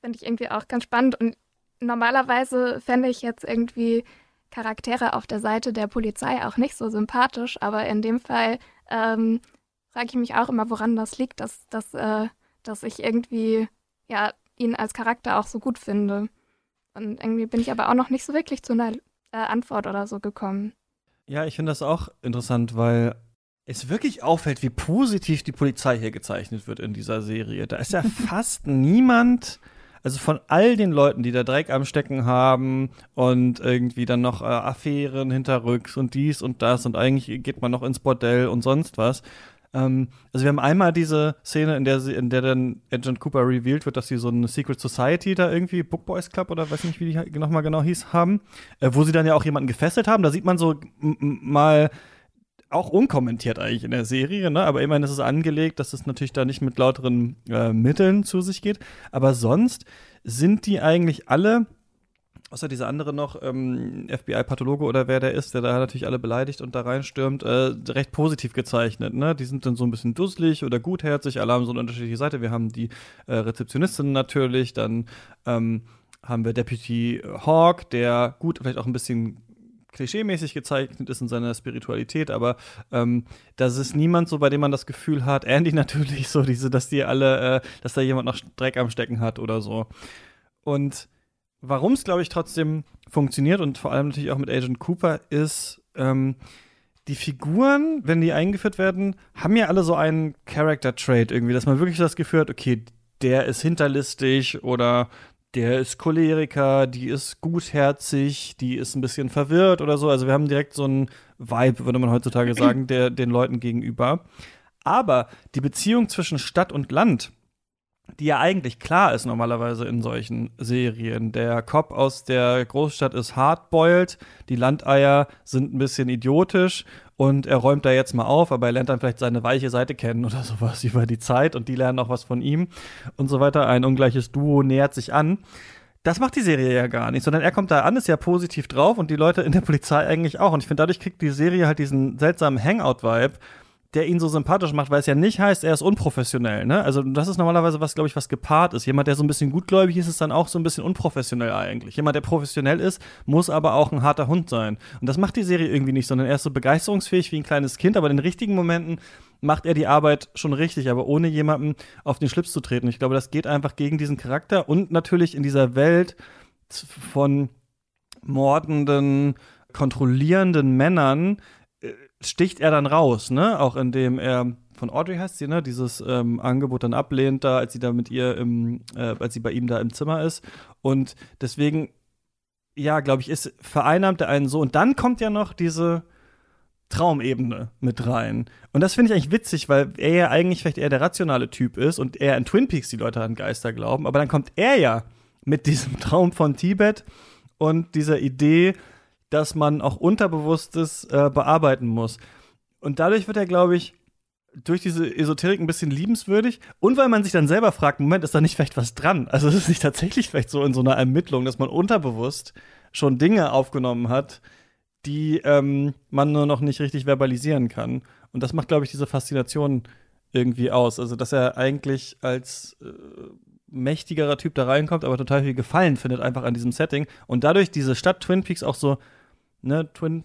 finde ich irgendwie auch ganz spannend. Und normalerweise fände ich jetzt irgendwie Charaktere auf der Seite der Polizei auch nicht so sympathisch, aber in dem Fall ähm, frage ich mich auch immer, woran das liegt, dass, dass, äh, dass ich irgendwie ja, ihn als Charakter auch so gut finde. Und irgendwie bin ich aber auch noch nicht so wirklich zu einer äh, Antwort oder so gekommen.
Ja, ich finde das auch interessant, weil es wirklich auffällt, wie positiv die Polizei hier gezeichnet wird in dieser Serie. Da ist ja fast niemand, also von all den Leuten, die da Dreck am Stecken haben und irgendwie dann noch äh, Affären hinterrücks und dies und das und eigentlich geht man noch ins Bordell und sonst was, ähm, also wir haben einmal diese Szene, in der sie, in der dann Agent Cooper revealed wird, dass sie so eine Secret Society da irgendwie, Book Boys Club oder weiß nicht, wie die nochmal genau hieß, haben, äh, wo sie dann ja auch jemanden gefesselt haben. Da sieht man so mal auch unkommentiert eigentlich in der Serie, ne? aber immerhin ist es angelegt, dass es natürlich da nicht mit lauteren äh, Mitteln zu sich geht. Aber sonst sind die eigentlich alle außer dieser andere noch, ähm, FBI-Pathologe oder wer der ist, der da natürlich alle beleidigt und da reinstürmt, äh, recht positiv gezeichnet. Ne? Die sind dann so ein bisschen dusselig oder gutherzig, alle haben so eine unterschiedliche Seite. Wir haben die äh, Rezeptionistin natürlich, dann ähm, haben wir Deputy Hawk, der gut, vielleicht auch ein bisschen klischeemäßig gezeichnet ist in seiner Spiritualität, aber ähm, das ist niemand so, bei dem man das Gefühl hat, Andy natürlich so, diese, dass die alle, äh, dass da jemand noch Dreck am Stecken hat oder so. Und warum es, glaube ich, trotzdem funktioniert und vor allem natürlich auch mit Agent Cooper ist, ähm, die Figuren, wenn die eingeführt werden, haben ja alle so einen Character-Trait irgendwie, dass man wirklich das Gefühl hat, okay, der ist hinterlistig oder der ist Choleriker, die ist gutherzig, die ist ein bisschen verwirrt oder so. Also wir haben direkt so einen Vibe, würde man heutzutage sagen, der den Leuten gegenüber. Aber die Beziehung zwischen Stadt und Land die ja eigentlich klar ist normalerweise in solchen Serien. Der Cop aus der Großstadt ist hardboiled, die Landeier sind ein bisschen idiotisch und er räumt da jetzt mal auf, aber er lernt dann vielleicht seine weiche Seite kennen oder sowas über die Zeit und die lernen auch was von ihm und so weiter. Ein ungleiches Duo nähert sich an. Das macht die Serie ja gar nicht, sondern er kommt da an, ist ja positiv drauf und die Leute in der Polizei eigentlich auch. Und ich finde, dadurch kriegt die Serie halt diesen seltsamen Hangout-Vibe, der ihn so sympathisch macht, weil es ja nicht heißt, er ist unprofessionell. Ne? Also das ist normalerweise was, glaube ich, was gepaart ist. Jemand, der so ein bisschen gutgläubig ist, ist dann auch so ein bisschen unprofessionell eigentlich. Jemand, der professionell ist, muss aber auch ein harter Hund sein. Und das macht die Serie irgendwie nicht, sondern er ist so begeisterungsfähig wie ein kleines Kind, aber in den richtigen Momenten macht er die Arbeit schon richtig, aber ohne jemandem auf den Schlips zu treten. Ich glaube, das geht einfach gegen diesen Charakter und natürlich in dieser Welt von mordenden, kontrollierenden Männern sticht er dann raus, ne? Auch indem er von Audrey heißt sie, ne? Dieses ähm, Angebot dann ablehnt, da als sie da mit ihr im, äh, als sie bei ihm da im Zimmer ist. Und deswegen, ja, glaube ich, ist vereinnahmt er einen so. Und dann kommt ja noch diese Traumebene mit rein. Und das finde ich eigentlich witzig, weil er ja eigentlich vielleicht eher der rationale Typ ist und er in Twin Peaks die Leute an Geister glauben. Aber dann kommt er ja mit diesem Traum von Tibet und dieser Idee, dass man auch Unterbewusstes äh, bearbeiten muss. Und dadurch wird er, glaube ich, durch diese Esoterik ein bisschen liebenswürdig und weil man sich dann selber fragt, Moment, ist da nicht vielleicht was dran? Also ist es nicht tatsächlich vielleicht so in so einer Ermittlung, dass man unterbewusst schon Dinge aufgenommen hat, die ähm, man nur noch nicht richtig verbalisieren kann. Und das macht, glaube ich, diese Faszination irgendwie aus. Also, dass er eigentlich als äh, mächtigerer Typ da reinkommt, aber total viel Gefallen findet einfach an diesem Setting und dadurch diese Stadt Twin Peaks auch so, ne, Twin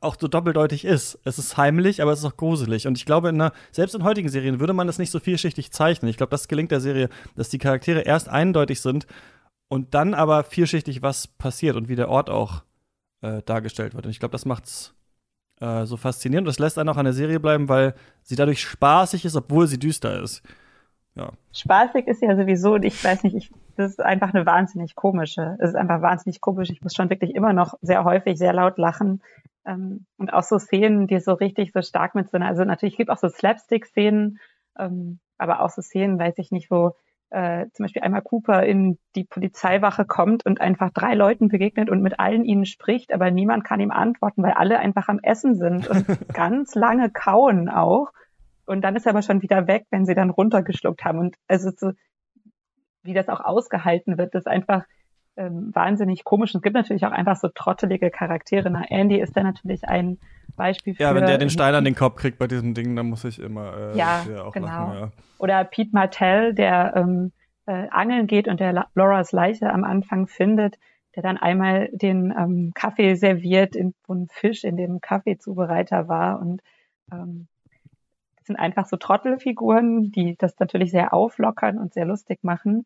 auch so doppeldeutig ist. Es ist heimlich, aber es ist auch gruselig. Und ich glaube, in einer, selbst in heutigen Serien würde man das nicht so vielschichtig zeichnen. Ich glaube, das gelingt der Serie, dass die Charaktere erst eindeutig sind und dann aber vielschichtig was passiert und wie der Ort auch äh, dargestellt wird. Und ich glaube, das macht's äh, so faszinierend. Und das lässt einen auch an der Serie bleiben, weil sie dadurch spaßig ist, obwohl sie düster ist. Ja.
Spaßig ist ja sowieso, ich weiß nicht, ich, das ist einfach eine wahnsinnig komische. Es ist einfach wahnsinnig komisch. Ich muss schon wirklich immer noch sehr häufig sehr laut lachen. Ähm, und auch so Szenen, die so richtig so stark mit sind. Also natürlich gibt es auch so Slapstick-Szenen, ähm, aber auch so Szenen, weiß ich nicht, wo äh, zum Beispiel einmal Cooper in die Polizeiwache kommt und einfach drei Leuten begegnet und mit allen ihnen spricht, aber niemand kann ihm antworten, weil alle einfach am Essen sind und ganz lange kauen auch. Und dann ist er aber schon wieder weg, wenn sie dann runtergeschluckt haben. Und also so, wie das auch ausgehalten wird, ist einfach ähm, wahnsinnig komisch. Und es gibt natürlich auch einfach so trottelige Charaktere. Na, Andy ist da natürlich ein Beispiel für.
Ja, wenn der den Stein an den Kopf kriegt bei diesem Ding, dann muss ich immer äh,
ja, auch genau. lachen. Ja. Oder Pete Martell, der ähm, äh, angeln geht und der Lauras Leiche am Anfang findet, der dann einmal den ähm, Kaffee serviert, in, wo ein Fisch in dem Kaffeezubereiter war. Und ähm, sind einfach so Trottelfiguren, die das natürlich sehr auflockern und sehr lustig machen.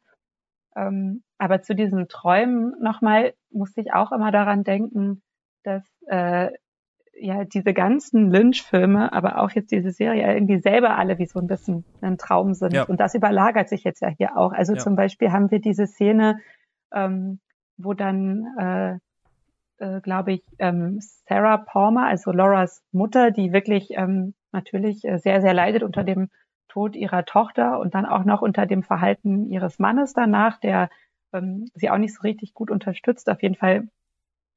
Ähm, aber zu diesen Träumen nochmal musste ich auch immer daran denken, dass äh, ja diese ganzen Lynch-Filme, aber auch jetzt diese Serie irgendwie selber alle wie so ein bisschen ein Traum sind. Ja. Und das überlagert sich jetzt ja hier auch. Also ja. zum Beispiel haben wir diese Szene, ähm, wo dann, äh, äh, glaube ich, ähm, Sarah Palmer, also Lauras Mutter, die wirklich ähm, natürlich äh, sehr, sehr leidet unter dem Tod ihrer Tochter und dann auch noch unter dem Verhalten ihres Mannes danach, der ähm, sie auch nicht so richtig gut unterstützt. Auf jeden Fall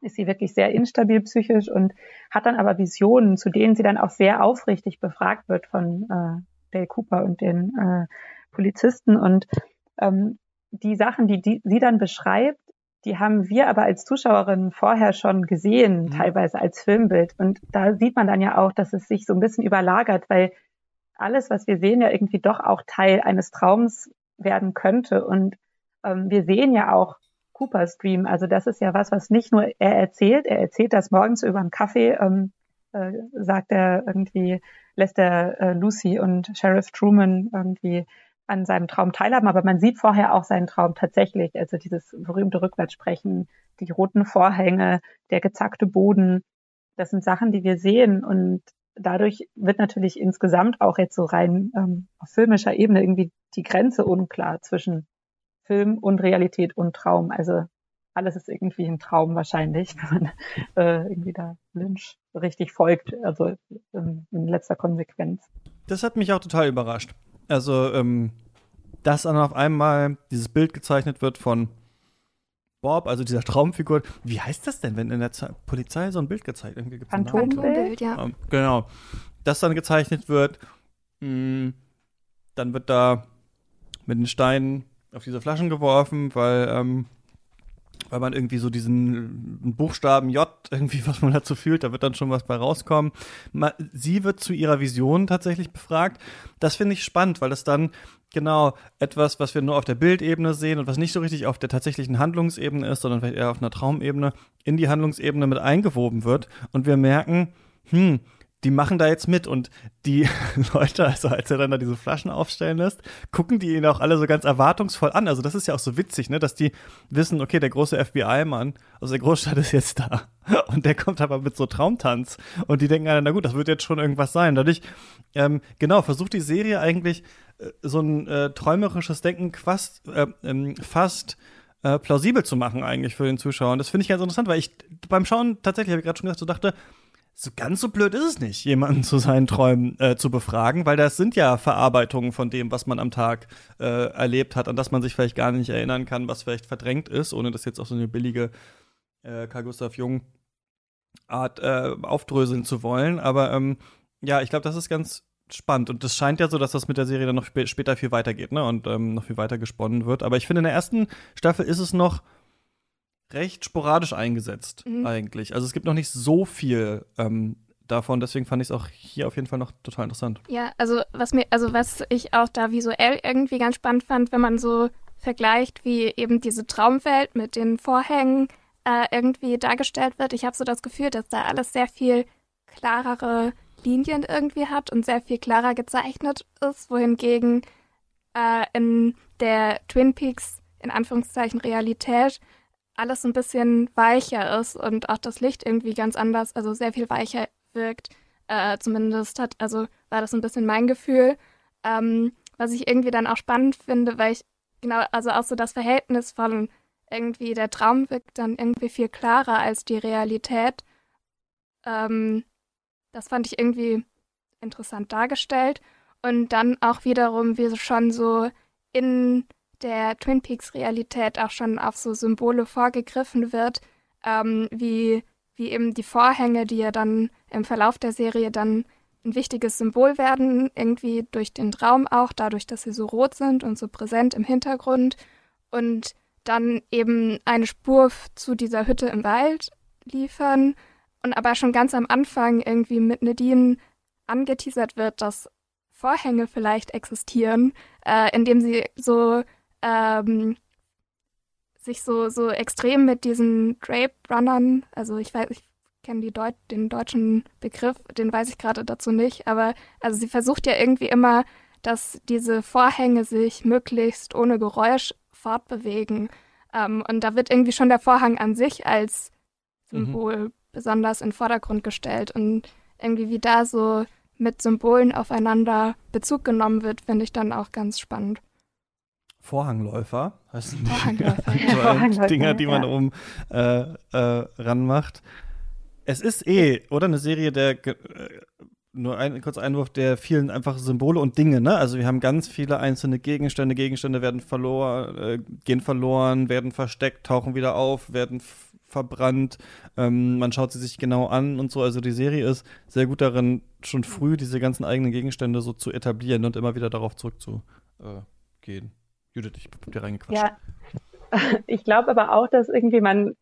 ist sie wirklich sehr instabil psychisch und hat dann aber Visionen, zu denen sie dann auch sehr aufrichtig befragt wird von äh, Dale Cooper und den äh, Polizisten. Und ähm, die Sachen, die, die sie dann beschreibt, die haben wir aber als Zuschauerinnen vorher schon gesehen, mhm. teilweise als Filmbild. Und da sieht man dann ja auch, dass es sich so ein bisschen überlagert, weil alles, was wir sehen, ja irgendwie doch auch Teil eines Traums werden könnte. Und ähm, wir sehen ja auch Cooper's Dream. Also das ist ja was, was nicht nur er erzählt, er erzählt das morgens über einen Kaffee, ähm, äh, sagt er irgendwie, lässt er äh, Lucy und Sheriff Truman irgendwie an seinem Traum teilhaben, aber man sieht vorher auch seinen Traum tatsächlich, also dieses berühmte Rückwärtssprechen, die roten Vorhänge, der gezackte Boden, das sind Sachen, die wir sehen und dadurch wird natürlich insgesamt auch jetzt so rein ähm, auf filmischer Ebene irgendwie die Grenze unklar zwischen Film und Realität und Traum. Also alles ist irgendwie ein Traum wahrscheinlich, wenn man äh, irgendwie da Lynch richtig folgt, also in, in, letzter Konsequenz.
Das hat mich auch total überrascht. Also, ähm, dass dann auf einmal dieses Bild gezeichnet wird von Bob, also dieser Traumfigur. Wie heißt das denn, wenn in der Z Polizei so ein Bild gezeigt wird?
Phantombild,
ja.
Ähm, genau. Das dann gezeichnet wird, mh, hm, dann wird da mit den Steinen auf diese Flaschen geworfen, weil, ähm, weil man irgendwie so diesen Buchstaben J irgendwie, was man dazu fühlt, da wird dann schon was bei rauskommen. Sie wird zu ihrer Vision tatsächlich befragt. Das finde ich spannend, weil das dann genau etwas, was wir nur auf der Bildebene sehen und was nicht so richtig auf der tatsächlichen Handlungsebene ist, sondern vielleicht eher auf einer Traumebene, in die Handlungsebene mit eingewoben wird. Und wir merken, hm, die machen da jetzt mit und die Leute, also als er dann da diese Flaschen aufstellen lässt, gucken die ihn auch alle so ganz erwartungsvoll an. Also das ist ja auch so witzig, ne, dass die wissen, okay, der große FBI-Mann aus der Großstadt ist jetzt da und der kommt aber mit so Traumtanz und die denken, na gut, das wird jetzt schon irgendwas sein. Dadurch, ähm, genau, versucht die Serie eigentlich äh, so ein äh, träumerisches Denken fast, äh, ähm, fast äh, plausibel zu machen eigentlich für den Zuschauer. Und das finde ich ganz interessant, weil ich beim Schauen tatsächlich, habe ich gerade schon gesagt, so dachte, so ganz so blöd ist es nicht, jemanden zu seinen Träumen äh, zu befragen, weil das sind ja Verarbeitungen von dem, was man am Tag äh, erlebt hat, an das man sich vielleicht gar nicht erinnern kann, was vielleicht verdrängt ist, ohne das jetzt auch so eine billige äh, Carl Gustav Jung Art äh, aufdröseln zu wollen. Aber ähm, ja, ich glaube, das ist ganz spannend. Und es scheint ja so, dass das mit der Serie dann noch sp später viel weitergeht, ne? Und ähm, noch viel weiter gesponnen wird. Aber ich finde, in der ersten Staffel ist es noch recht sporadisch eingesetzt, mhm. eigentlich. Also es gibt noch nicht so viel ähm, davon, deswegen fand ich es auch hier auf jeden Fall noch total interessant.
Ja, also was mir, also was ich auch da visuell irgendwie ganz spannend fand, wenn man so vergleicht, wie eben diese Traumwelt mit den Vorhängen äh, irgendwie dargestellt wird. Ich habe so das Gefühl, dass da alles sehr viel klarere Linien irgendwie hat und sehr viel klarer gezeichnet ist, wohingegen äh, in der Twin Peaks in Anführungszeichen Realität alles ein bisschen weicher ist und auch das Licht irgendwie ganz anders, also sehr viel weicher wirkt. Äh, zumindest hat, also war das ein bisschen mein Gefühl. Ähm, was ich irgendwie dann auch spannend finde, weil ich genau, also auch so das Verhältnis von irgendwie der Traum wirkt dann irgendwie viel klarer als die Realität. Ähm, das fand ich irgendwie interessant dargestellt. Und dann auch wiederum, wie schon so in der Twin Peaks Realität auch schon auf so Symbole vorgegriffen wird, ähm, wie, wie eben die Vorhänge, die ja dann im Verlauf der Serie dann ein wichtiges Symbol werden, irgendwie durch den Traum auch, dadurch, dass sie so rot sind und so präsent im Hintergrund. Und dann eben eine Spur zu dieser Hütte im Wald liefern. Und aber schon ganz am Anfang irgendwie mit Nadine angeteasert wird, dass Vorhänge vielleicht existieren, äh, indem sie so ähm, sich so, so extrem mit diesen Drape-Runnern, also ich weiß, ich kenne Deut den deutschen Begriff, den weiß ich gerade dazu nicht, aber also sie versucht ja irgendwie immer, dass diese Vorhänge sich möglichst ohne Geräusch fortbewegen. Ähm, und da wird irgendwie schon der Vorhang an sich als Symbol mhm. besonders in den Vordergrund gestellt. Und irgendwie wie da so mit Symbolen aufeinander Bezug genommen wird, finde ich dann auch ganz spannend.
Vorhangläufer heißen die Vorhangläufer, ja. Vorhangläufer, Dinger, die man ja. oben äh, äh, ranmacht. Es ist eh, oder eine Serie der äh, nur ein kurzer Einwurf der vielen einfach Symbole und Dinge, ne? Also wir haben ganz viele einzelne Gegenstände, Gegenstände werden verloren, äh, gehen verloren, werden versteckt, tauchen wieder auf, werden verbrannt. Ähm, man schaut sie sich genau an und so. Also die Serie ist sehr gut darin, schon früh diese ganzen eigenen Gegenstände so zu etablieren und immer wieder darauf zurückzugehen. Judith, ich hab dir reingequatscht. Ja,
ich glaube aber auch, dass irgendwie man,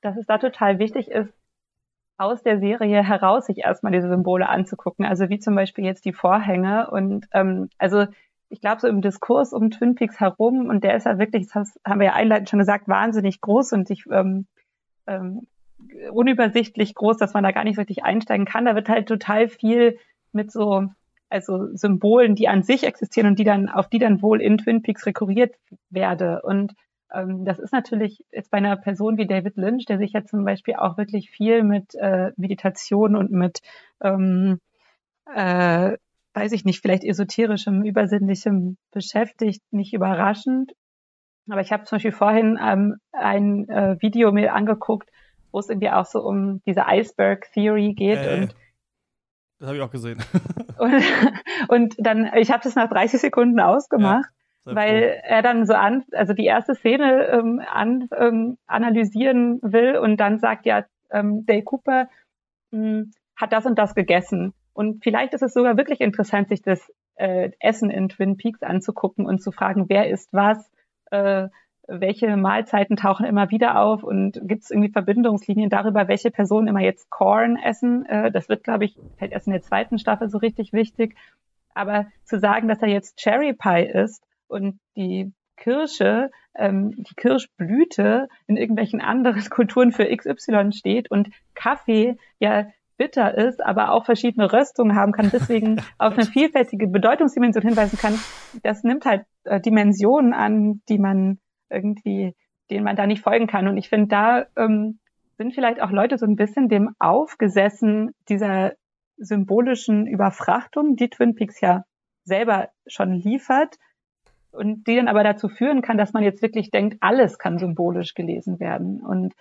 dass es da total wichtig ist, aus der Serie heraus sich erstmal diese Symbole anzugucken. Also wie zum Beispiel jetzt die Vorhänge. Und ähm, also ich glaube, so im Diskurs um Twin Peaks herum, und der ist ja wirklich, das haben wir ja einleitend schon gesagt, wahnsinnig groß und sich ähm, ähm, unübersichtlich groß, dass man da gar nicht richtig einsteigen kann. Da wird halt total viel mit so also Symbolen, die an sich existieren und die dann, auf die dann wohl in Twin Peaks rekurriert werde. Und ähm, das ist natürlich jetzt bei einer Person wie David Lynch, der sich ja zum Beispiel auch wirklich viel mit äh, Meditation und mit, ähm, äh, weiß ich nicht, vielleicht esoterischem, übersinnlichem beschäftigt, nicht überraschend. Aber ich habe zum Beispiel vorhin ähm, ein äh, Video mir angeguckt, wo es irgendwie auch so um diese Iceberg Theory geht äh, und
das habe ich auch gesehen.
und, und dann, ich habe das nach 30 Sekunden ausgemacht. Ja weil er dann so an, also die erste Szene ähm, an, ähm, analysieren will und dann sagt ja, ähm, Dale Cooper mh, hm, hat das und das gegessen. Und vielleicht ist es sogar wirklich interessant, sich das äh, Essen in Twin Peaks anzugucken und zu fragen, wer isst was, äh, welche Mahlzeiten tauchen immer wieder auf und gibt es irgendwie Verbindungslinien darüber, welche Personen immer jetzt Corn essen. Äh, das wird, glaube ich, fällt erst in der zweiten Staffel so richtig wichtig. Aber zu sagen, dass er jetzt Cherry Pie isst und die Kirsche, ähm, die Kirschblüte in irgendwelchen anderen Kulturen für XY steht und Kaffee ja bitter ist, aber auch verschiedene Röstungen haben kann, deswegen auf eine vielfältige Bedeutungsdimension hinweisen kann, das nimmt halt äh, Dimensionen an, die man irgendwie, denen man da nicht folgen kann. Und ich finde, da ähm, sind vielleicht auch Leute so ein bisschen dem aufgesessen dieser symbolischen Überfrachtung, die Twin Peaks ja selber schon liefert, und die dann aber dazu führen kann, dass man jetzt wirklich denkt, alles kann symbolisch gelesen werden. Und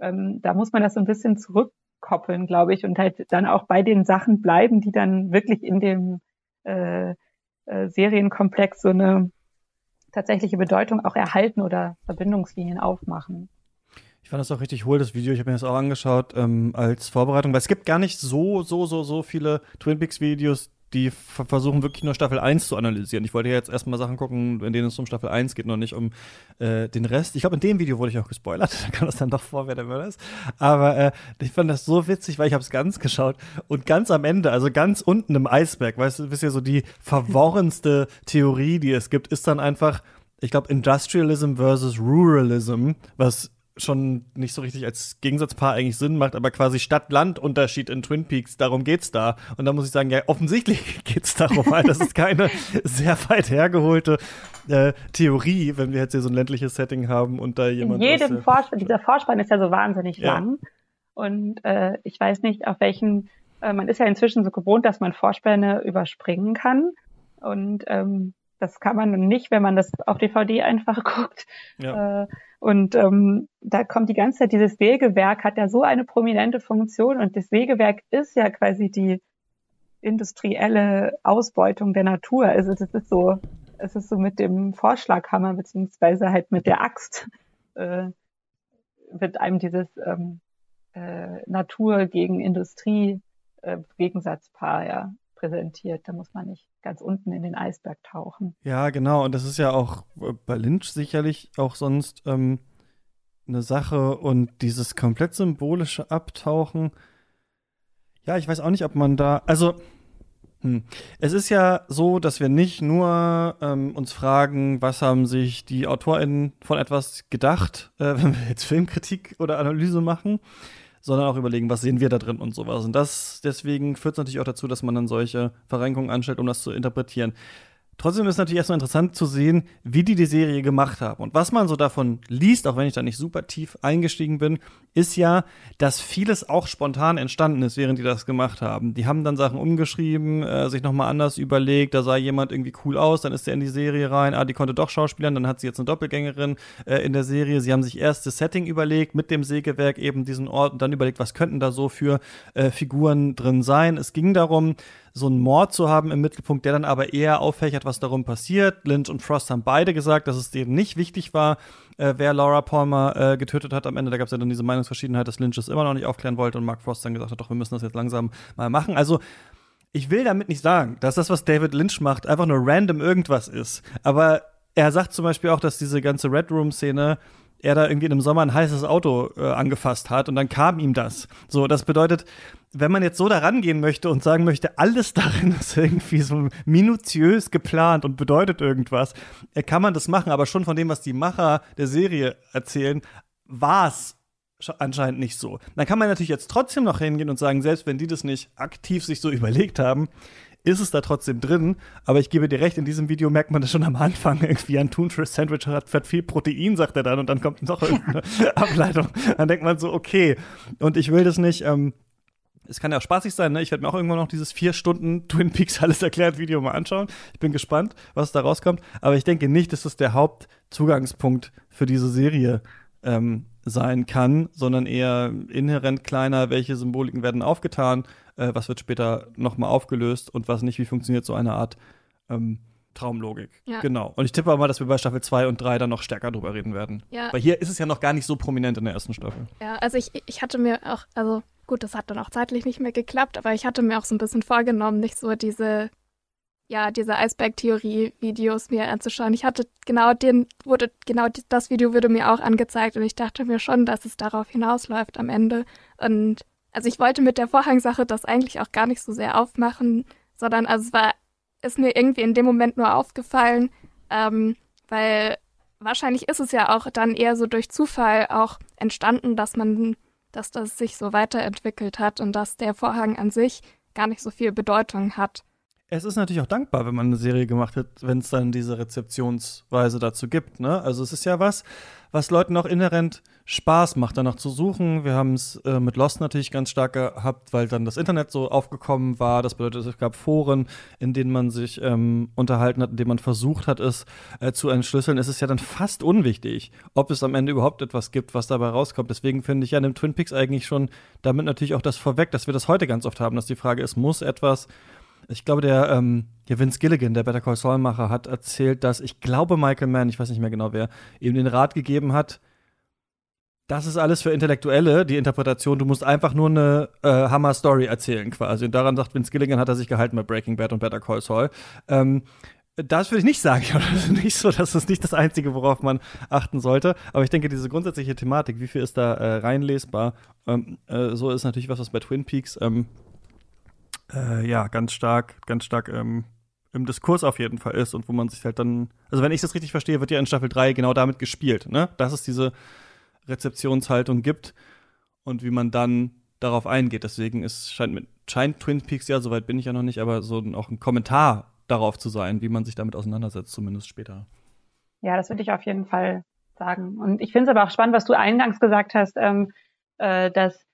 ähm, da muss man das so ein bisschen zurück koppeln, glaube ich, und halt dann auch bei den Sachen bleiben, die dann wirklich in dem äh, äh, Serienkomplex so eine tatsächliche Bedeutung auch erhalten oder Verbindungslinien aufmachen.
Ich fand das auch richtig hohl, das Video. Ich habe mir das auch angeschaut ähm, als Vorbereitung, weil es gibt gar nicht so, so, so, so viele Twin Peaks Videos, die versuchen wirklich nur Staffel 1 zu analysieren. Ich wollte ja jetzt erstmal Sachen gucken, in denen es um Staffel 1 geht, noch nicht um äh, den Rest. Ich glaube, in dem Video wurde ich auch gespoilert, da kam das dann doch vor, wer der Mörder ist. Aber äh, ich fand das so witzig, weil ich habe es ganz geschaut und ganz am Ende, also ganz unten im Eisberg, weißt du, wisst ihr, so die verworrenste Theorie, die es gibt, ist dann einfach, ich glaube, Industrialism versus Ruralism, was schon nicht so richtig als Gegensatzpaar eigentlich Sinn macht, aber quasi Stadt-Land-Unterschied in Twin Peaks, darum geht's da. Und da muss ich sagen, ja, offensichtlich geht's darum, weil das ist keine sehr weit hergeholte äh, Theorie, wenn wir jetzt hier so ein ländliches Setting haben und da jemand.
In jedem Vorspann, dieser Vorspann ist ja so wahnsinnig ja. lang. Und äh, ich weiß nicht, auf welchen, äh, man ist ja inzwischen so gewohnt, dass man Vorspänne überspringen kann. Und ähm, das kann man nicht, wenn man das auf DVD einfach guckt. Ja. Äh, und ähm, da kommt die ganze Zeit dieses Sägewerk, hat ja so eine prominente Funktion und das Sägewerk ist ja quasi die industrielle Ausbeutung der Natur. Also das ist so, es ist so mit dem Vorschlaghammer beziehungsweise halt mit der Axt äh, wird einem dieses ähm, äh, Natur gegen Industrie äh, Gegensatzpaar ja präsentiert. Da muss man nicht ganz unten in den Eisberg tauchen.
Ja, genau. Und das ist ja auch bei Lynch sicherlich auch sonst ähm, eine Sache. Und dieses komplett symbolische Abtauchen. Ja, ich weiß auch nicht, ob man da. Also. Hm. Es ist ja so, dass wir nicht nur ähm, uns fragen, was haben sich die AutorInnen von etwas gedacht, äh, wenn wir jetzt Filmkritik oder Analyse machen, sondern auch überlegen, was sehen wir da drin und sowas. Und das deswegen führt es natürlich auch dazu, dass man dann solche Verrenkungen anstellt, um das zu interpretieren. Trotzdem ist natürlich erstmal interessant zu sehen, wie die die Serie gemacht haben. Und was man so davon liest, auch wenn ich da nicht super tief eingestiegen bin, ist ja, dass vieles auch spontan entstanden ist, während die das gemacht haben. Die haben dann Sachen umgeschrieben, äh, sich nochmal anders überlegt, da sah jemand irgendwie cool aus, dann ist der in die Serie rein, ah, die konnte doch Schauspielern, dann hat sie jetzt eine Doppelgängerin äh, in der Serie. Sie haben sich erst das Setting überlegt, mit dem Sägewerk eben diesen Ort und dann überlegt, was könnten da so für äh, Figuren drin sein. Es ging darum, so einen Mord zu haben im Mittelpunkt, der dann aber eher auffächert, was darum passiert. Lynch und Frost haben beide gesagt, dass es denen nicht wichtig war, äh, wer Laura Palmer äh, getötet hat am Ende. Da gab es ja dann diese Meinungsverschiedenheit, dass Lynch es immer noch nicht aufklären wollte und Mark Frost dann gesagt hat, doch, wir müssen das jetzt langsam mal machen. Also ich will damit nicht sagen, dass das, was David Lynch macht, einfach nur random irgendwas ist. Aber er sagt zum Beispiel auch, dass diese ganze Red Room-Szene er da irgendwie einem Sommer ein heißes Auto äh, angefasst hat und dann kam ihm das. So, das bedeutet, wenn man jetzt so da rangehen möchte und sagen möchte, alles darin ist irgendwie so minutiös geplant und bedeutet irgendwas, äh, kann man das machen, aber schon von dem, was die Macher der Serie erzählen, war es anscheinend nicht so. Dann kann man natürlich jetzt trotzdem noch hingehen und sagen, selbst wenn die das nicht aktiv sich so überlegt haben, ist es da trotzdem drin. Aber ich gebe dir recht, in diesem Video merkt man das schon am Anfang irgendwie. Ein Thunfisch-Sandwich hat, hat viel Protein, sagt er dann, und dann kommt noch irgendeine Ableitung. Dann denkt man so, okay. Und ich will das nicht, ähm, es kann ja auch spaßig sein, ne? Ich werde mir auch irgendwann noch dieses vier Stunden Twin Peaks alles erklärt Video mal anschauen. Ich bin gespannt, was da rauskommt. Aber ich denke nicht, dass das der Hauptzugangspunkt für diese Serie ähm, sein kann, sondern eher inhärent kleiner, welche Symboliken werden aufgetan, äh, was wird später nochmal aufgelöst und was nicht, wie funktioniert so eine Art ähm, Traumlogik. Ja. Genau. Und ich tippe aber, dass wir bei Staffel 2 und 3 dann noch stärker drüber reden werden. Ja. Weil hier ist es ja noch gar nicht so prominent in der ersten Staffel.
Ja, also ich, ich hatte mir auch, also Gut, das hat dann auch zeitlich nicht mehr geklappt, aber ich hatte mir auch so ein bisschen vorgenommen, nicht so diese, ja, diese Eisberg-Theorie-Videos mir anzuschauen. Ich hatte genau den, wurde, genau das Video wurde mir auch angezeigt und ich dachte mir schon, dass es darauf hinausläuft am Ende. Und also ich wollte mit der Vorhangsache das eigentlich auch gar nicht so sehr aufmachen, sondern also es war, ist mir irgendwie in dem Moment nur aufgefallen, ähm, weil wahrscheinlich ist es ja auch dann eher so durch Zufall auch entstanden, dass man dass das sich so weiterentwickelt hat und dass der Vorhang an sich gar nicht so viel Bedeutung hat.
Es ist natürlich auch dankbar, wenn man eine Serie gemacht hat, wenn es dann diese Rezeptionsweise dazu gibt. Ne? Also es ist ja was, was Leuten auch inhärent Spaß macht, danach zu suchen. Wir haben es äh, mit Lost natürlich ganz stark gehabt, weil dann das Internet so aufgekommen war. Das bedeutet, es gab Foren, in denen man sich ähm, unterhalten hat, in denen man versucht hat, es äh, zu entschlüsseln. Es ist ja dann fast unwichtig, ob es am Ende überhaupt etwas gibt, was dabei rauskommt. Deswegen finde ich ja in dem Twin Peaks eigentlich schon damit natürlich auch das vorweg, dass wir das heute ganz oft haben, dass die Frage ist, muss etwas ich glaube, der, ähm, der Vince Gilligan, der Better Call Saul-Macher, hat erzählt, dass ich glaube, Michael Mann, ich weiß nicht mehr genau wer, ihm den Rat gegeben hat, das ist alles für Intellektuelle, die Interpretation. Du musst einfach nur eine äh, Hammer-Story erzählen, quasi. Und daran sagt Vince Gilligan, hat er sich gehalten bei Breaking Bad und Better Call Saul. Ähm, das würde ich nicht sagen. Das ist nicht so, das ist nicht das Einzige, worauf man achten sollte. Aber ich denke, diese grundsätzliche Thematik, wie viel ist da äh, reinlesbar, ähm, äh, so ist natürlich was, was bei Twin Peaks ähm, äh, ja ganz stark, ganz stark ähm, im Diskurs auf jeden Fall ist und wo man sich halt dann, also wenn ich das richtig verstehe, wird ja in Staffel 3 genau damit gespielt, ne? Dass es diese Rezeptionshaltung gibt und wie man dann darauf eingeht. Deswegen ist, scheint, mit, scheint Twin Peaks ja, soweit bin ich ja noch nicht, aber so auch ein Kommentar darauf zu sein, wie man sich damit auseinandersetzt, zumindest später.
Ja, das würde ich auf jeden Fall sagen. Und ich finde es aber auch spannend, was du eingangs gesagt hast, ähm, äh, dass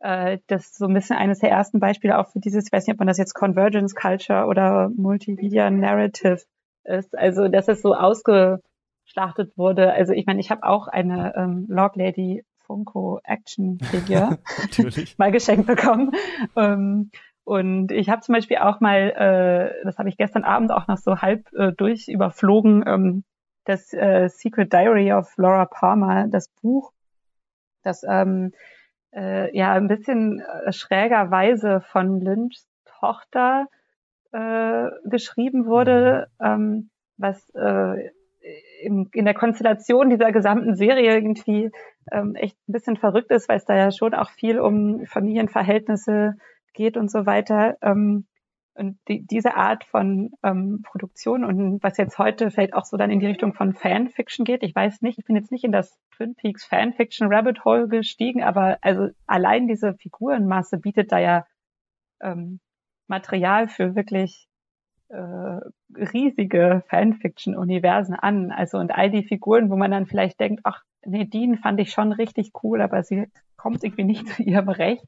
äh, das so ein bisschen eines der ersten Beispiele auch für dieses, ich weiß nicht, ob man das jetzt Convergence Culture oder Multimedia Narrative ist, also dass es so ausgeschlachtet wurde. Also ich meine, ich habe auch eine ähm, Log Lady Funko Action Figure mal geschenkt bekommen. Ähm, und ich habe zum Beispiel auch mal, äh, das habe ich gestern Abend auch noch so halb äh, durch überflogen, ähm, das äh, Secret Diary of Laura Palmer, das Buch, das ähm, äh, ja ein bisschen äh, schrägerweise von Lynchs Tochter äh, geschrieben wurde, mhm. ähm, was äh, in, in der Konstellation dieser gesamten Serie irgendwie ähm, echt ein bisschen verrückt ist, weil es da ja schon auch viel um Familienverhältnisse geht und so weiter. Ähm, und die, diese Art von ähm, Produktion und was jetzt heute vielleicht auch so dann in die Richtung von Fanfiction geht, ich weiß nicht, ich bin jetzt nicht in das Twin Peaks Fanfiction Rabbit Hole gestiegen, aber also allein diese Figurenmasse bietet da ja ähm, Material für wirklich äh, riesige Fanfiction-Universen an. Also und all die Figuren, wo man dann vielleicht denkt, ach, Nadine fand ich schon richtig cool, aber sie kommt irgendwie nicht zu ihrem Recht,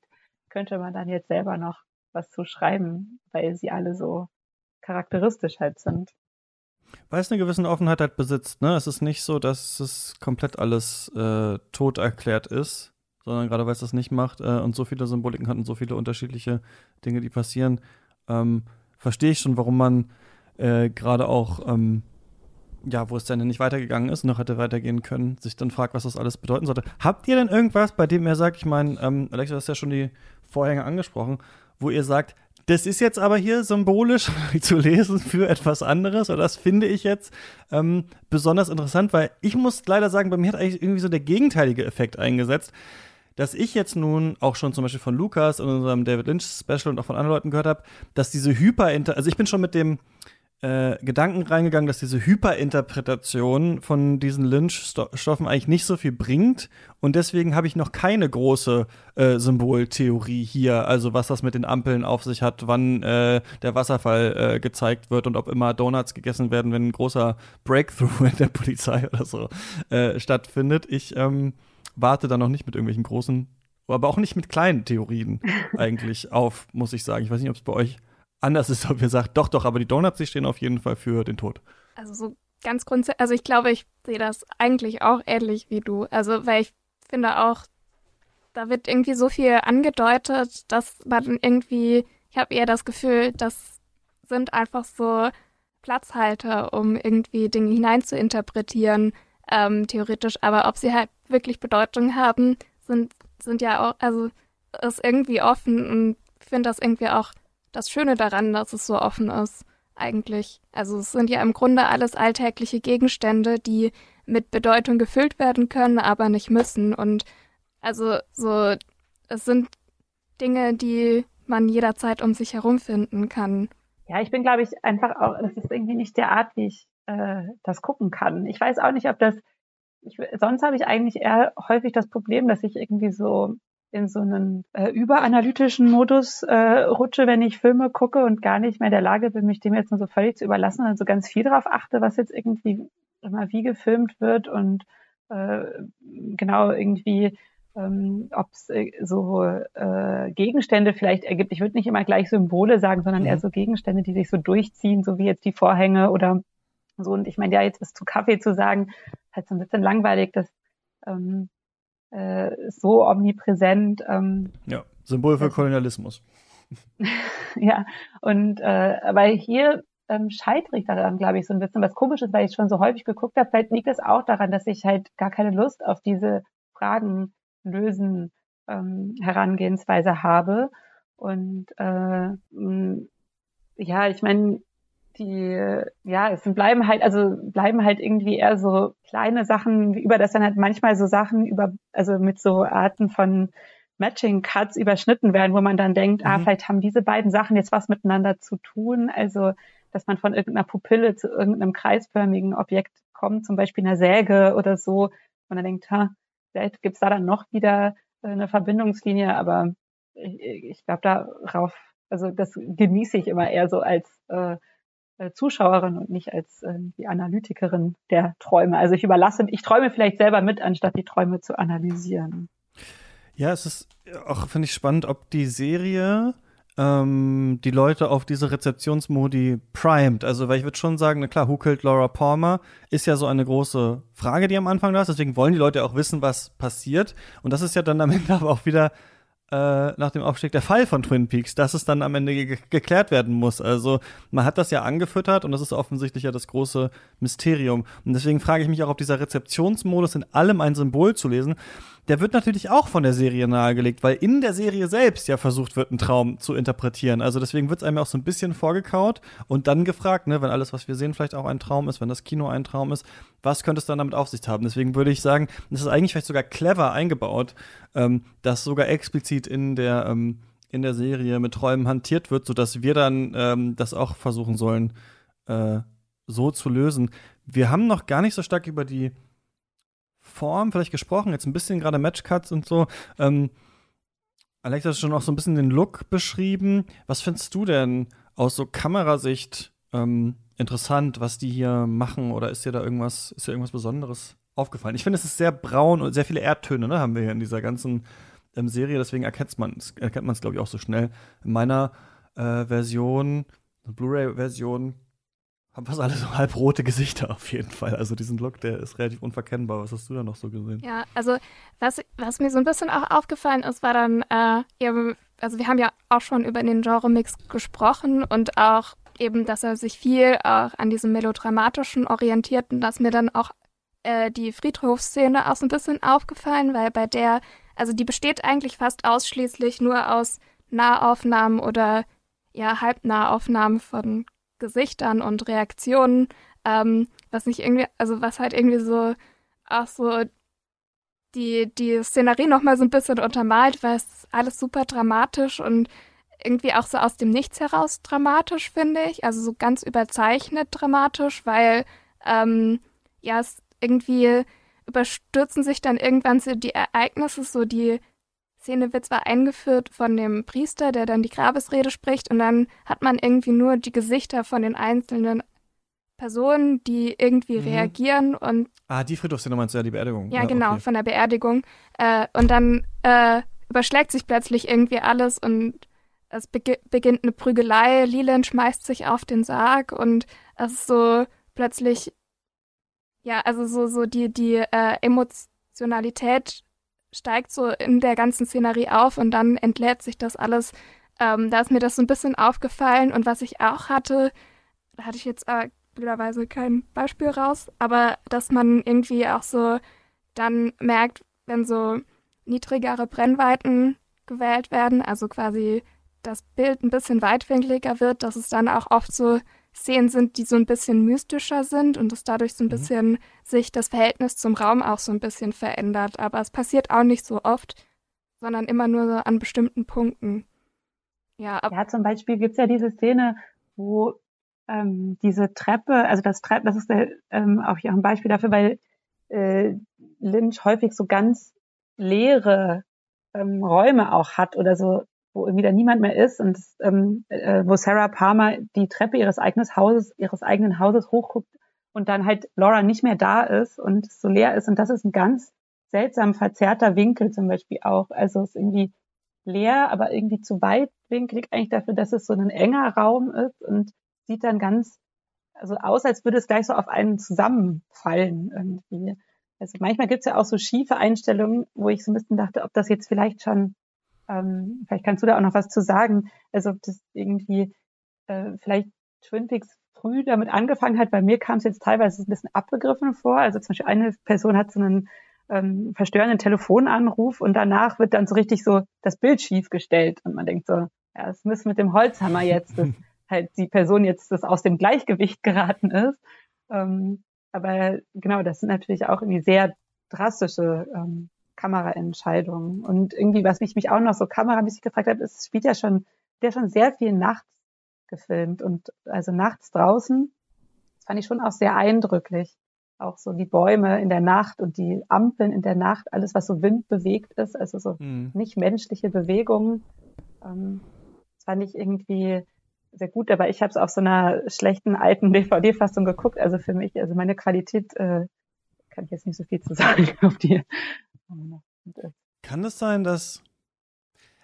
könnte man dann jetzt selber noch was zu schreiben, weil sie alle so charakteristisch halt sind.
Weil es eine gewisse Offenheit halt besitzt, ne? Es ist nicht so, dass es komplett alles äh, tot erklärt ist, sondern gerade weil es das nicht macht äh, und so viele Symboliken hat und so viele unterschiedliche Dinge, die passieren, ähm, verstehe ich schon, warum man äh, gerade auch, ähm, ja, wo es dann nicht weitergegangen ist, noch hätte weitergehen können, sich dann fragt, was das alles bedeuten sollte. Habt ihr denn irgendwas, bei dem er sagt, ich meine, ähm, Alexa, du hast ja schon die Vorhänge angesprochen, wo ihr sagt, das ist jetzt aber hier symbolisch zu lesen für etwas anderes. Und das finde ich jetzt ähm, besonders interessant, weil ich muss leider sagen, bei mir hat eigentlich irgendwie so der gegenteilige Effekt eingesetzt, dass ich jetzt nun auch schon zum Beispiel von Lukas und unserem David Lynch Special und auch von anderen Leuten gehört habe, dass diese Hyper, also ich bin schon mit dem äh, Gedanken reingegangen, dass diese Hyperinterpretation von diesen Lynch-Stoffen eigentlich nicht so viel bringt. Und deswegen habe ich noch keine große äh, Symboltheorie hier, also was das mit den Ampeln auf sich hat, wann äh, der Wasserfall äh, gezeigt wird und ob immer Donuts gegessen werden, wenn ein großer Breakthrough in der Polizei oder so äh, stattfindet. Ich ähm, warte da noch nicht mit irgendwelchen großen, aber auch nicht mit kleinen Theorien eigentlich auf, muss ich sagen. Ich weiß nicht, ob es bei euch anders ist, ob ihr sagt, doch, doch, aber die Donuts, die stehen auf jeden Fall für den Tod.
Also so ganz grundsätzlich, also ich glaube, ich sehe das eigentlich auch ähnlich wie du. Also, weil ich finde auch, da wird irgendwie so viel angedeutet, dass man irgendwie, ich habe eher das Gefühl, das sind einfach so Platzhalter, um irgendwie Dinge hinein zu interpretieren, ähm, theoretisch. Aber ob sie halt wirklich Bedeutung haben, sind, sind ja auch, also ist irgendwie offen und ich finde das irgendwie auch das Schöne daran, dass es so offen ist, eigentlich. Also es sind ja im Grunde alles alltägliche Gegenstände, die mit Bedeutung gefüllt werden können, aber nicht müssen. Und also so, es sind Dinge, die man jederzeit um sich herum finden kann.
Ja, ich bin, glaube ich, einfach auch, das ist irgendwie nicht der Art, wie ich äh, das gucken kann. Ich weiß auch nicht, ob das, ich, sonst habe ich eigentlich eher häufig das Problem, dass ich irgendwie so in so einen äh, überanalytischen Modus äh, rutsche, wenn ich Filme gucke und gar nicht mehr in der Lage bin, mich dem jetzt nur so völlig zu überlassen und so ganz viel darauf achte, was jetzt irgendwie immer wie gefilmt wird und äh, genau irgendwie ähm, ob es äh, so äh, Gegenstände vielleicht ergibt. Ich würde nicht immer gleich Symbole sagen, sondern mhm. eher so Gegenstände, die sich so durchziehen, so wie jetzt die Vorhänge oder so. Und ich meine, ja, jetzt was zu Kaffee zu sagen, halt so ein bisschen langweilig, das ähm, äh, so omnipräsent. Ähm,
ja, Symbol für Kolonialismus.
ja, und äh, weil hier ähm, scheitere ich daran, glaube ich, so ein bisschen was komisches, weil ich schon so häufig geguckt habe. Vielleicht liegt es auch daran, dass ich halt gar keine Lust auf diese Fragen lösen ähm, Herangehensweise habe. Und äh, ja, ich meine, die, ja, es bleiben halt, also bleiben halt irgendwie eher so kleine Sachen, über das dann halt manchmal so Sachen über, also mit so Arten von Matching Cuts überschnitten werden, wo man dann denkt, ah, mhm. ah, vielleicht haben diese beiden Sachen jetzt was miteinander zu tun. Also, dass man von irgendeiner Pupille zu irgendeinem kreisförmigen Objekt kommt, zum Beispiel einer Säge oder so. Und dann denkt, ha, vielleicht gibt's da dann noch wieder äh, eine Verbindungslinie, aber ich, ich glaube darauf, also das genieße ich immer eher so als äh, Zuschauerin und nicht als äh, die Analytikerin der Träume. Also ich überlasse, ich träume vielleicht selber mit, anstatt die Träume zu analysieren.
Ja, es ist auch, finde ich, spannend, ob die Serie ähm, die Leute auf diese Rezeptionsmodi primed. Also, weil ich würde schon sagen, na klar, Who Killed Laura Palmer ist ja so eine große Frage, die am Anfang da ist. Deswegen wollen die Leute auch wissen, was passiert. Und das ist ja dann am Ende aber auch wieder äh, nach dem Aufstieg der Fall von Twin Peaks, dass es dann am Ende ge geklärt werden muss. Also man hat das ja angefüttert und das ist offensichtlich ja das große Mysterium. Und deswegen frage ich mich auch, ob dieser Rezeptionsmodus in allem ein Symbol zu lesen, der wird natürlich auch von der Serie nahegelegt, weil in der Serie selbst ja versucht wird, einen Traum zu interpretieren. Also deswegen wird es einem auch so ein bisschen vorgekaut und dann gefragt, ne, wenn alles, was wir sehen, vielleicht auch ein Traum ist, wenn das Kino ein Traum ist, was könnte es dann damit auf sich haben? Deswegen würde ich sagen, das ist eigentlich vielleicht sogar clever eingebaut, ähm, dass sogar explizit in der ähm, in der Serie mit Träumen hantiert wird, sodass wir dann ähm, das auch versuchen sollen, äh, so zu lösen. Wir haben noch gar nicht so stark über die Form vielleicht gesprochen, jetzt ein bisschen gerade Matchcuts und so. Ähm, Alex hat schon auch so ein bisschen den Look beschrieben. Was findest du denn aus so Kamerasicht ähm, interessant, was die hier machen? Oder ist dir da irgendwas, ist dir irgendwas Besonderes aufgefallen? Ich finde, es ist sehr braun und sehr viele Erdtöne, ne, haben wir hier in dieser ganzen ähm, Serie. Deswegen erkennt man es, erkennt man es, glaube ich, auch so schnell. In meiner äh, Version, Blu-ray-Version, haben fast alle so halbrote Gesichter auf jeden Fall. Also diesen Look, der ist relativ unverkennbar. Was hast du da noch so gesehen?
Ja, also was, was mir so ein bisschen auch aufgefallen ist, war dann äh, eben, also wir haben ja auch schon über den Genre-Mix gesprochen und auch eben, dass er sich viel auch an diesem melodramatischen orientiert und dass mir dann auch äh, die Friedhofsszene auch so ein bisschen aufgefallen, weil bei der, also die besteht eigentlich fast ausschließlich nur aus Nahaufnahmen oder ja, Halbnahaufnahmen von Gesichtern und Reaktionen, ähm, was nicht irgendwie, also was halt irgendwie so auch so die, die Szenerie nochmal so ein bisschen untermalt, weil es alles super dramatisch und irgendwie auch so aus dem Nichts heraus dramatisch, finde ich. Also so ganz überzeichnet dramatisch, weil ähm, ja, es irgendwie überstürzen sich dann irgendwann so die Ereignisse, so die Szene wird zwar eingeführt von dem Priester, der dann die Grabesrede spricht, und dann hat man irgendwie nur die Gesichter von den einzelnen Personen, die irgendwie mhm. reagieren und.
Ah, die Friedhofsszene meinst du ja, die Beerdigung.
Ja, ja genau, okay. von der Beerdigung. Äh, und dann äh, überschlägt sich plötzlich irgendwie alles und es be beginnt eine Prügelei. Leland schmeißt sich auf den Sarg und es ist so plötzlich, ja, also so, so die, die äh, Emotionalität steigt so in der ganzen Szenerie auf und dann entlädt sich das alles. Ähm, da ist mir das so ein bisschen aufgefallen und was ich auch hatte, da hatte ich jetzt äh, blöderweise kein Beispiel raus, aber dass man irgendwie auch so dann merkt, wenn so niedrigere Brennweiten gewählt werden, also quasi das Bild ein bisschen weitwinkliger wird, dass es dann auch oft so Szenen sind, die so ein bisschen mystischer sind und es dadurch so ein mhm. bisschen sich das Verhältnis zum Raum auch so ein bisschen verändert. Aber es passiert auch nicht so oft, sondern immer nur so an bestimmten Punkten.
Ja, ja zum Beispiel gibt es ja diese Szene, wo ähm, diese Treppe, also das Treppe, das ist der, ähm, auch hier ein Beispiel dafür, weil äh, Lynch häufig so ganz leere ähm, Räume auch hat oder so wo irgendwie da niemand mehr ist und ähm, äh, wo Sarah Palmer die Treppe ihres eigenen Hauses, ihres eigenen Hauses hochguckt und dann halt Laura nicht mehr da ist und so leer ist. Und das ist ein ganz seltsam verzerrter Winkel zum Beispiel auch. Also es ist irgendwie leer, aber irgendwie zu weitwinklig eigentlich dafür, dass es so ein enger Raum ist und sieht dann ganz also aus, als würde es gleich so auf einen zusammenfallen irgendwie. Also manchmal gibt es ja auch so schiefe Einstellungen, wo ich so ein bisschen dachte, ob das jetzt vielleicht schon, ähm, vielleicht kannst du da auch noch was zu sagen, also ob das irgendwie äh, vielleicht Twin Peaks früh damit angefangen hat. Bei mir kam es jetzt teilweise ein bisschen abbegriffen vor. Also zum Beispiel eine Person hat so einen ähm, verstörenden Telefonanruf und danach wird dann so richtig so das Bild schief gestellt und man denkt so, ja, es müssen mit dem Holzhammer jetzt, dass halt die Person jetzt das aus dem Gleichgewicht geraten ist. Ähm, aber genau, das sind natürlich auch irgendwie sehr drastische ähm, Kameraentscheidungen. Und irgendwie, was mich, mich auch noch so kameramäßig gefragt hat, ist, es spielt ja schon, der schon sehr viel nachts gefilmt und also nachts draußen. Das fand ich schon auch sehr eindrücklich. Auch so die Bäume in der Nacht und die Ampeln in der Nacht, alles, was so windbewegt ist, also so mhm. nicht menschliche Bewegungen. Ähm, das fand ich irgendwie sehr gut, aber ich habe es auf so einer schlechten alten DVD-Fassung geguckt. Also für mich, also meine Qualität äh, kann ich jetzt nicht so viel zu sagen auf die.
Kann es sein, dass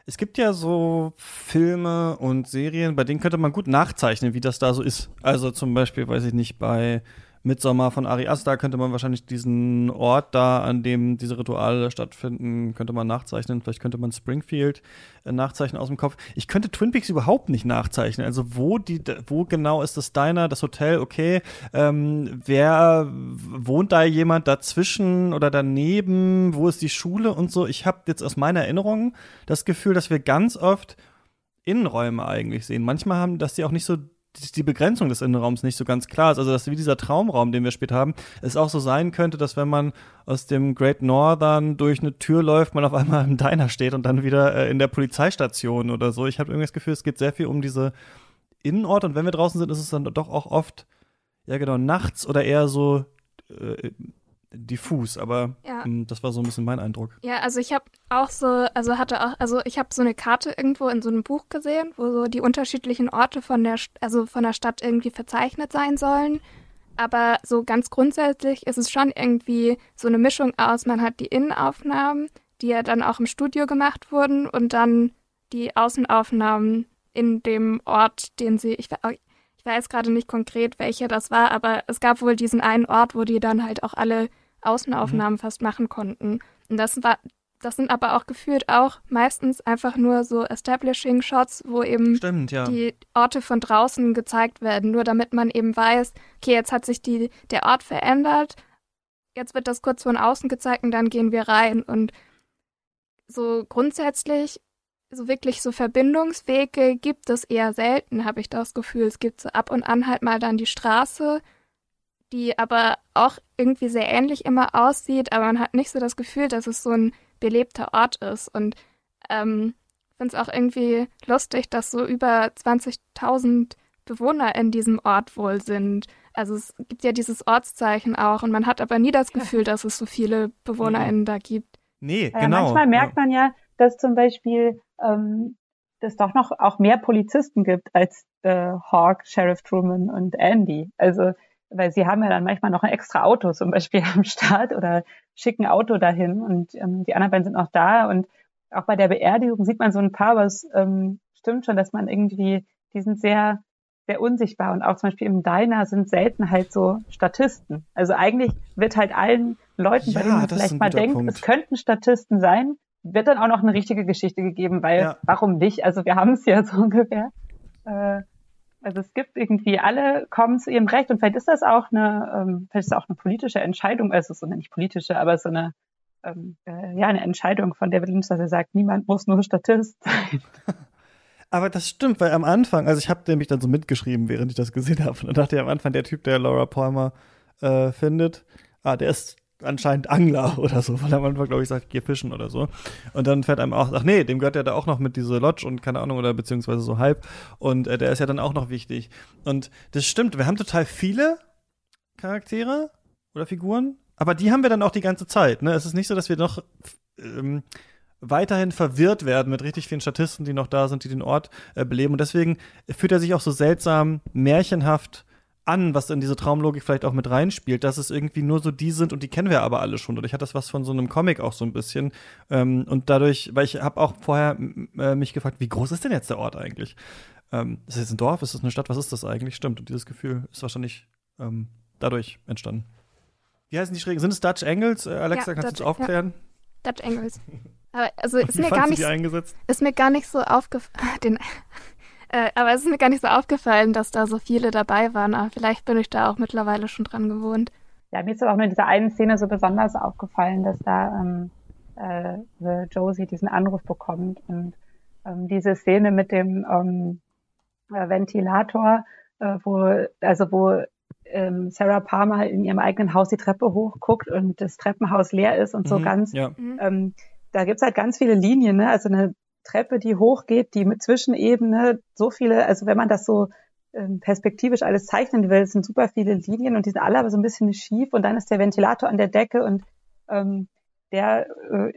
es gibt ja so Filme und Serien, bei denen könnte man gut nachzeichnen, wie das da so ist. Also zum Beispiel, weiß ich nicht, bei Midsommar von Ari Aster könnte man wahrscheinlich diesen Ort da, an dem diese Rituale stattfinden, könnte man nachzeichnen. Vielleicht könnte man Springfield äh, nachzeichnen aus dem Kopf. Ich könnte Twin Peaks überhaupt nicht nachzeichnen. Also wo die, wo genau ist das Diner, das Hotel? Okay, ähm, wer wohnt da jemand dazwischen oder daneben? Wo ist die Schule und so? Ich habe jetzt aus meiner Erinnerung das Gefühl, dass wir ganz oft Innenräume eigentlich sehen. Manchmal haben, dass die auch nicht so die Begrenzung des Innenraums nicht so ganz klar ist. Also, dass wie dieser Traumraum, den wir später haben, es auch so sein könnte, dass wenn man aus dem Great Northern durch eine Tür läuft, man auf einmal im Diner steht und dann wieder äh, in der Polizeistation oder so. Ich habe irgendwie das Gefühl, es geht sehr viel um diese Innenorte und wenn wir draußen sind, ist es dann doch auch oft, ja genau, nachts oder eher so äh, diffus, aber ja. hm, das war so ein bisschen mein Eindruck.
Ja, also ich habe auch so, also hatte auch, also ich habe so eine Karte irgendwo in so einem Buch gesehen, wo so die unterschiedlichen Orte von der, also von der Stadt irgendwie verzeichnet sein sollen. Aber so ganz grundsätzlich ist es schon irgendwie so eine Mischung aus, man hat die Innenaufnahmen, die ja dann auch im Studio gemacht wurden und dann die Außenaufnahmen in dem Ort, den sie, ich, ich weiß gerade nicht konkret, welcher das war, aber es gab wohl diesen einen Ort, wo die dann halt auch alle Außenaufnahmen mhm. fast machen konnten. Und das war, das sind aber auch gefühlt auch meistens einfach nur so Establishing Shots, wo eben
Stimmt, ja.
die Orte von draußen gezeigt werden, nur damit man eben weiß, okay, jetzt hat sich die, der Ort verändert, jetzt wird das kurz von außen gezeigt und dann gehen wir rein. Und so grundsätzlich, so wirklich so Verbindungswege gibt es eher selten, habe ich das Gefühl. Es gibt so ab und an halt mal dann die Straße, die aber auch irgendwie sehr ähnlich immer aussieht, aber man hat nicht so das Gefühl, dass es so ein belebter Ort ist. Und ähm, finde es auch irgendwie lustig, dass so über 20.000 Bewohner in diesem Ort wohl sind. Also es gibt ja dieses Ortszeichen auch und man hat aber nie das Gefühl, dass es so viele BewohnerInnen mhm. da gibt.
Nee, ja, genau.
Manchmal merkt man ja, dass zum Beispiel ähm, es doch noch auch mehr Polizisten gibt als äh, Hawk, Sheriff Truman und Andy. Also weil sie haben ja dann manchmal noch ein extra Auto zum Beispiel am Start oder schicken Auto dahin und ähm, die anderen beiden sind auch da und auch bei der Beerdigung sieht man so ein paar, was ähm, stimmt schon, dass man irgendwie, die sind sehr, sehr unsichtbar und auch zum Beispiel im Diner sind selten halt so Statisten. Also eigentlich wird halt allen Leuten, ja, bei denen man vielleicht mal denkt, Punkt. es könnten Statisten sein, wird dann auch noch eine richtige Geschichte gegeben, weil ja. warum nicht? Also wir haben es ja so ungefähr. Äh, also es gibt irgendwie, alle kommen zu ihrem Recht und vielleicht ist das auch eine, ähm, vielleicht ist das auch eine politische Entscheidung, also so eine nicht politische, aber so eine, ähm, äh, ja, eine Entscheidung von David Lynch, dass er sagt, niemand muss nur Statist sein.
Aber das stimmt, weil am Anfang, also ich habe nämlich dann so mitgeschrieben, während ich das gesehen habe, und dann dachte ich am Anfang, der Typ, der Laura Palmer äh, findet, ah, der ist anscheinend Angler oder so, weil am Anfang, glaube ich, sagt, geh fischen oder so. Und dann fährt einem auch, ach nee, dem gehört ja da auch noch mit diese Lodge und keine Ahnung, oder beziehungsweise so halb. Und äh, der ist ja dann auch noch wichtig. Und das stimmt, wir haben total viele Charaktere oder Figuren, aber die haben wir dann auch die ganze Zeit. Ne? Es ist nicht so, dass wir noch ähm, weiterhin verwirrt werden mit richtig vielen Statisten, die noch da sind, die den Ort äh, beleben. Und deswegen fühlt er sich auch so seltsam märchenhaft an, was in diese Traumlogik vielleicht auch mit reinspielt, dass es irgendwie nur so die sind und die kennen wir aber alle schon. Dadurch hat das was von so einem Comic auch so ein bisschen. Ähm, und dadurch, weil ich habe auch vorher äh, mich gefragt, wie groß ist denn jetzt der Ort eigentlich? Ähm, ist das jetzt ein Dorf? Ist das eine Stadt? Was ist das eigentlich? Stimmt. Und dieses Gefühl ist wahrscheinlich ähm, dadurch entstanden. Wie heißen die Schrägen? Sind es Dutch Angles? Äh, Alexa,
Ja,
kannst du uns aufklären?
Dutch Angles. Aber also ist mir, gar nicht, ist mir gar nicht so aufgefallen. Äh, aber es ist mir gar nicht so aufgefallen, dass da so viele dabei waren. Aber vielleicht bin ich da auch mittlerweile schon dran gewohnt.
Ja, mir ist aber auch nur in dieser einen Szene so besonders aufgefallen, dass da ähm, äh, Josie diesen Anruf bekommt und ähm, diese Szene mit dem ähm, äh, Ventilator, äh, wo also wo ähm, Sarah Palmer in ihrem eigenen Haus die Treppe hochguckt und das Treppenhaus leer ist und so
Mhm,
ganz
Ja.
ähm, da gibt's halt ganz viele Linien, ne? Also eine Treppe, die hochgeht, die mit Zwischenebene, so viele, also wenn man das so ähm, perspektivisch alles zeichnen will, sind super viele Linien und die sind alle aber so ein bisschen schief und dann ist der Ventilator an der Decke und ähm, der äh,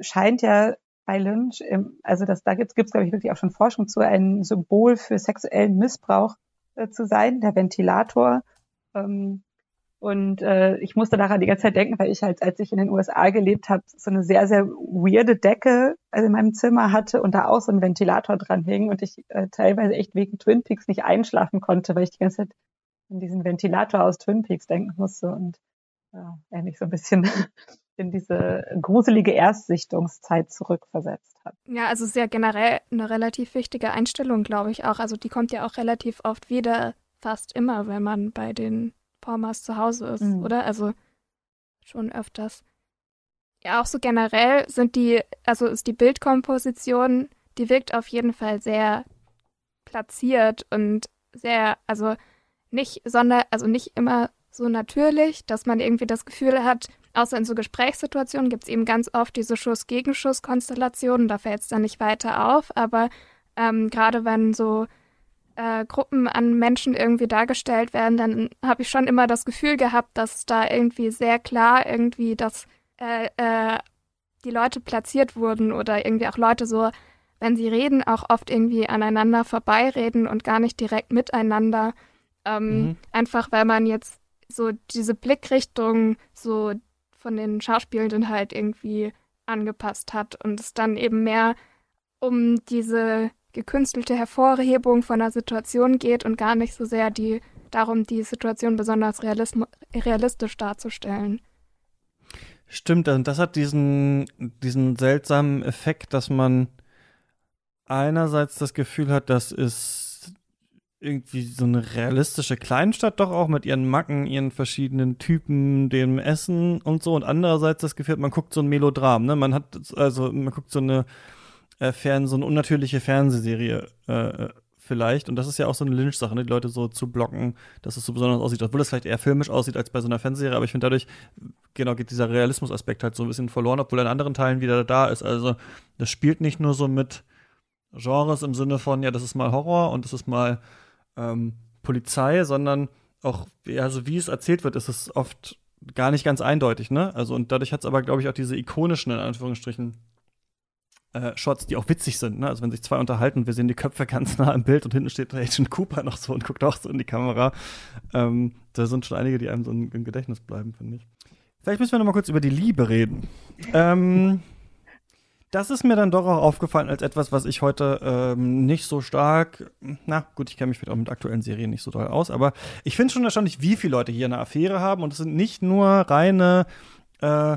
scheint ja bei Lynch, im, also das, da gibt's gibt's glaube ich wirklich auch schon Forschung zu, ein Symbol für sexuellen Missbrauch äh, zu sein, der Ventilator. Ähm, und äh, ich musste daran die ganze Zeit denken, weil ich halt, als ich in den USA gelebt habe, so eine sehr, sehr weirde Decke also in meinem Zimmer hatte und da auch so ein Ventilator dran hing und ich äh, teilweise echt wegen Twin Peaks nicht einschlafen konnte, weil ich die ganze Zeit an diesen Ventilator aus Twin Peaks denken musste und ja, er so ein bisschen in diese gruselige Erstsichtungszeit zurückversetzt hat.
Ja, also sehr generell eine relativ wichtige Einstellung, glaube ich auch. Also die kommt ja auch relativ oft wieder, fast immer, wenn man bei den Palmers zu Hause ist,
Mhm.
oder? Also schon öfters. Ja, auch so generell sind die, also ist die Bildkomposition, die wirkt auf jeden Fall sehr platziert und sehr, also nicht, sondern, also nicht immer so natürlich, dass man irgendwie das Gefühl hat, außer in so Gesprächssituationen gibt es eben ganz oft diese Schuss-Gegenschuss-Konstellationen, da fällt es dann nicht weiter auf, aber ähm, gerade wenn so äh, Gruppen an Menschen irgendwie dargestellt werden, dann habe ich schon immer das Gefühl gehabt, dass da irgendwie sehr klar irgendwie das äh, äh, die Leute platziert wurden oder irgendwie auch Leute so, wenn sie reden, auch oft irgendwie aneinander vorbeireden und gar nicht direkt miteinander. Ähm,
Mhm.
Einfach weil man jetzt so diese Blickrichtung so von den Schauspielenden halt irgendwie angepasst hat und es dann eben mehr um diese gekünstelte Hervorhebung von einer Situation geht und gar nicht so sehr die darum, die Situation besonders realistisch darzustellen.
Stimmt, und das hat diesen, diesen seltsamen Effekt, dass man einerseits das Gefühl hat, das ist irgendwie so eine realistische Kleinstadt doch auch mit ihren Macken, ihren verschiedenen Typen, dem Essen und so und andererseits das Gefühl, man guckt so ein Melodram, ne? Man hat also man guckt so eine äh, Fern, so eine unnatürliche Fernsehserie äh, vielleicht und das ist ja auch so eine Lynch-Sache, ne? Die Leute so zu blocken, dass es so besonders aussieht, obwohl es vielleicht eher filmisch aussieht als bei so einer Fernsehserie, aber ich finde dadurch genau geht dieser Realismus-Aspekt halt so ein bisschen verloren, obwohl er in anderen Teilen wieder da ist. Also das spielt nicht nur so mit Genres im Sinne von, ja, das ist mal Horror und das ist mal ähm, Polizei, sondern auch, ja, so wie es erzählt wird, ist es oft gar nicht ganz eindeutig, ne? Also und dadurch hat es aber, glaube ich, auch diese ikonischen, in Anführungsstrichen, äh, Shots, die auch witzig sind, ne? Also wenn sich zwei unterhalten, wir sehen die Köpfe ganz nah im Bild und hinten steht Agent Cooper noch so und guckt auch so in die Kamera. Ähm, da sind schon einige, die einem so im im Gedächtnis bleiben, finde ich. Vielleicht müssen wir noch mal kurz über die Liebe reden. ähm, das ist mir dann doch auch aufgefallen als etwas, was ich heute ähm, nicht so stark, na gut, ich kenne mich vielleicht auch mit aktuellen Serien nicht so doll aus, aber ich finde schon erstaunlich, wie viele Leute hier eine Affäre haben und es sind nicht nur reine äh,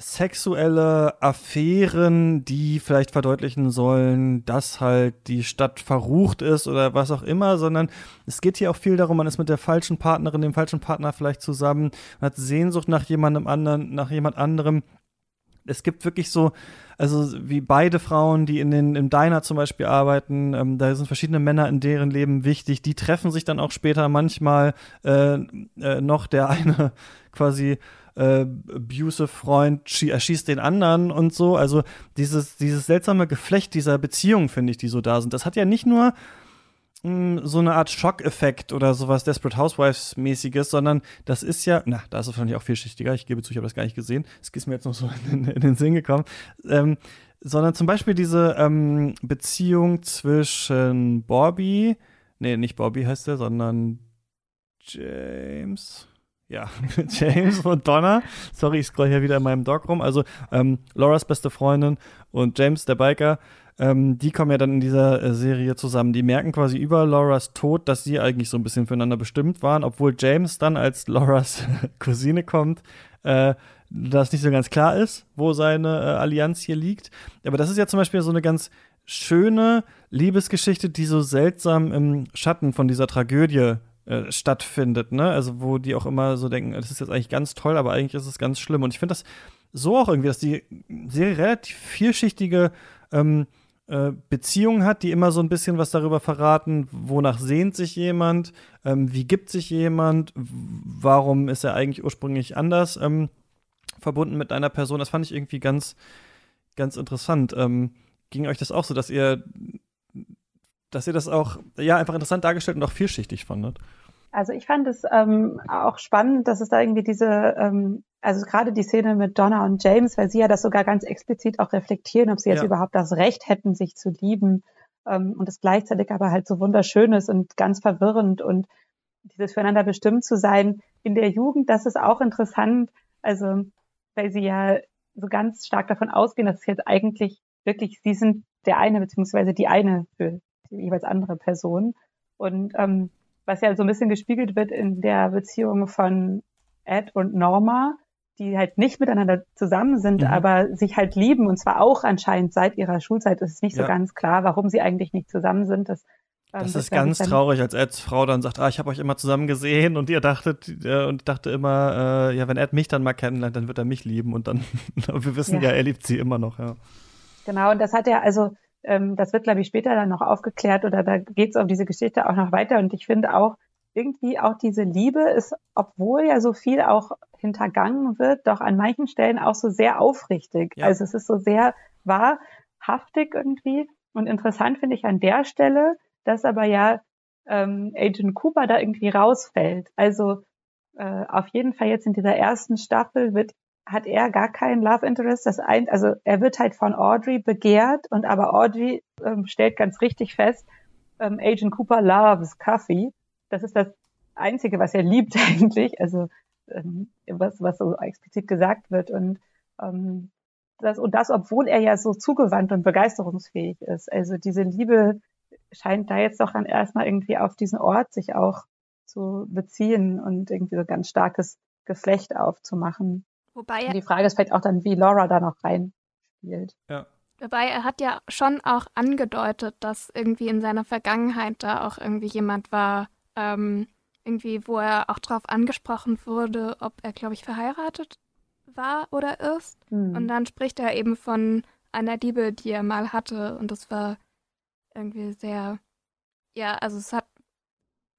sexuelle Affären, die vielleicht verdeutlichen sollen, dass halt die Stadt verrucht ist oder was auch immer, sondern es geht hier auch viel darum, man ist mit der falschen Partnerin, dem falschen Partner vielleicht zusammen, man hat Sehnsucht nach jemandem anderen, nach jemand anderem. Es gibt wirklich so, also wie beide Frauen, die in den im Diner zum Beispiel arbeiten, ähm, da sind verschiedene Männer in deren Leben wichtig. Die treffen sich dann auch später manchmal äh, äh, noch. Der eine quasi äh, abusive Freund schie- erschießt den anderen und so. Also dieses dieses seltsame Geflecht dieser Beziehungen finde ich, die so da sind. Das hat ja nicht nur mh, so eine Art Schockeffekt oder sowas Desperate Housewives mäßiges, sondern das ist ja, na, da ist es wahrscheinlich auch vielschichtiger. Ich gebe zu, ich habe das gar nicht gesehen. Es ist mir jetzt noch so in, in den Sinn gekommen. Ähm, sondern zum Beispiel diese ähm, Beziehung zwischen Bobby, nee, nicht Bobby heißt er, sondern James. Ja, James und Donna. Sorry, ich scroll hier wieder in meinem Dog rum. Also ähm, Lauras beste Freundin und James, der Biker, ähm, die kommen ja dann in dieser äh, Serie zusammen. Die merken quasi über Lauras Tod, dass sie eigentlich so ein bisschen füreinander bestimmt waren, obwohl James dann als Lauras Cousine kommt, äh, das nicht so ganz klar ist, wo seine äh, Allianz hier liegt. Aber das ist ja zum Beispiel so eine ganz schöne Liebesgeschichte, die so seltsam im Schatten von dieser Tragödie äh, stattfindet, ne? Also wo die auch immer so denken, das ist jetzt eigentlich ganz toll, aber eigentlich ist es ganz schlimm. Und ich finde das so auch irgendwie, dass die Serie relativ vielschichtige ähm, äh, Beziehungen hat, die immer so ein bisschen was darüber verraten, wonach sehnt sich jemand, ähm, wie gibt sich jemand, warum ist er eigentlich ursprünglich anders ähm, verbunden mit einer Person. Das fand ich irgendwie ganz, ganz interessant. Ähm, ging euch das auch so, dass ihr, dass ihr das auch, ja, einfach interessant dargestellt und auch vielschichtig fandet?
Also ich fand es ähm, auch spannend, dass es da irgendwie diese, ähm, also gerade die Szene mit Donna und James, weil sie ja das sogar ganz explizit auch reflektieren, ob sie jetzt ja. überhaupt das Recht hätten, sich zu lieben ähm, und es gleichzeitig aber halt so wunderschön ist und ganz verwirrend und dieses füreinander bestimmt zu sein in der Jugend, das ist auch interessant, also weil sie ja so ganz stark davon ausgehen, dass es jetzt eigentlich wirklich, sie sind der eine beziehungsweise die eine für die jeweils andere Person und ähm, was ja so ein bisschen gespiegelt wird in der Beziehung von Ed und Norma, die halt nicht miteinander zusammen sind, mhm. aber sich halt lieben und zwar auch anscheinend seit ihrer Schulzeit. Es ist nicht ja. so ganz klar, warum sie eigentlich nicht zusammen sind. Das,
ähm, das, ist ganz traurig, als Eds Frau dann sagt, ah, ich habe euch immer zusammen gesehen und ihr dachtet äh, und dachte immer, äh, ja, wenn Ed mich dann mal kennenlernt, dann wird er mich lieben und dann, wir wissen ja. ja, er liebt sie immer noch, ja.
Genau, und das hat er also ähm, das wird, glaube ich, später dann noch aufgeklärt oder da geht es um diese Geschichte auch noch weiter. Und ich finde auch, irgendwie auch diese Liebe ist, obwohl ja so viel auch hintergangen wird, doch an manchen Stellen auch so sehr aufrichtig. Ja. Also es ist so sehr wahrhaftig irgendwie. Und interessant finde ich an der Stelle, dass aber ja ähm, Agent Cooper da irgendwie rausfällt. Also äh, auf jeden Fall jetzt in dieser ersten Staffel wird hat er gar keinen Love Interest. Das ein, also er wird halt von Audrey begehrt und aber Audrey ähm, stellt ganz richtig fest, ähm, Agent Cooper loves Coffee. Das ist das Einzige, was er liebt eigentlich, also ähm, was, was so explizit gesagt wird. Und ähm, das, und das, obwohl er ja so zugewandt und begeisterungsfähig ist. Also diese Liebe scheint da jetzt doch dann erstmal irgendwie auf diesen Ort sich auch zu beziehen und irgendwie so ganz starkes Geflecht aufzumachen. Wobei er, die Frage ist vielleicht auch dann, wie Laura da noch reinspielt.
Ja. Wobei er hat ja schon auch angedeutet, dass irgendwie in seiner Vergangenheit da auch irgendwie jemand war, ähm, irgendwie, wo er auch drauf angesprochen wurde, ob er, glaube ich, verheiratet war oder ist. Mhm. Und dann spricht er eben von einer Liebe, die er mal hatte. Und das war irgendwie sehr, ja, also es hat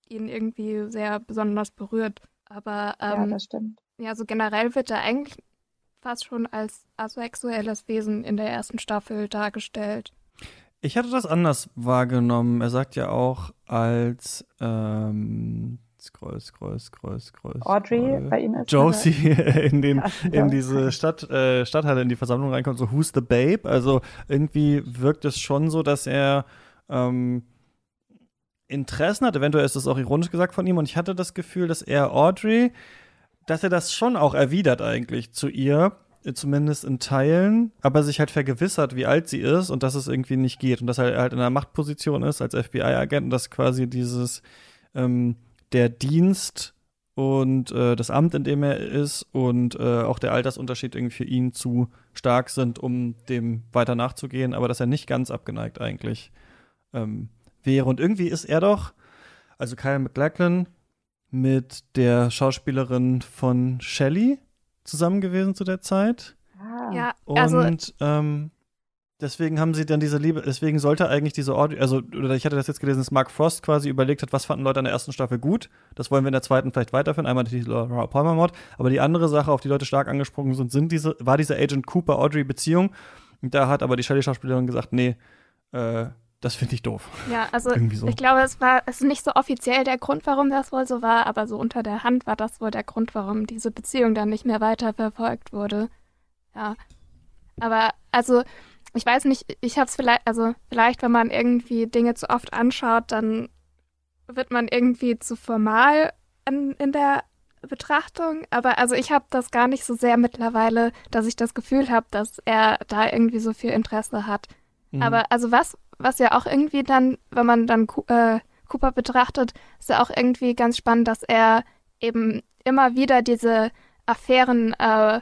ihn irgendwie sehr besonders berührt. Aber ähm,
ja, das stimmt.
Ja, so generell wird er eigentlich fast schon als asexuelles Wesen in der ersten Staffel dargestellt.
Ich hatte das anders wahrgenommen. Er sagt ja auch als ähm, Scroll, Scroll, Scroll, Scroll.
Audrey scroll. bei ihm ist
Josie in, den, in diese Stadt, äh, Stadthalle in die Versammlung reinkommt, so Who's the Babe? Also irgendwie wirkt es schon so, dass er ähm, Interessen hat. Eventuell ist das auch ironisch gesagt von ihm. Und ich hatte das Gefühl, dass er Audrey dass er das schon auch erwidert eigentlich zu ihr, zumindest in Teilen, aber sich halt vergewissert, wie alt sie ist und dass es irgendwie nicht geht und dass er halt in einer Machtposition ist als FBI-Agent und dass quasi dieses ähm, der Dienst und äh, das Amt, in dem er ist und äh, auch der Altersunterschied irgendwie für ihn zu stark sind, um dem weiter nachzugehen, aber dass er nicht ganz abgeneigt eigentlich ähm, wäre. Und irgendwie ist er doch, also Kyle McLachlan, mit der Schauspielerin von Shelley zusammen gewesen zu der Zeit.
Ah. Ja, also
und ähm, deswegen haben sie dann diese Liebe, deswegen sollte eigentlich diese Audio, also oder ich hatte das jetzt gelesen, dass Mark Frost quasi überlegt hat, was fanden Leute an der ersten Staffel gut. Das wollen wir in der zweiten vielleicht weiterführen. Einmal die Laura Palmer Mod, aber die andere Sache, auf die Leute stark angesprungen sind, sind diese, war diese Agent Cooper Audrey Beziehung. Und da hat aber die Shelley Schauspielerin gesagt, nee, äh, das finde ich doof.
Ja, also so. ich glaube, es war es ist nicht so offiziell der Grund, warum das wohl so war, aber so unter der Hand war das wohl der Grund, warum diese Beziehung dann nicht mehr weiterverfolgt wurde. Ja. Aber also, ich weiß nicht, ich habe es vielleicht, also vielleicht, wenn man irgendwie Dinge zu oft anschaut, dann wird man irgendwie zu formal an, in der Betrachtung, aber also ich habe das gar nicht so sehr mittlerweile, dass ich das Gefühl habe, dass er da irgendwie so viel Interesse hat. Mhm. Aber also was, was ja auch irgendwie dann, wenn man dann äh, Cooper betrachtet, ist ja auch irgendwie ganz spannend, dass er eben immer wieder diese Affären äh,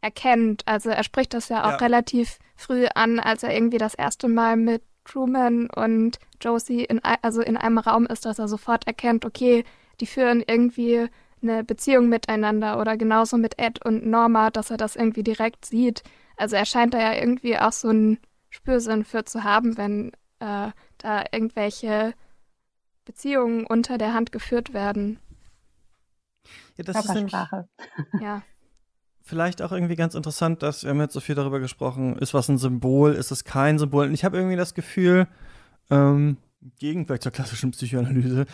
erkennt. Also er spricht das ja auch ja. relativ früh an, als er irgendwie das erste Mal mit Truman und Josie in, also in einem Raum ist, dass er sofort erkennt, okay, die führen irgendwie eine Beziehung miteinander oder genauso mit Ed und Norma, dass er das irgendwie direkt sieht. Also er scheint da ja irgendwie auch so einen Spürsinn für zu haben, wenn äh, da irgendwelche Beziehungen unter der Hand geführt werden.
Ja, das ist nämlich, ja. Vielleicht auch irgendwie ganz interessant, dass wir haben jetzt so viel darüber gesprochen, ist was ein Symbol, ist es kein Symbol? Und ich habe irgendwie das Gefühl, ähm, gegen vielleicht zur klassischen Psychoanalyse,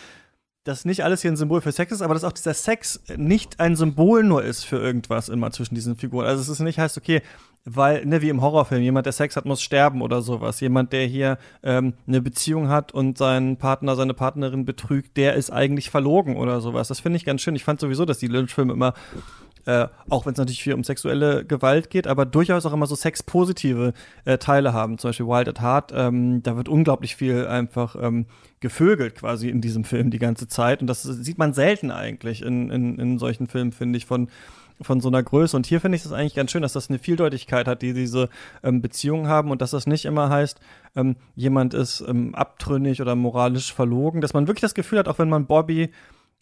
dass nicht alles hier ein Symbol für Sex ist, aber dass auch dieser Sex nicht ein Symbol nur ist für irgendwas immer zwischen diesen Figuren. Also es ist nicht heißt, okay, weil, ne, wie im Horrorfilm, jemand, der Sex hat, muss sterben oder sowas. Jemand, der hier ähm, eine Beziehung hat und seinen Partner, seine Partnerin betrügt, der ist eigentlich verlogen oder sowas. Das finde ich ganz schön. Ich fand sowieso, dass die Lynch-Filme immer äh, auch wenn es natürlich viel um sexuelle Gewalt geht, aber durchaus auch immer so sexpositive äh, Teile haben. Zum Beispiel Wild at Heart, ähm, da wird unglaublich viel einfach ähm, gevögelt quasi in diesem Film die ganze Zeit. Und das sieht man selten eigentlich in, in, in solchen Filmen, finde ich, von von so einer Größe. Und hier finde ich das eigentlich ganz schön, dass das eine Vieldeutigkeit hat, die diese ähm, Beziehungen haben und dass das nicht immer heißt, ähm, jemand ist ähm, abtrünnig oder moralisch verlogen, dass man wirklich das Gefühl hat, auch wenn man Bobby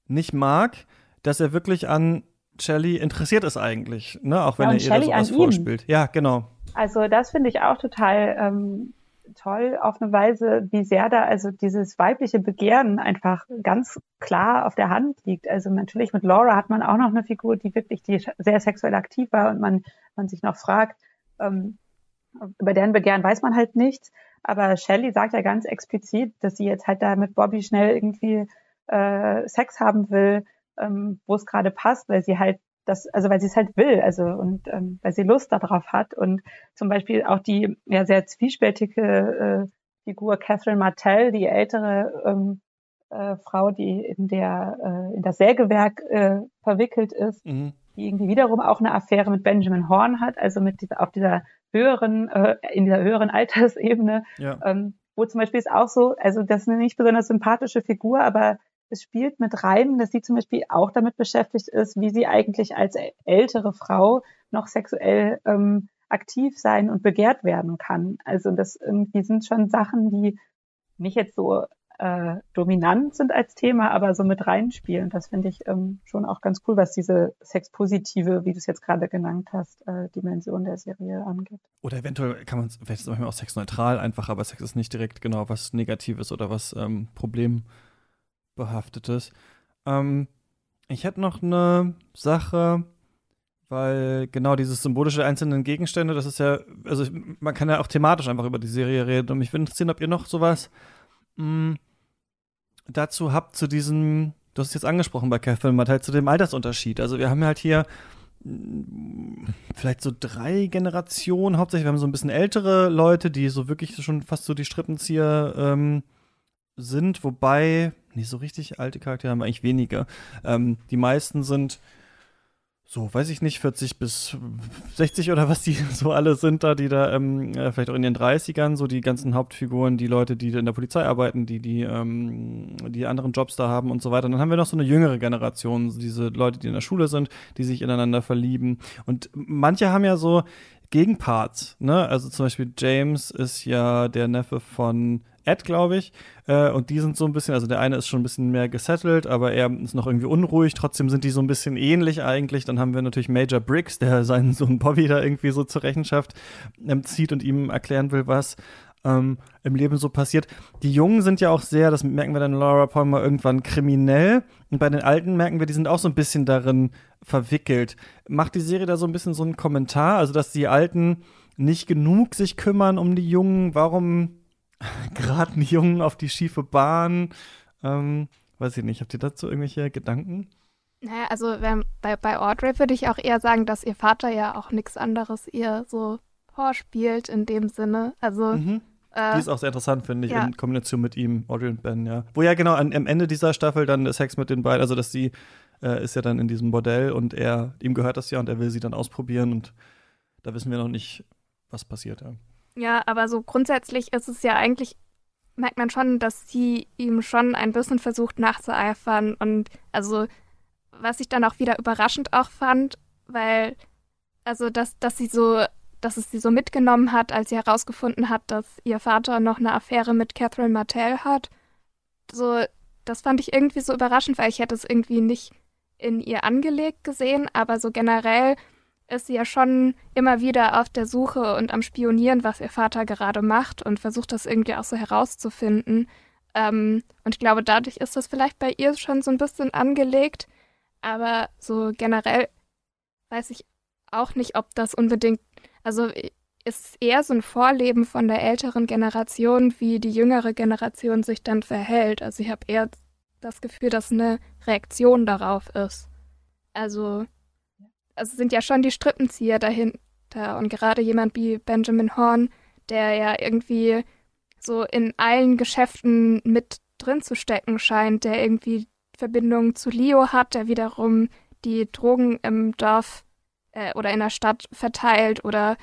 nicht mag, dass er wirklich an Shelley interessiert ist eigentlich, ne? auch wenn ja, er ihr das sowas vorspielt. Ja, genau.
Also das finde ich auch total ähm, toll auf eine Weise, wie sehr da also dieses weibliche Begehren einfach ganz klar auf der Hand liegt. Also natürlich mit Laura hat man auch noch eine Figur, die wirklich die sehr sexuell aktiv war und man, man sich noch fragt, ähm, über deren Begehren weiß man halt nichts. Aber Shelley sagt ja ganz explizit, dass sie jetzt halt da mit Bobby schnell irgendwie äh, Sex haben will ähm, wo es gerade passt, weil sie halt das, also weil sie es halt will, also und ähm, weil sie Lust darauf hat und zum Beispiel auch die ja sehr zwiespältige äh, Figur Catherine Martell, die ältere ähm, äh, Frau, die in der äh, in das Sägewerk äh, verwickelt ist, mhm. die irgendwie wiederum auch eine Affäre mit Benjamin Horn hat, also mit dieser auf dieser höheren äh, in dieser höheren Altersebene, ja. ähm, wo zum Beispiel ist auch so, also das ist eine nicht besonders sympathische Figur, aber spielt mit rein, dass sie zum Beispiel auch damit beschäftigt ist, wie sie eigentlich als ältere Frau noch sexuell ähm, aktiv sein und begehrt werden kann. Also das irgendwie sind schon Sachen, die nicht jetzt so äh, dominant sind als Thema, aber so mit reinspielen. Das finde ich ähm, schon auch ganz cool, was diese sexpositive, wie du es jetzt gerade genannt hast, äh, Dimension der Serie angeht.
Oder eventuell kann man es, vielleicht ist es manchmal auch sexneutral einfach, aber Sex ist nicht direkt genau was Negatives oder was ähm, Problem behaftetes. Ähm, ich hätte noch eine Sache, weil genau dieses symbolische einzelnen Gegenstände, das ist ja, also man kann ja auch thematisch einfach über die Serie reden. Und mich würde interessieren, ob ihr noch sowas mh, hm, dazu habt zu diesem, du hast es jetzt angesprochen bei Catherine Mattel, zu dem Altersunterschied. Also wir haben halt hier hm, vielleicht so drei Generationen hauptsächlich. Wir haben so ein bisschen ältere Leute, die so wirklich schon fast so die Strippenzieher ähm, sind, wobei nicht so richtig alte Charaktere haben wir eigentlich weniger. Ähm, die meisten sind so, weiß ich nicht, 40 bis 60 oder was die so alle sind da, die da ähm, äh, vielleicht auch in den 30ern, so die ganzen Hauptfiguren, die Leute, die in der Polizei arbeiten, die die, ähm, die anderen Jobs da haben und so weiter. Und dann haben wir noch so eine jüngere Generation, diese Leute, die in der Schule sind, die sich ineinander verlieben. Und manche haben ja so Gegenparts, ne? Also zum Beispiel James ist ja der Neffe von Ed, glaube ich. Äh, und die sind so ein bisschen, also der eine ist schon ein bisschen mehr gesettelt, aber er ist noch irgendwie unruhig. Trotzdem sind die so ein bisschen ähnlich eigentlich. Dann haben wir natürlich Major Briggs, der seinen Sohn Bobby da irgendwie so zur Rechenschaft ähm, zieht und ihm erklären will, was ähm, im Leben so passiert. Die Jungen sind ja auch sehr, das merken wir dann Laura Palmer irgendwann kriminell. Und bei den Alten merken wir, die sind auch so ein bisschen darin verwickelt. Macht die Serie da so ein bisschen so einen Kommentar, also dass die Alten nicht genug sich kümmern um die Jungen? Warum geraten die Jungen auf die schiefe Bahn. Ähm, weiß ich nicht, habt ihr dazu irgendwelche Gedanken?
Naja, also wenn, bei, bei Audrey würde ich auch eher sagen, dass ihr Vater ja auch nichts anderes ihr so vorspielt in dem Sinne. Also mhm.
Äh, die ist auch sehr interessant, finde ich, ja. in Kombination mit ihm, Audrey und Ben, ja. Wo ja genau an, am Ende dieser Staffel dann der Sex mit den beiden, also dass sie äh, ist ja dann in diesem Bordell und er, ihm gehört das ja und er will sie dann ausprobieren und da wissen wir noch nicht, was passiert. Ja,
ja aber so grundsätzlich ist es ja eigentlich, merkt man schon, dass sie ihm schon ein bisschen versucht nachzueifern und also was ich dann auch wieder überraschend auch fand, weil also dass, dass sie so dass es sie so mitgenommen hat, als sie herausgefunden hat, dass ihr Vater noch eine Affäre mit Catherine Martell hat. So, das fand ich irgendwie so überraschend, weil ich hätte es irgendwie nicht in ihr angelegt gesehen, aber so generell ist sie ja schon immer wieder auf der Suche und am Spionieren, was ihr Vater gerade macht und versucht das irgendwie auch so herauszufinden. Ähm, und ich glaube, dadurch ist das vielleicht bei ihr schon so ein bisschen angelegt, aber so generell weiß ich auch nicht, ob das unbedingt also ist eher so ein Vorleben von der älteren Generation, wie die jüngere Generation sich dann verhält. Also ich habe eher das Gefühl, dass eine Reaktion darauf ist. Also, also sind ja schon die Strippenzieher dahinter und gerade jemand wie Benjamin Horn, der ja irgendwie so in allen Geschäften mit drin zu stecken scheint, der irgendwie Verbindungen zu Leo hat, der wiederum die Drogen im Dorf äh, oder in der Stadt verteilt oder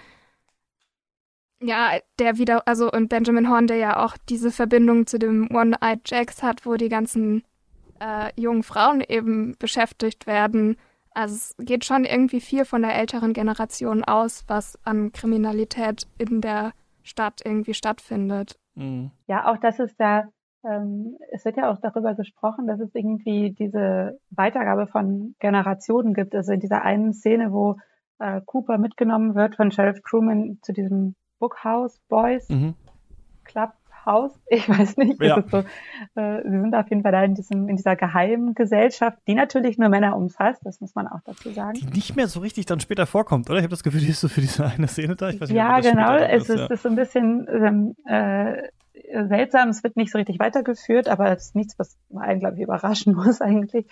ja, der wieder, also und Benjamin Horn, der ja auch diese Verbindung zu dem One-Eyed Jacks hat, wo die ganzen äh, jungen Frauen eben beschäftigt werden. Also es geht schon irgendwie viel von der älteren Generation aus, was an Kriminalität in der Stadt irgendwie stattfindet.
Mhm. Ja, auch das ist da, ähm, es wird ja auch darüber gesprochen, dass es irgendwie diese Weitergabe von Generationen gibt. Also in dieser einen Szene, wo äh, Cooper mitgenommen wird von Sheriff Truman zu diesem Bookhouse Boys mhm. Club Haus. Ich weiß nicht. Ja. So, äh, sie sind auf jeden Fall da in, diesem, in dieser geheimen Gesellschaft, die natürlich nur Männer umfasst, das muss man auch dazu sagen.
Die nicht mehr so richtig dann später vorkommt, oder? Ich habe das Gefühl, die ist so für diese eine Szene da.
Nicht, ja, genau. Es ist, ja. ist so ein bisschen ähm, äh, seltsam. Es wird nicht so richtig weitergeführt, aber es ist nichts, was einen, glaube ich, überraschen muss eigentlich.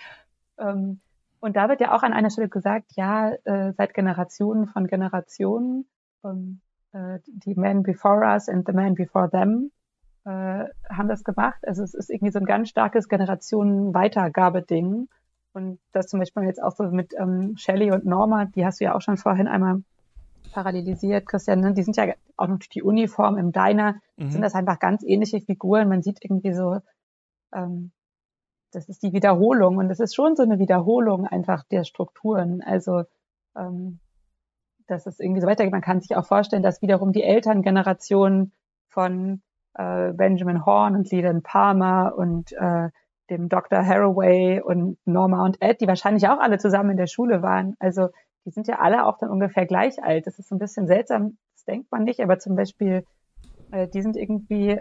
Ähm, und da wird ja auch an einer Stelle gesagt, ja, äh, seit Generationen von Generationen, ähm, äh, die Men before us and the Men before them äh, haben das gemacht. Also es ist irgendwie so ein ganz starkes Generationenweitergabeding. Und das zum Beispiel jetzt auch so mit ähm, Shelley und Norma, die hast du ja auch schon vorhin einmal parallelisiert, Christian, ne? die sind ja auch noch die Uniform im Diner, mhm. sind das einfach ganz ähnliche Figuren. Man sieht irgendwie so, ähm, das ist die Wiederholung und es ist schon so eine Wiederholung einfach der Strukturen. Also ähm, dass es irgendwie so weitergeht. Man kann sich auch vorstellen, dass wiederum die Elterngeneration von äh, Benjamin Horn und Leland Palmer und äh, dem Dr. Haraway und Norma und Ed, die wahrscheinlich auch alle zusammen in der Schule waren. Also die sind ja alle auch dann ungefähr gleich alt. Das ist ein bisschen seltsam, das denkt man nicht, aber zum Beispiel, äh, die sind irgendwie,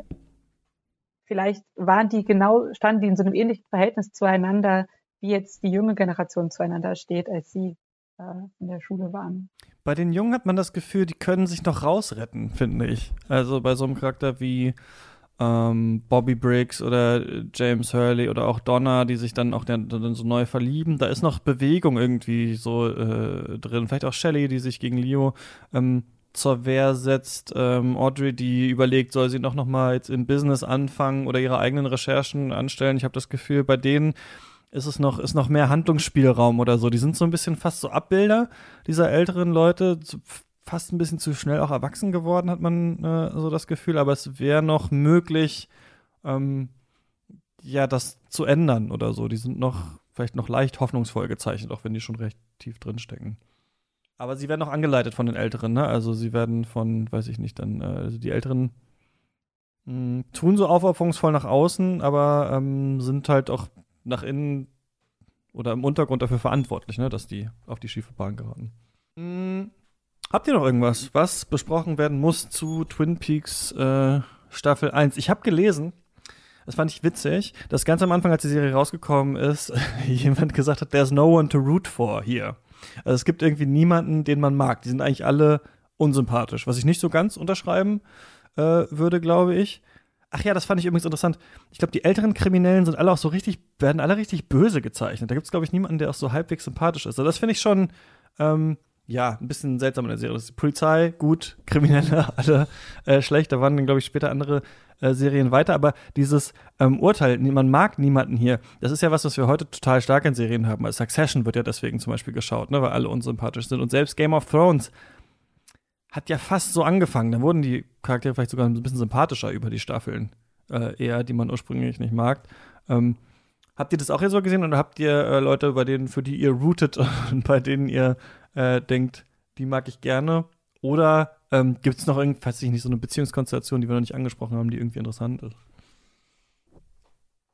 vielleicht waren die genau, standen die in so einem ähnlichen Verhältnis zueinander, wie jetzt die junge Generation zueinander steht, als sie in der Schule waren.
Bei den Jungen hat man das Gefühl, die können sich noch rausretten, finde ich. Also bei so einem Charakter wie ähm, Bobby Briggs oder James Hurley oder auch Donna, die sich dann auch dann, dann so neu verlieben, da ist noch Bewegung irgendwie so äh, drin. Vielleicht auch Shelley, die sich gegen Leo ähm, zur Wehr setzt. Ähm, Audrey, die überlegt, soll sie noch, noch mal jetzt in Business anfangen oder ihre eigenen Recherchen anstellen. Ich habe das Gefühl, bei denen ist es noch, ist noch mehr Handlungsspielraum oder so. Die sind so ein bisschen fast so Abbilder dieser älteren Leute, fast ein bisschen zu schnell auch erwachsen geworden, hat man äh, so das Gefühl, aber es wäre noch möglich, ähm, ja, das zu ändern oder so. Die sind noch vielleicht noch leicht hoffnungsvoll gezeichnet, auch wenn die schon recht tief drinstecken. Aber sie werden auch angeleitet von den Älteren, ne? Also sie werden von, weiß ich nicht, dann, äh, also die Älteren mh, hm, tun so aufopferungsvoll nach außen, aber ähm, sind halt auch nach innen oder im Untergrund dafür verantwortlich, ne, dass die auf die schiefe Bahn geraten. Hm, habt ihr noch irgendwas, was besprochen werden muss zu Twin Peaks äh, Staffel 1? Ich habe gelesen, das fand ich witzig, dass ganz am Anfang, als die Serie rausgekommen ist, jemand gesagt hat, there's no one to root for hier. Also es gibt irgendwie niemanden, den man mag. Die sind eigentlich alle unsympathisch, was ich nicht so ganz unterschreiben äh, würde, glaube ich. Ach ja, das fand ich übrigens interessant. Ich glaube, die älteren Kriminellen sind alle auch so richtig, werden alle richtig böse gezeichnet. Da gibt es, glaube ich, niemanden, der auch so halbwegs sympathisch ist. Also das finde ich schon, ähm, ja, ein bisschen seltsam in der Serie. Das ist Polizei, gut, Kriminelle, alle äh, schlecht. Da waren dann, glaube ich, später andere äh, Serien weiter, aber dieses ähm, Urteil, man mag niemanden hier, das ist ja was, was wir heute total stark in Serien haben. Also Succession wird ja deswegen zum Beispiel geschaut, ne, weil alle unsympathisch sind. Und selbst Game of Thrones hat ja fast so angefangen. Da wurden die Charaktere vielleicht sogar ein bisschen sympathischer über die Staffeln, äh, eher, die man ursprünglich nicht mag. Ähm, habt ihr das auch hier so gesehen oder habt ihr äh, Leute, bei denen, für die ihr rootet und bei denen ihr äh, denkt, die mag ich gerne? Oder ähm, gibt es noch irgendwas, nicht, so eine Beziehungskonstellation, die wir noch nicht angesprochen haben, die irgendwie interessant ist?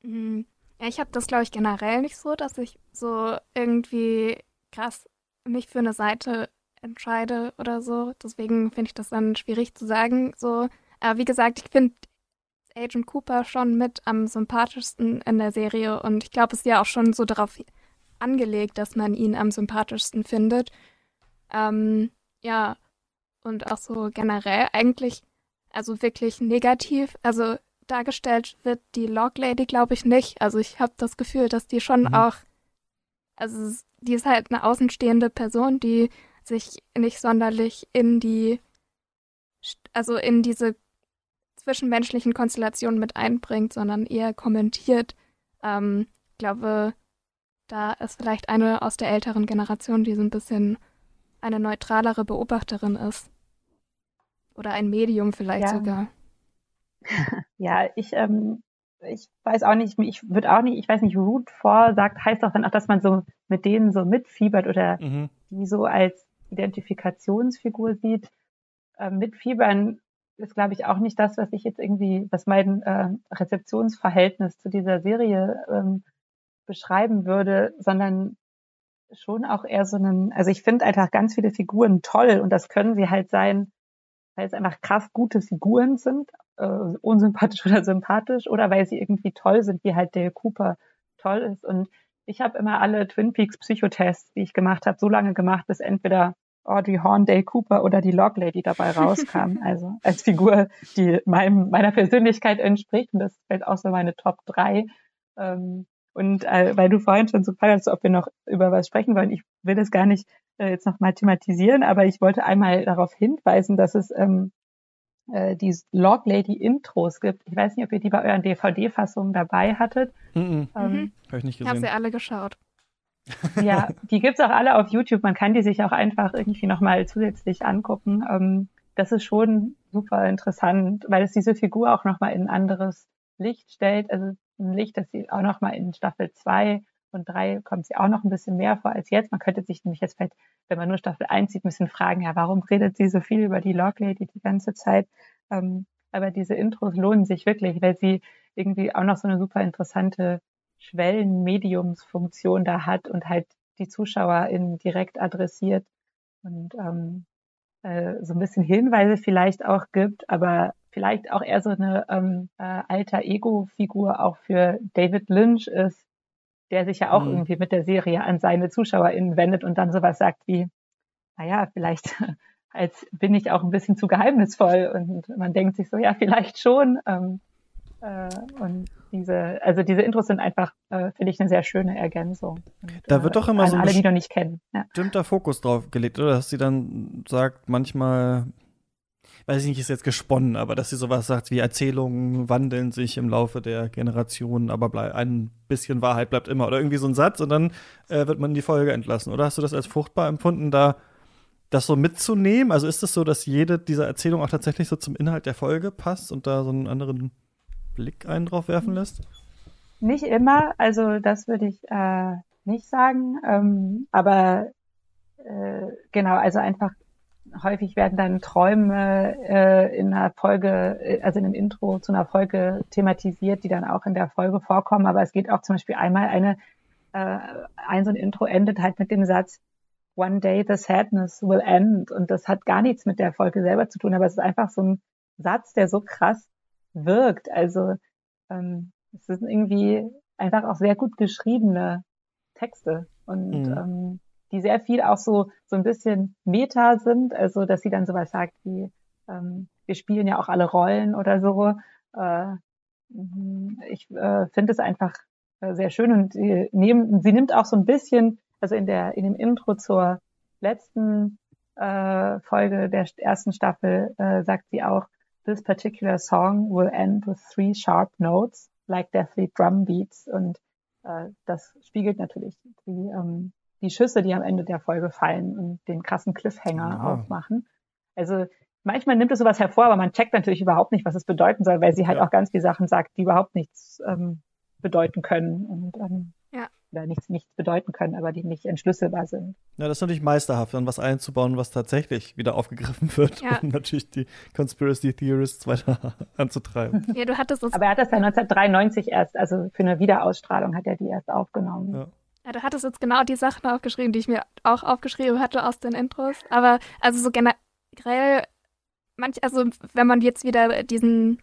Mhm. Ja, ich habe das, glaube ich, generell nicht so, dass ich so irgendwie krass mich für eine Seite entscheide oder so. Deswegen finde ich das dann schwierig zu sagen. So, aber wie gesagt, ich finde Agent Cooper schon mit am sympathischsten in der Serie und ich glaube, es ist ja auch schon so darauf angelegt, dass man ihn am sympathischsten findet. Ähm, ja, und auch so generell eigentlich, also wirklich negativ, also dargestellt wird die Log Lady, glaube ich, nicht. Also ich habe das Gefühl, dass die schon mhm. auch, also die ist halt eine außenstehende Person, die sich nicht sonderlich in die, also in diese zwischenmenschlichen Konstellationen mit einbringt, sondern eher kommentiert. Ähm, ich glaube, da ist vielleicht eine aus der älteren Generation, die so ein bisschen eine neutralere Beobachterin ist. Oder ein Medium vielleicht ja. sogar.
Ja, ich, ähm, ich weiß auch nicht, ich würde auch nicht, ich weiß nicht, Root vor sagt, heißt auch dann auch, dass man so mit denen so mitfiebert oder mhm. die so als Identifikationsfigur sieht. Äh, mitfiebern ist, glaube ich, auch nicht das, was ich jetzt irgendwie, was mein äh, Rezeptionsverhältnis zu dieser Serie ähm, beschreiben würde, sondern schon auch eher so einen, also ich finde einfach ganz viele Figuren toll und das können sie halt sein, weil es einfach krass gute Figuren sind, äh, unsympathisch oder sympathisch, oder weil sie irgendwie toll sind, wie halt Dale Cooper toll ist. Und ich habe immer alle Twin Peaks Psychotests, die ich gemacht habe, so lange gemacht, bis entweder Audrey Horn, Dale Cooper oder die Log Lady dabei rauskam. also als Figur, die meinem, meiner Persönlichkeit entspricht. Und das fällt auch so meine Top 3. Ähm, und äh, weil du vorhin schon so fragst, ob wir noch über was sprechen wollen, ich will das gar nicht äh, jetzt noch mal thematisieren, aber ich wollte einmal darauf hinweisen, dass es ähm, äh, die Log Lady Intros gibt. Ich weiß nicht, ob ihr die bei euren DVD-Fassungen dabei hattet.
Mm -mm. Ähm, mhm. Habe ich nicht gesehen. Ich
habe sie alle geschaut.
Ja, die gibt's auch alle auf YouTube. Man kann die sich auch einfach irgendwie nochmal zusätzlich angucken. Ähm, das ist schon super interessant, weil es diese Figur auch nochmal in ein anderes Licht stellt. Also ein Licht, das sie auch nochmal in Staffel 2 und 3 kommt sie auch noch ein bisschen mehr vor als jetzt. Man könnte sich nämlich jetzt vielleicht, wenn man nur Staffel 1 sieht, ein bisschen fragen, ja, warum redet sie so viel über die Log Lady die ganze Zeit? Ähm, aber diese Intros lohnen sich wirklich, weil sie irgendwie auch noch so eine super interessante Schwellenmediumsfunktion da hat und halt die ZuschauerInnen direkt adressiert und ähm, äh, so ein bisschen Hinweise vielleicht auch gibt, aber vielleicht auch eher so eine ähm, äh, alter Ego-Figur auch für David Lynch ist, der sich ja auch mhm. irgendwie mit der Serie an seine ZuschauerInnen wendet und dann sowas sagt wie, naja, vielleicht als bin ich auch ein bisschen zu geheimnisvoll und man denkt sich so, ja, vielleicht schon. Ähm, äh, und diese, also diese Intros sind einfach, äh, finde ich, eine sehr schöne Ergänzung. Und,
da wird doch immer so
ein alle, die noch nicht kennen.
Ja. bestimmter Fokus drauf gelegt, oder? Dass sie dann sagt, manchmal, weiß ich nicht, ist jetzt gesponnen, aber dass sie sowas sagt wie Erzählungen wandeln sich im Laufe der Generationen, aber ein bisschen Wahrheit bleibt immer. Oder irgendwie so ein Satz und dann äh, wird man in die Folge entlassen. Oder hast du das als fruchtbar empfunden, da das so mitzunehmen? Also ist es das so, dass jede dieser Erzählungen auch tatsächlich so zum Inhalt der Folge passt und da so einen anderen Blick einen drauf werfen lässt?
Nicht immer, also das würde ich äh, nicht sagen. Ähm, aber äh, genau, also einfach häufig werden dann Träume äh, in einer Folge, äh, also in einem Intro zu einer Folge thematisiert, die dann auch in der Folge vorkommen. Aber es geht auch zum Beispiel einmal eine, äh, ein so ein Intro endet halt mit dem Satz, One day the sadness will end. Und das hat gar nichts mit der Folge selber zu tun, aber es ist einfach so ein Satz, der so krass wirkt. Also ähm, es sind irgendwie einfach auch sehr gut geschriebene Texte und mhm. ähm, die sehr viel auch so so ein bisschen Meta sind, also dass sie dann sowas sagt wie ähm, wir spielen ja auch alle Rollen oder so. Äh, mhm, ich äh, finde es einfach äh, sehr schön und sie, nehmen, sie nimmt auch so ein bisschen, also in der in dem Intro zur letzten äh, Folge der ersten Staffel äh, sagt sie auch, this particular song will end with three sharp notes, like deathly drum beats. Und äh, das spiegelt natürlich die, ähm, die Schüsse, die am Ende der Folge fallen und den krassen Cliffhanger ja. aufmachen. Also manchmal nimmt es sowas hervor, aber man checkt natürlich überhaupt nicht, was es bedeuten soll, weil sie halt ja. auch ganz viele Sachen sagt, die überhaupt nichts ähm, bedeuten können. Und ähm, ja. oder nichts, nichts bedeuten können, aber die nicht entschlüsselbar sind.
Ja, das ist natürlich meisterhaft, dann was einzubauen, was tatsächlich wieder aufgegriffen wird, ja. um natürlich die Conspiracy Theorists weiter anzutreiben.
Ja, du hattest
es. Aber er hat das ja 1993 erst, also für eine Wiederausstrahlung hat er die erst aufgenommen.
Ja. Ja, du hattest jetzt genau die Sachen aufgeschrieben, die ich mir auch aufgeschrieben hatte aus den Intros. Aber also so generell, manch, also wenn man jetzt wieder diesen,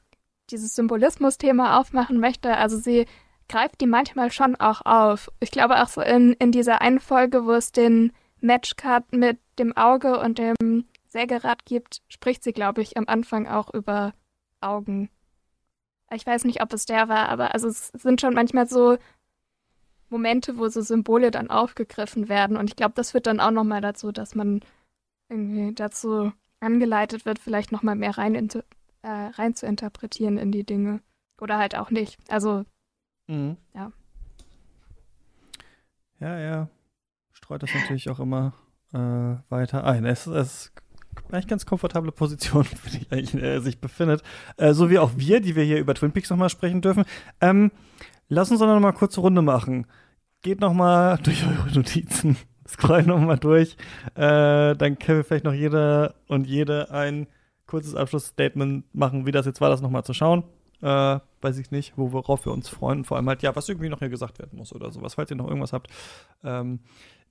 dieses Symbolismus-Thema aufmachen möchte, also sie greift die manchmal schon auch auf. Ich glaube auch so in, in dieser einen Folge, wo es den Matchcard mit dem Auge und dem Sägerad gibt, spricht sie, glaube ich, am Anfang auch über Augen. Ich weiß nicht, ob es der war, aber also es sind schon manchmal so Momente, wo so Symbole dann aufgegriffen werden. Und ich glaube, das führt dann auch nochmal dazu, dass man irgendwie dazu angeleitet wird, vielleicht nochmal mehr rein, äh, rein zu interpretieren in die Dinge. Oder halt auch nicht. Also, mhm. ja.
Ja, ja. Streut das natürlich auch immer äh, weiter ein. Es, ist eigentlich ganz komfortable Position, in der er sich befindet. Äh, so wie auch wir, die wir hier über Twin Peaks nochmal sprechen dürfen. Ähm, Lass uns doch noch mal kurze Runde machen. Geht noch mal durch eure Notizen. Scroll noch mal durch. Äh, dann können wir vielleicht noch jeder und jede ein kurzes Abschlussstatement machen, wie das jetzt war, das noch mal zu schauen. Äh, weiß ich nicht, worauf wir uns freuen. Vor allem halt, ja, was irgendwie noch hier gesagt werden muss oder sowas, falls ihr noch irgendwas habt. Ähm,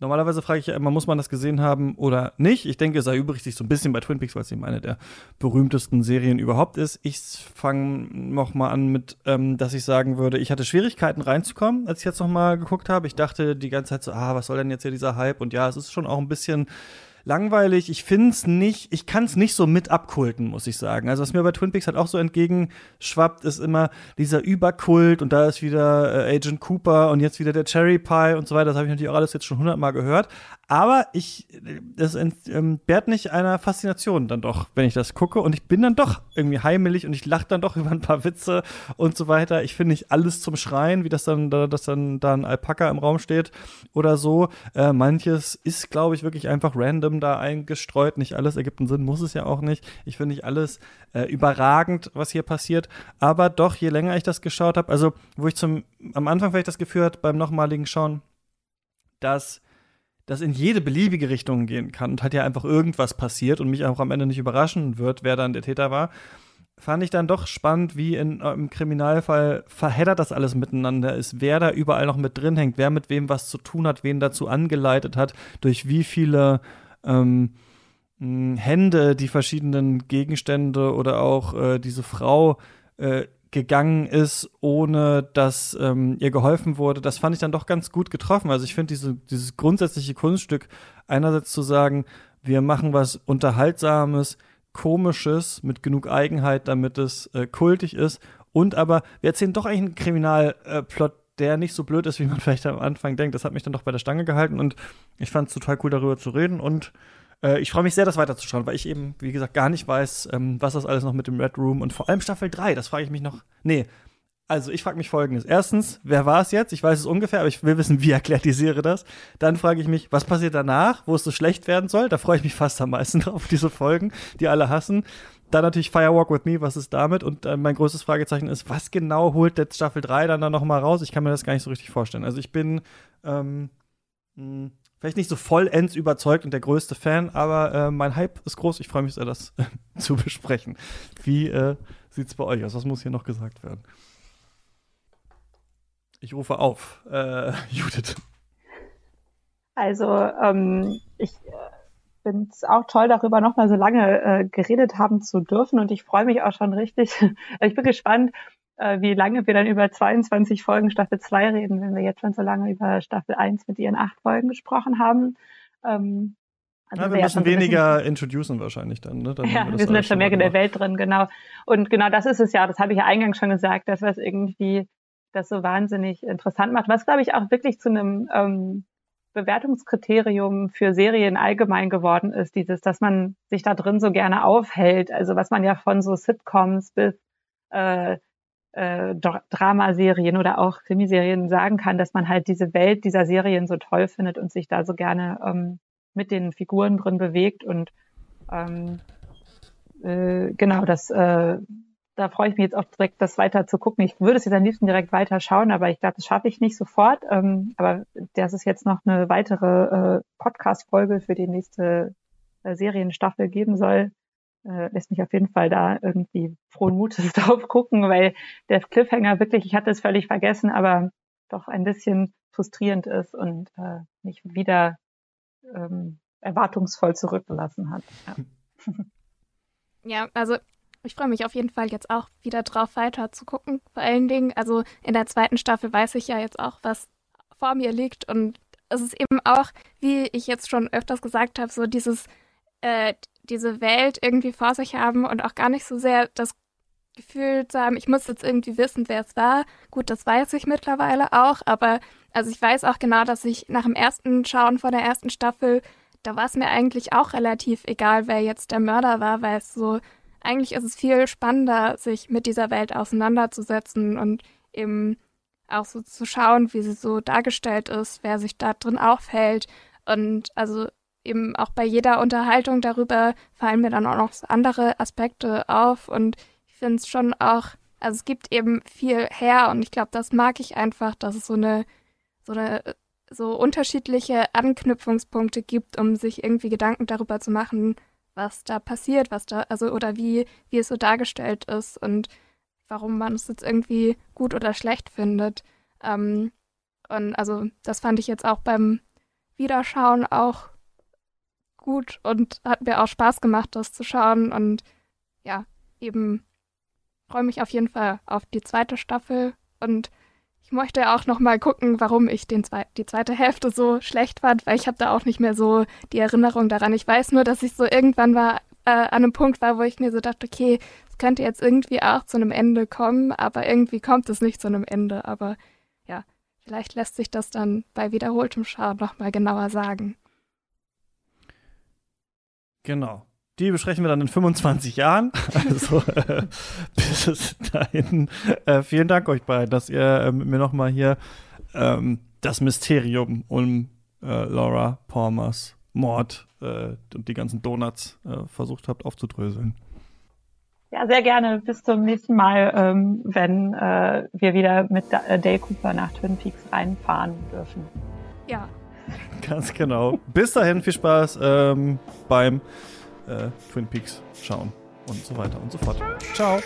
Normalerweise frage ich ja immer, muss man das gesehen haben oder nicht? Ich denke, es erübrigt sich so ein bisschen bei Twin Peaks, weil es eben eine der berühmtesten Serien überhaupt ist. Ich fange noch mal an mit, ähm, dass ich sagen würde, ich hatte Schwierigkeiten reinzukommen, als ich jetzt noch mal geguckt habe. Ich dachte die ganze Zeit so, ah, was soll denn jetzt hier dieser Hype? Und ja, es ist schon auch ein bisschen langweilig. Ich finde es nicht, ich kann es nicht so mit abkulten, muss ich sagen. Also was mir bei Twin Peaks halt auch so entgegenschwappt, ist immer dieser Überkult und da ist wieder äh, Agent Cooper und jetzt wieder der Cherry Pie und so weiter. Das habe ich natürlich auch alles jetzt schon hundertmal gehört. Aber ich, das entbehrt nicht einer Faszination dann doch, wenn ich das gucke. Und ich bin dann doch irgendwie heimelig und ich lache dann doch über ein paar Witze und so weiter. Ich finde nicht alles zum Schreien, wie das dann, da, dass dann da ein Alpaka im Raum steht oder so. Äh, manches ist, glaube ich, wirklich einfach random da eingestreut. Nicht alles ergibt einen Sinn, muss es ja auch nicht. Ich finde nicht alles äh, überragend, was hier passiert. Aber doch, je länger ich das geschaut habe, also wo ich zum, am Anfang vielleicht das Gefühl hatte, beim nochmaligen Schauen, dass das in jede beliebige Richtung gehen kann und hat ja einfach irgendwas passiert und mich auch am Ende nicht überraschen wird, wer dann der Täter war, fand ich dann doch spannend, wie in, äh, im Kriminalfall verheddert das alles miteinander ist, wer da überall noch mit drin hängt, wer mit wem was zu tun hat, wen dazu angeleitet hat, durch wie viele ähm, Hände die verschiedenen Gegenstände oder auch äh, diese Frau äh, gegangen ist, ohne dass ähm, ihr geholfen wurde, das fand ich dann doch ganz gut getroffen. Also ich finde diese, dieses grundsätzliche Kunststück, einerseits zu sagen, wir machen was Unterhaltsames, Komisches mit genug Eigenheit, damit es äh, kultig ist. Und aber wir erzählen doch eigentlich einen Kriminalplot, äh, der nicht so blöd ist, wie man vielleicht am Anfang denkt. Das hat mich dann doch bei der Stange gehalten und ich fand es total cool, darüber zu reden. Und äh, ich freue mich sehr, das weiterzuschauen, weil ich eben, wie gesagt, gar nicht weiß, ähm, was das alles noch mit dem Red Room und vor allem Staffel 3, das frage ich mich noch. Nee. Also, ich frage mich folgendes. Erstens, wer war es jetzt? Ich weiß es ungefähr, aber ich will wissen, wie erklärt die Serie das. Dann frage ich mich, was passiert danach, wo es so schlecht werden soll? Da freue ich mich fast am meisten drauf, diese Folgen, die alle hassen. Dann natürlich Firewalk with Me, was ist damit? Und äh, mein größtes Fragezeichen ist, was genau holt jetzt Staffel 3 dann da nochmal raus? Ich kann mir das gar nicht so richtig vorstellen. Also ich bin ähm, mh, vielleicht nicht so vollends überzeugt und der größte Fan, aber äh, mein Hype ist groß. Ich freue mich sehr, das zu besprechen. Wie äh, sieht es bei euch aus? Was muss hier noch gesagt werden? Ich rufe auf. Äh, Judith.
Also, ähm, ich äh, finde es auch toll, darüber nochmal so lange äh, geredet haben zu dürfen und ich freue mich auch schon richtig. ich bin gespannt, äh, wie lange wir dann über 22 Folgen Staffel 2 reden, wenn wir jetzt schon so lange über Staffel 1 mit ihren acht Folgen gesprochen haben.
Ähm, also ja, wir müssen weniger introducen wahrscheinlich dann. Ne? dann
ja, wir, wir sind dann schon mehr in der Welt drin, genau. Und genau das ist es ja, das habe ich ja eingangs schon gesagt, dass was irgendwie das so wahnsinnig interessant macht, was glaube ich auch wirklich zu einem ähm, Bewertungskriterium für Serien allgemein geworden ist, dieses, dass man sich da drin so gerne aufhält. Also was man ja von so Sitcoms bis äh, äh, Dramaserien oder auch Krimiserien sagen kann, dass man halt diese Welt dieser Serien so toll findet und sich da so gerne ähm, mit den Figuren drin bewegt und ähm, äh, genau, das äh, da freue ich mich jetzt auch direkt, das weiter zu gucken. Ich würde es jetzt am liebsten direkt weiter schauen, aber ich glaube, das schaffe ich nicht sofort. Ähm, aber das ist jetzt noch eine weitere äh, Podcast-Folge für die nächste äh, Serienstaffel geben soll. Äh, lässt mich auf jeden Fall da irgendwie frohen Mutes drauf gucken, weil der Cliffhanger wirklich, ich hatte es völlig vergessen, aber doch ein bisschen frustrierend ist und äh, mich wieder ähm, erwartungsvoll zurückgelassen hat.
Ja. ja, also ich freue mich auf jeden Fall jetzt auch wieder drauf, weiter zu gucken. Vor allen Dingen, also in der zweiten Staffel weiß ich ja jetzt auch, was vor mir liegt. Und es ist eben auch, wie ich jetzt schon öfters gesagt habe, so dieses, äh, diese Welt irgendwie vor sich haben und auch gar nicht so sehr das Gefühl zu haben, ich muss jetzt irgendwie wissen, wer es war. Gut, das weiß ich mittlerweile auch, aber also ich weiß auch genau, dass ich nach dem ersten Schauen von der ersten Staffel, da war es mir eigentlich auch relativ egal, wer jetzt der Mörder war, weil es so eigentlich ist es viel spannender, sich mit dieser Welt auseinanderzusetzen und eben auch so zu schauen, wie sie so dargestellt ist, wer sich da drin aufhält. Und also eben auch bei jeder Unterhaltung darüber fallen mir dann auch noch andere Aspekte auf. Und ich finde es schon auch, also es gibt eben viel her und ich glaube, das mag ich einfach, dass es so eine, so eine, so unterschiedliche Anknüpfungspunkte gibt, um sich irgendwie Gedanken darüber zu machen, was da passiert, was da, also oder wie, wie es so dargestellt ist und warum man es jetzt irgendwie gut oder schlecht findet. Ähm, und also das fand ich jetzt auch beim Wiederschauen auch gut und hat mir auch Spaß gemacht, das zu schauen. Und ja, eben freue mich auf jeden Fall auf die zweite Staffel und ich möchte auch noch mal gucken, warum ich den zwe die zweite Hälfte so schlecht fand, weil ich habe da auch nicht mehr so die Erinnerung daran. Ich weiß nur, dass ich so irgendwann war äh, an einem Punkt war, wo ich mir so dachte, okay, es könnte jetzt irgendwie auch zu einem Ende kommen, aber irgendwie kommt es nicht zu einem Ende. Aber ja, vielleicht lässt sich das dann bei wiederholtem Schauen noch mal genauer sagen.
Genau. Die besprechen wir dann in 25 Jahren. Also äh, bis dahin. Äh, vielen Dank euch beiden, dass ihr äh, mit mir nochmal hier ähm, das Mysterium um äh, Laura Palmers Mord äh, und die ganzen Donuts äh, versucht habt aufzudröseln.
Ja, sehr gerne. Bis zum nächsten Mal, ähm, wenn wir wieder mit Dale Cooper nach Twin Peaks reinfahren dürfen.
Ja.
Ganz genau. Bis dahin viel Spaß ähm, beim äh, Twin Peaks schauen und so weiter und so fort. Ciao.